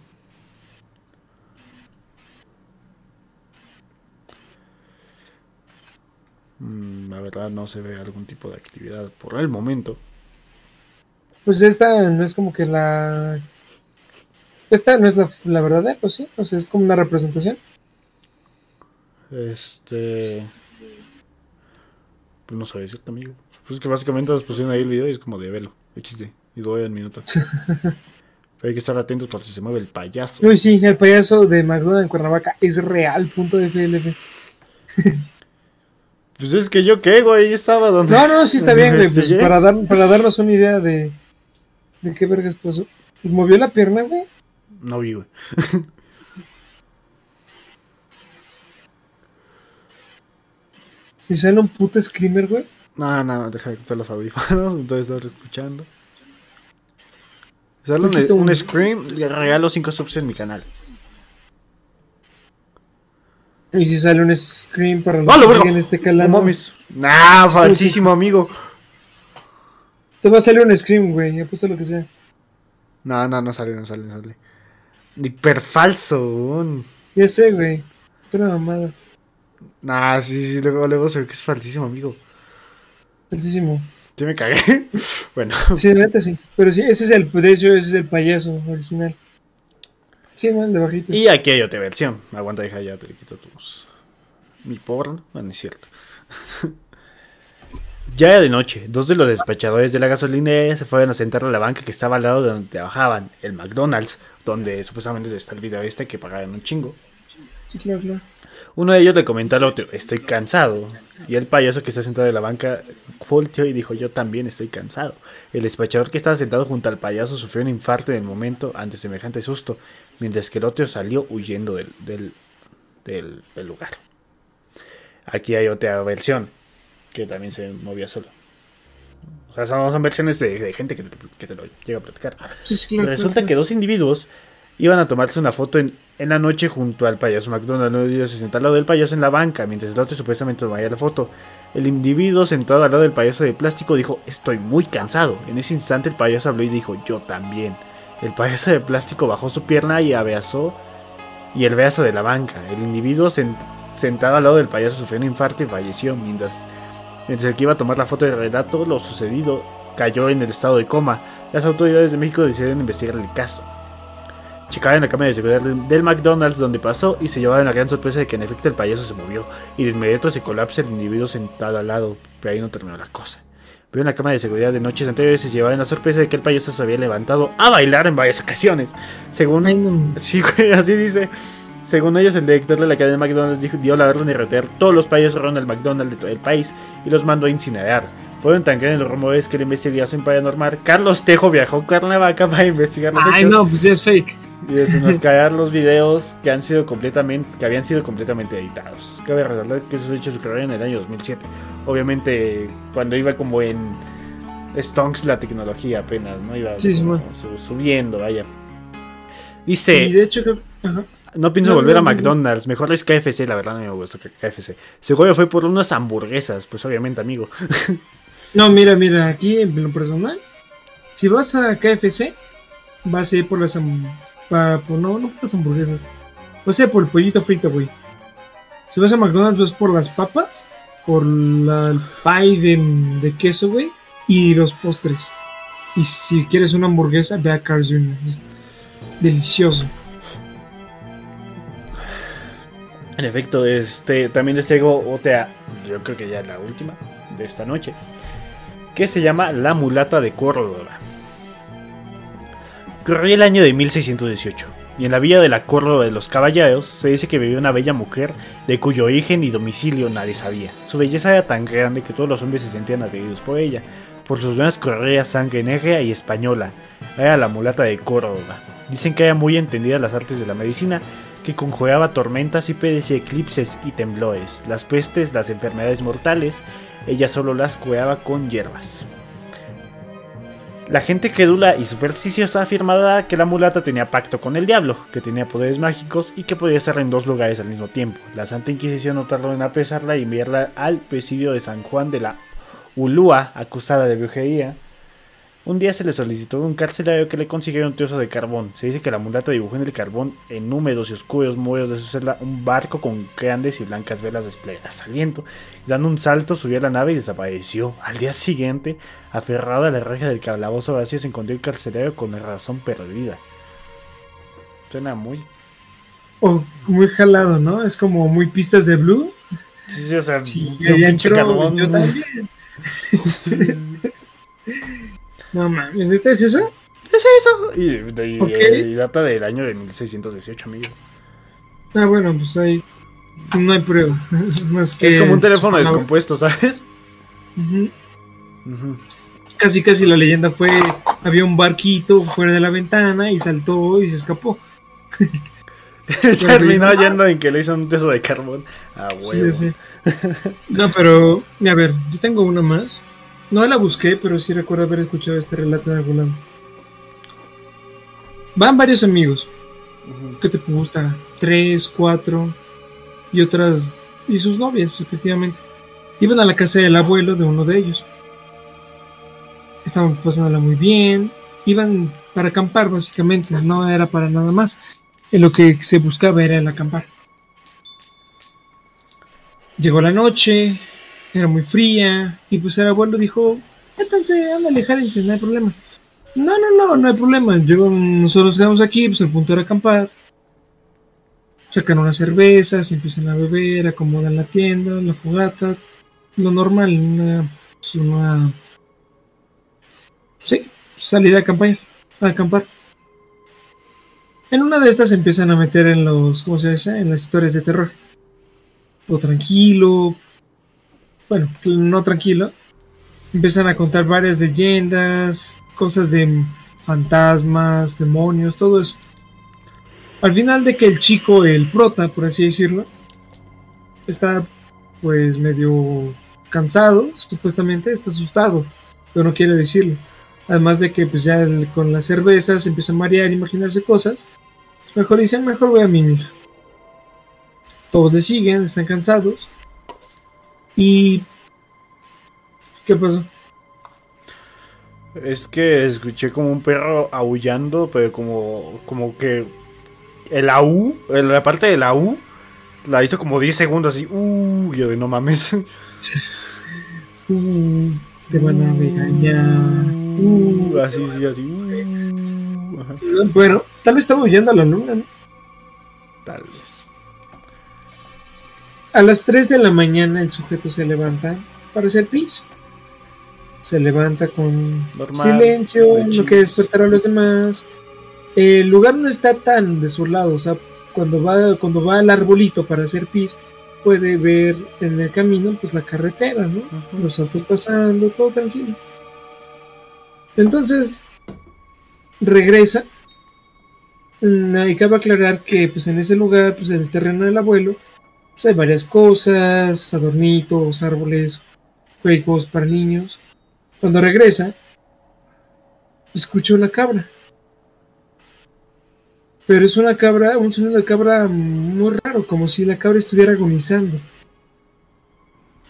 Mm, la verdad no se ve algún tipo de actividad por el momento. Pues esta no es como que la. Esta no es la, la verdadera, pues sí. O sea, es como una representación. Este. Pues no sabía decirte, amigo. Pues es que básicamente nos pusieron ahí el video y es como de velo. XD. Y en minutos. Pero hay que estar atentos por si se mueve el payaso. Uy, sí, el payaso de McDonald's en Cuernavaca es real. Punto de FLF. Pues es que yo qué, güey. Estaba donde. No, no, sí está bien, güey. Pues Investigué. para, dar, para darnos una idea de. ¿De qué vergas pasó? ¿Movió la pierna, güey? No vi, güey. Si sale un puto screamer, güey. No, no, deja de quitar los audífonos. Entonces estás escuchando. Sale un, un scream. Le regalo 5 subs en mi canal. Y si sale un scream para los ¡Hola, que siguen este No calando. mames. Nah, falsísimo, amigo. Te va a salir un scream, güey. Apuesta lo que sea. No, no, no sale, no sale, no sale. Hiper falso. un- Ya sé, güey. Pero mamada. Nah, sí, sí, luego, luego se ve que es falsísimo, amigo. Altísimo. Sí me cagué. bueno, Sí, neta sí. Pero sí, ese es el precio, ese es el payaso original. Sí, el de bajito. y aquí hay otra versión. Aguanta, deja ya, te quito tus... Mi porno. Bueno, es cierto. ya era de noche. Dos de los despachadores de la gasolinera se fueron a sentar a la banca que estaba al lado de donde trabajaban, el McDonald's, donde supuestamente está el video este que pagaban un chingo. Sí, claro, claro. Uno de ellos le comentó al otro, estoy cansado. Y el payaso que está sentado en la banca volteó y dijo, yo también estoy cansado. El despachador que estaba sentado junto al payaso sufrió un infarto en el momento ante semejante susto, mientras que el otro salió huyendo del, del, del- del lugar. Aquí hay otra versión, que también se movía solo. O sea, son, versiones de, de gente que te, que te lo llega a platicar. Sí, sí, claro. Resulta que dos individuos iban a tomarse una foto en, en la noche junto al payaso McDonald. Uno se sentó al lado del payaso en la banca, mientras el otro supuestamente tomaba la foto. El individuo sentado al lado del payaso de plástico dijo, estoy muy cansado. En ese instante el payaso habló y dijo, yo también. El payaso de plástico bajó su pierna y abrazó y el brazo de la banca. El individuo sen- sentado al lado del payaso sufrió un infarto y falleció, mientras, mientras el que iba a tomar la foto del relato, lo sucedido cayó en el estado de coma. Las autoridades de México decidieron investigar el caso. Checaron la cámara de seguridad del McDonald's donde pasó y se llevaron la gran sorpresa de que en efecto el payaso se movió y de inmediato se colapsa el individuo sentado al lado, pero ahí no terminó la cosa. Vieron la cámara de seguridad de noches anteriores y se llevaron la sorpresa de que el payaso se había levantado a bailar en varias ocasiones. Según Ay, no. Sí, así dice. Según ellos, el director de la cadena de McDonald's dijo, dio la orden de retear todos los payasos Ronald McDonald de todo el país y los mandó a incinerar. Fueron tan grandes los rumores que la investigación paranormal, Carlos Tejo viajó a Cuernavaca para investigar los Ay, hechos no, pues es fake. y desenmascarar los videos que han sido completamente, que habían sido completamente editados. Cabe recordar que esos hechos ocurrieron en el año 2007. Obviamente, cuando iba como en stonks la tecnología apenas, ¿no? Iba Sí, como subiendo, vaya. Dice... Y de hecho. Ajá. No pienso No, volver no, a no. McDonald's, mejor es KFC, la verdad no me gusta que KFC. Seguro fue por unas hamburguesas, pues obviamente, amigo. No, mira, mira, aquí en lo personal, si vas a KFC, vas a ir por las ham- pa- por- no, no por las hamburguesas. A ir por el pollito frito, güey. Si vas a McDonald's, vas por las papas, por la, el pie de, queso, güey, y los postres. Y si quieres una hamburguesa, ve a Carl's Jr. Es delicioso. En efecto, este también les traigo otra, yo creo que ya la última de esta noche, que se llama La mulata de Córdoba. Corría el año de 1618, y en la villa de la Córdoba de los Caballeros se dice que vivía una bella mujer de cuyo origen y domicilio nadie sabía. Su belleza era tan grande que todos los hombres se sentían atraídos por ella. Por sus venas corría sangre negra y española. Era la mulata de Córdoba. Dicen que era muy entendida en las artes de la medicina, que conjuraba tormentas y predecía eclipses y temblores, las pestes, las enfermedades mortales, ella solo las curaba con hierbas. La gente crédula y supersticiosa afirmaba que la mulata tenía pacto con el diablo, que tenía poderes mágicos y que podía estar en dos lugares al mismo tiempo. La Santa Inquisición no tardó en apresarla y enviarla al presidio de San Juan de la Ulúa, acusada de brujería. Un día se le solicitó a un carcelario que le consiguiera un trozo de carbón. Se dice que la mulata dibujó en el carbón, en húmedos y oscuros muros de su celda, un barco con grandes y blancas velas desplegadas al viento. Dando un salto, subió a la nave y desapareció. Al día siguiente, aferrado a la reja del calabozo vacío, se encontró el carcelario con la razón perdida. Suena muy. O muy jalado, ¿no? Es como muy pistas de blue. Sí, sí, o sea, Sí, yo también. No mames, ¿neta es eso? Es eso. Y, y- Ok. y data del año de 1618, amigo. Ah, bueno, pues ahí no hay prueba. Más que es como un teléfono descompuesto, ¿sabes? Casi, casi la leyenda fue: había un barquito fuera de la ventana y saltó y se escapó. Terminó yendo en que le hizo un teso de carbón. Ah, Sí, huevo. ya sé. No, pero, a ver, yo tengo una más. No la busqué, pero sí recuerdo haber escuchado este relato en algún lado. Van varios amigos. ¿Qué te gusta? Tres, cuatro. Y otras. Y sus novias, respectivamente. Iban a la casa del abuelo de uno de ellos. Estaban pasándola muy bien. Iban para acampar, básicamente. No era para nada más. Lo que se buscaba era el acampar. Llegó la noche, era muy fría, y pues el abuelo dijo, métanse, ándale, jálense, no hay problema. No, no, no, no hay problema. Yo, nosotros quedamos aquí, pues el punto era acampar. Sacan unas cervezas, empiezan a beber, acomodan la tienda, la fogata, lo normal, una, pues, una sí, salida a acampar, a acampar. En una de estas se empiezan a meter en los, ¿cómo se dice? En las historias de terror. Todo tranquilo. Bueno, no tranquilo. Empiezan a contar varias leyendas, cosas de fantasmas, demonios, todo eso. Al final de que el chico, el prota, por así decirlo, está pues medio cansado, supuestamente, está asustado, pero no quiere decirlo. Además de que pues ya con la cerveza se empieza a marear, imaginarse cosas. Es mejor dicen, mejor voy a mimir. Todos le siguen, están cansados. Y... ¿Qué pasó? Es que escuché como un perro aullando, pero como, como que el AU, la parte del AU, la hizo como 10 segundos así. Uh, yo de no mames. Uh, te van a regañar. Uh, así, sí, así. Uh, Bueno, tal vez estaba huyendo a la luna, ¿no? tal vez. A las 3 de la mañana el sujeto se levanta para hacer pis. Se levanta con Normal, silencio, no que chilis. despertar a los demás. El lugar no está tan desolado, o sea, cuando va, cuando va al arbolito para hacer pis, puede ver en el camino pues la carretera, ¿no? Los autos pasando, todo tranquilo. Entonces, regresa. Mm, Y cabe aclarar que pues en ese lugar, pues en el terreno del abuelo, pues hay varias cosas, adornitos, árboles, juegos para niños. Cuando regresa, escucha una cabra. Pero es una cabra, un sonido de cabra muy raro, como si la cabra estuviera agonizando.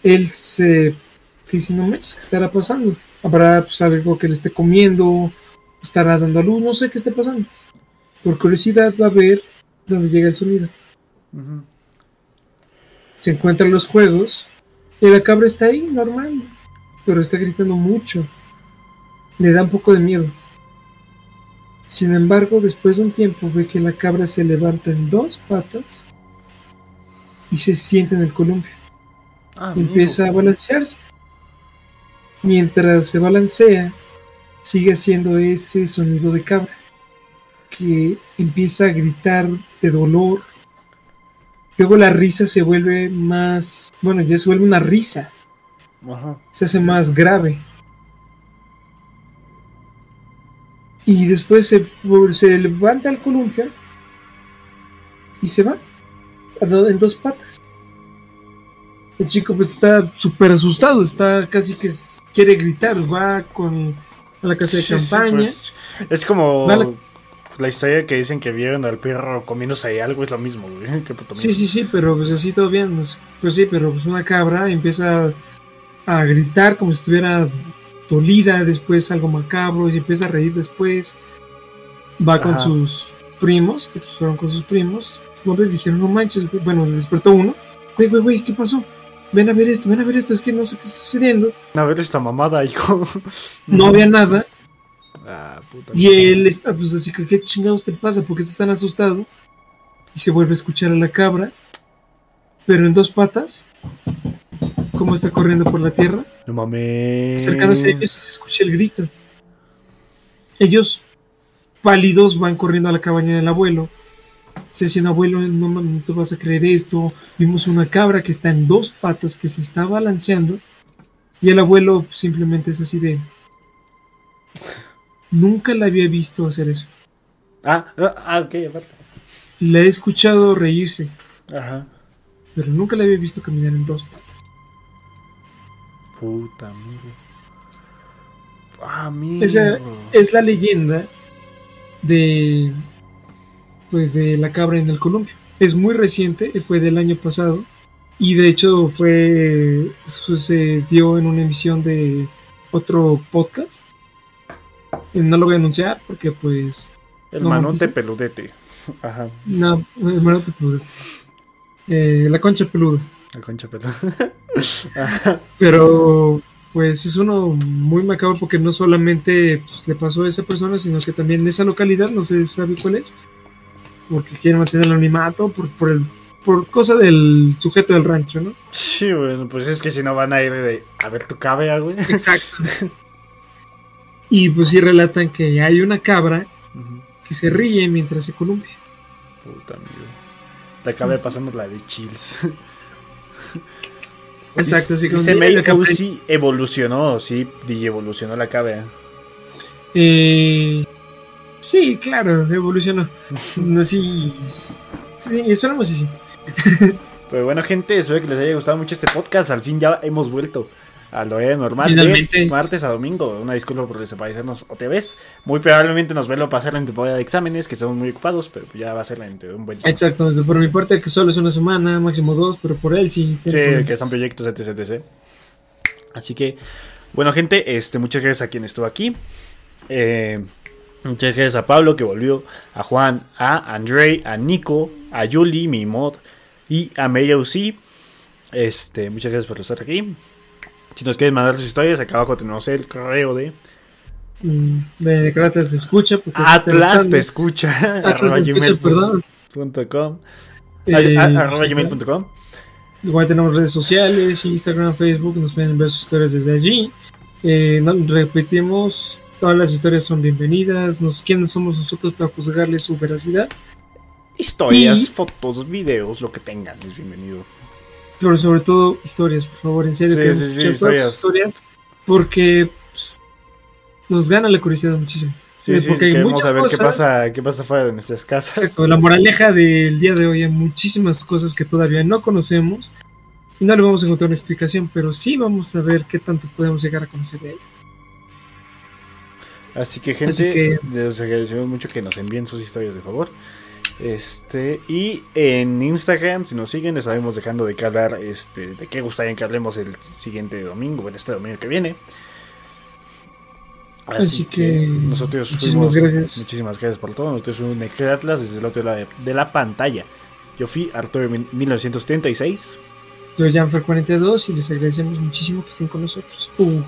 Él se dice, no manches, ¿qué estará pasando? Habrá pues, algo que le esté comiendo, estará dando a luz, no sé qué esté pasando. Por curiosidad va a ver dónde llega el sonido. Se encuentran los juegos y la cabra está ahí, normal, pero está gritando mucho. Le da un poco de miedo. Sin embargo, después de un tiempo ve que la cabra se levanta en dos patas y se sienta en el columpio. Ah, empieza a balancearse. Mientras se balancea, sigue haciendo ese sonido de cabra que empieza a gritar de dolor. Luego la risa se vuelve más, bueno, ya se vuelve una risa. Ajá. se hace más grave. Y después se, se levanta el columpio y se va en dos patas. El chico pues está súper asustado, está casi que quiere gritar, va con a la casa de Sí, sí, campaña. pues, es como. La historia que dicen que vieron al perro comiéndose ahí algo, es lo mismo, güey. Qué puto Sí, sí, sí, pero pues así todo bien. es- Pues sí, pero pues una cabra empieza a gritar como si estuviera dolida, después algo macabro, y se empieza a reír después. Va con sus primos, que pues fueron con sus primos. Los hombres dijeron, no manches, güey". bueno, despertó uno. Güey, güey, güey, ¿qué pasó? Ven a ver esto, ven a ver esto, es que no sé qué está sucediendo. A ver esta mamada, hijo. No había nada. Ah, puta. Y él está, pues así que, ¿qué chingados te pasa? ¿Por qué estás tan asustado? Y se vuelve a escuchar a la cabra, pero en dos patas, como está corriendo por la tierra, No mames. acercándose a ellos y se escucha el grito. Ellos, pálidos, van corriendo a la cabaña del abuelo. Se diciendo, abuelo, no, mames, no te vas a creer esto. Vimos una cabra que está en dos patas, que se está balanceando. Y el abuelo simplemente es así de... Nunca la había visto hacer eso. Ah, ah, ah, ok, aparte. La he escuchado reírse, Ajá. pero nunca la había visto caminar en dos patas. Puta, amigo. Ah, amigo. Esa es la leyenda de pues de la cabra en el columpio. Es muy reciente, fue del año pasado y de hecho fue sucedió en una emisión de otro podcast. No lo voy a anunciar porque pues El no manote peludete. Ajá. no, hermano te pude. Eh, la concha peluda. El concha peluda. Ajá. Pero pues es uno muy macabro porque no solamente pues, le pasó a esa persona, sino que también en esa localidad, no se sabe cuál es, porque quieren mantener el anonimato por, por, el, por cosa del sujeto del rancho, ¿no? Sí, bueno, pues es que si no van a ir de. A ver tu cabra, güey. Exacto. y pues sí relatan que hay una cabra que se ríe mientras se columpia. Puta, amigo. Te acabé pasando la de chills. Exacto, así como Dice cabra- sí evolucionó, sí, evolucionó la cabra. Eh, sí, claro, evolucionó. Así, sí, esperamos y sí. Pero bueno, gente, espero que les haya gustado mucho este podcast. Al fin ya hemos vuelto a lo normal Finalmente. de martes a domingo. Una disculpa por desaparecernos otra vez. Muy probablemente nos a pasar en temporada de exámenes, que estamos muy ocupados, pero ya va a ser entre un buen tiempo. Exacto, por mi parte que solo es una semana, máximo dos, pero por él sí. Sí, que son proyectos, etc, etc. Así que, bueno, gente, este, muchas gracias a quien estuvo aquí. Eh, muchas gracias a Pablo que volvió, a Juan, a Andrei, a Nico, a Yuli, mi mod, y a UC. Este, muchas gracias por estar aquí. Si nos quieren mandar sus historias, acá abajo tenemos el correo de Mm, de Kratos te escucha. Porque Atlas te escucha, Atlas arroba te escucha, gmail perdón. punto com. Eh, Ay, a- arroba gmail.com. Igual tenemos redes sociales, Instagram, Facebook, nos pueden ver sus historias desde allí. Eh, no- repetimos, todas las historias son bienvenidas. Nos, ¿Quiénes somos nosotros para juzgarles su veracidad? Historias, Y- fotos, videos, lo que tengan, es bienvenido. Pero sobre todo historias, por favor, en serio, Sí, queremos sí, sí, escuchar todas sus historias porque pues, nos gana la curiosidad muchísimo. Sí, porque hay muchas saber qué pasa, qué pasa fuera de nuestras casas. Exacto, la moraleja del día de hoy hay muchísimas cosas que todavía no conocemos y no le vamos a encontrar una explicación, pero sí vamos a ver qué tanto podemos llegar a conocer de ella. Así que gente, Así que- les agradecemos mucho que nos envíen sus historias de favor. Este, y en Instagram, si nos siguen, les estaremos dejando de hablar, este, de qué gustaría que hablemos el siguiente domingo, bueno, este domingo que viene. Así, Así que, que, nosotros muchísimas fuimos- gracias. Muchísimas gracias por todo. Nosotros fuimos Necre Atlas desde el otro lado de, de la pantalla. Yo fui Arturo mil- 1976. Yo, Janfer42, y les agradecemos muchísimo que estén con nosotros. Uh,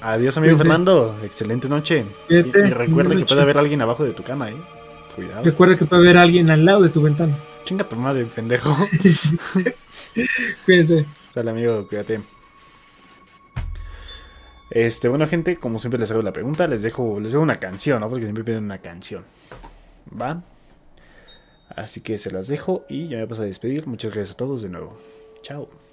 Adiós, amigo Cuídense. Fernando. Excelente noche. Y, Cuídate, y que noche. puede haber alguien abajo de tu cama, eh. Cuidado. recuerda que puede haber alguien al lado de tu ventana. Chinga tu madre, pendejo. Cuídense. Sale, amigo, cuídate. Este, bueno, gente, como siempre les hago la pregunta, les dejo, les dejo una canción, ¿no? Porque siempre piden una canción. ¿Va? Así que se las dejo y ya me paso a despedir. Muchas gracias a todos de nuevo. Chao.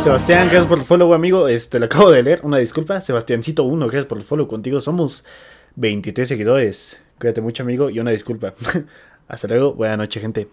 Sebastián, gracias por el follow, amigo. Este, lo acabo de leer. Una disculpa, Sebastiancito 1, gracias por el follow. Contigo somos 23 seguidores. Cuídate mucho, amigo, y una disculpa. Hasta luego, buena noche, gente.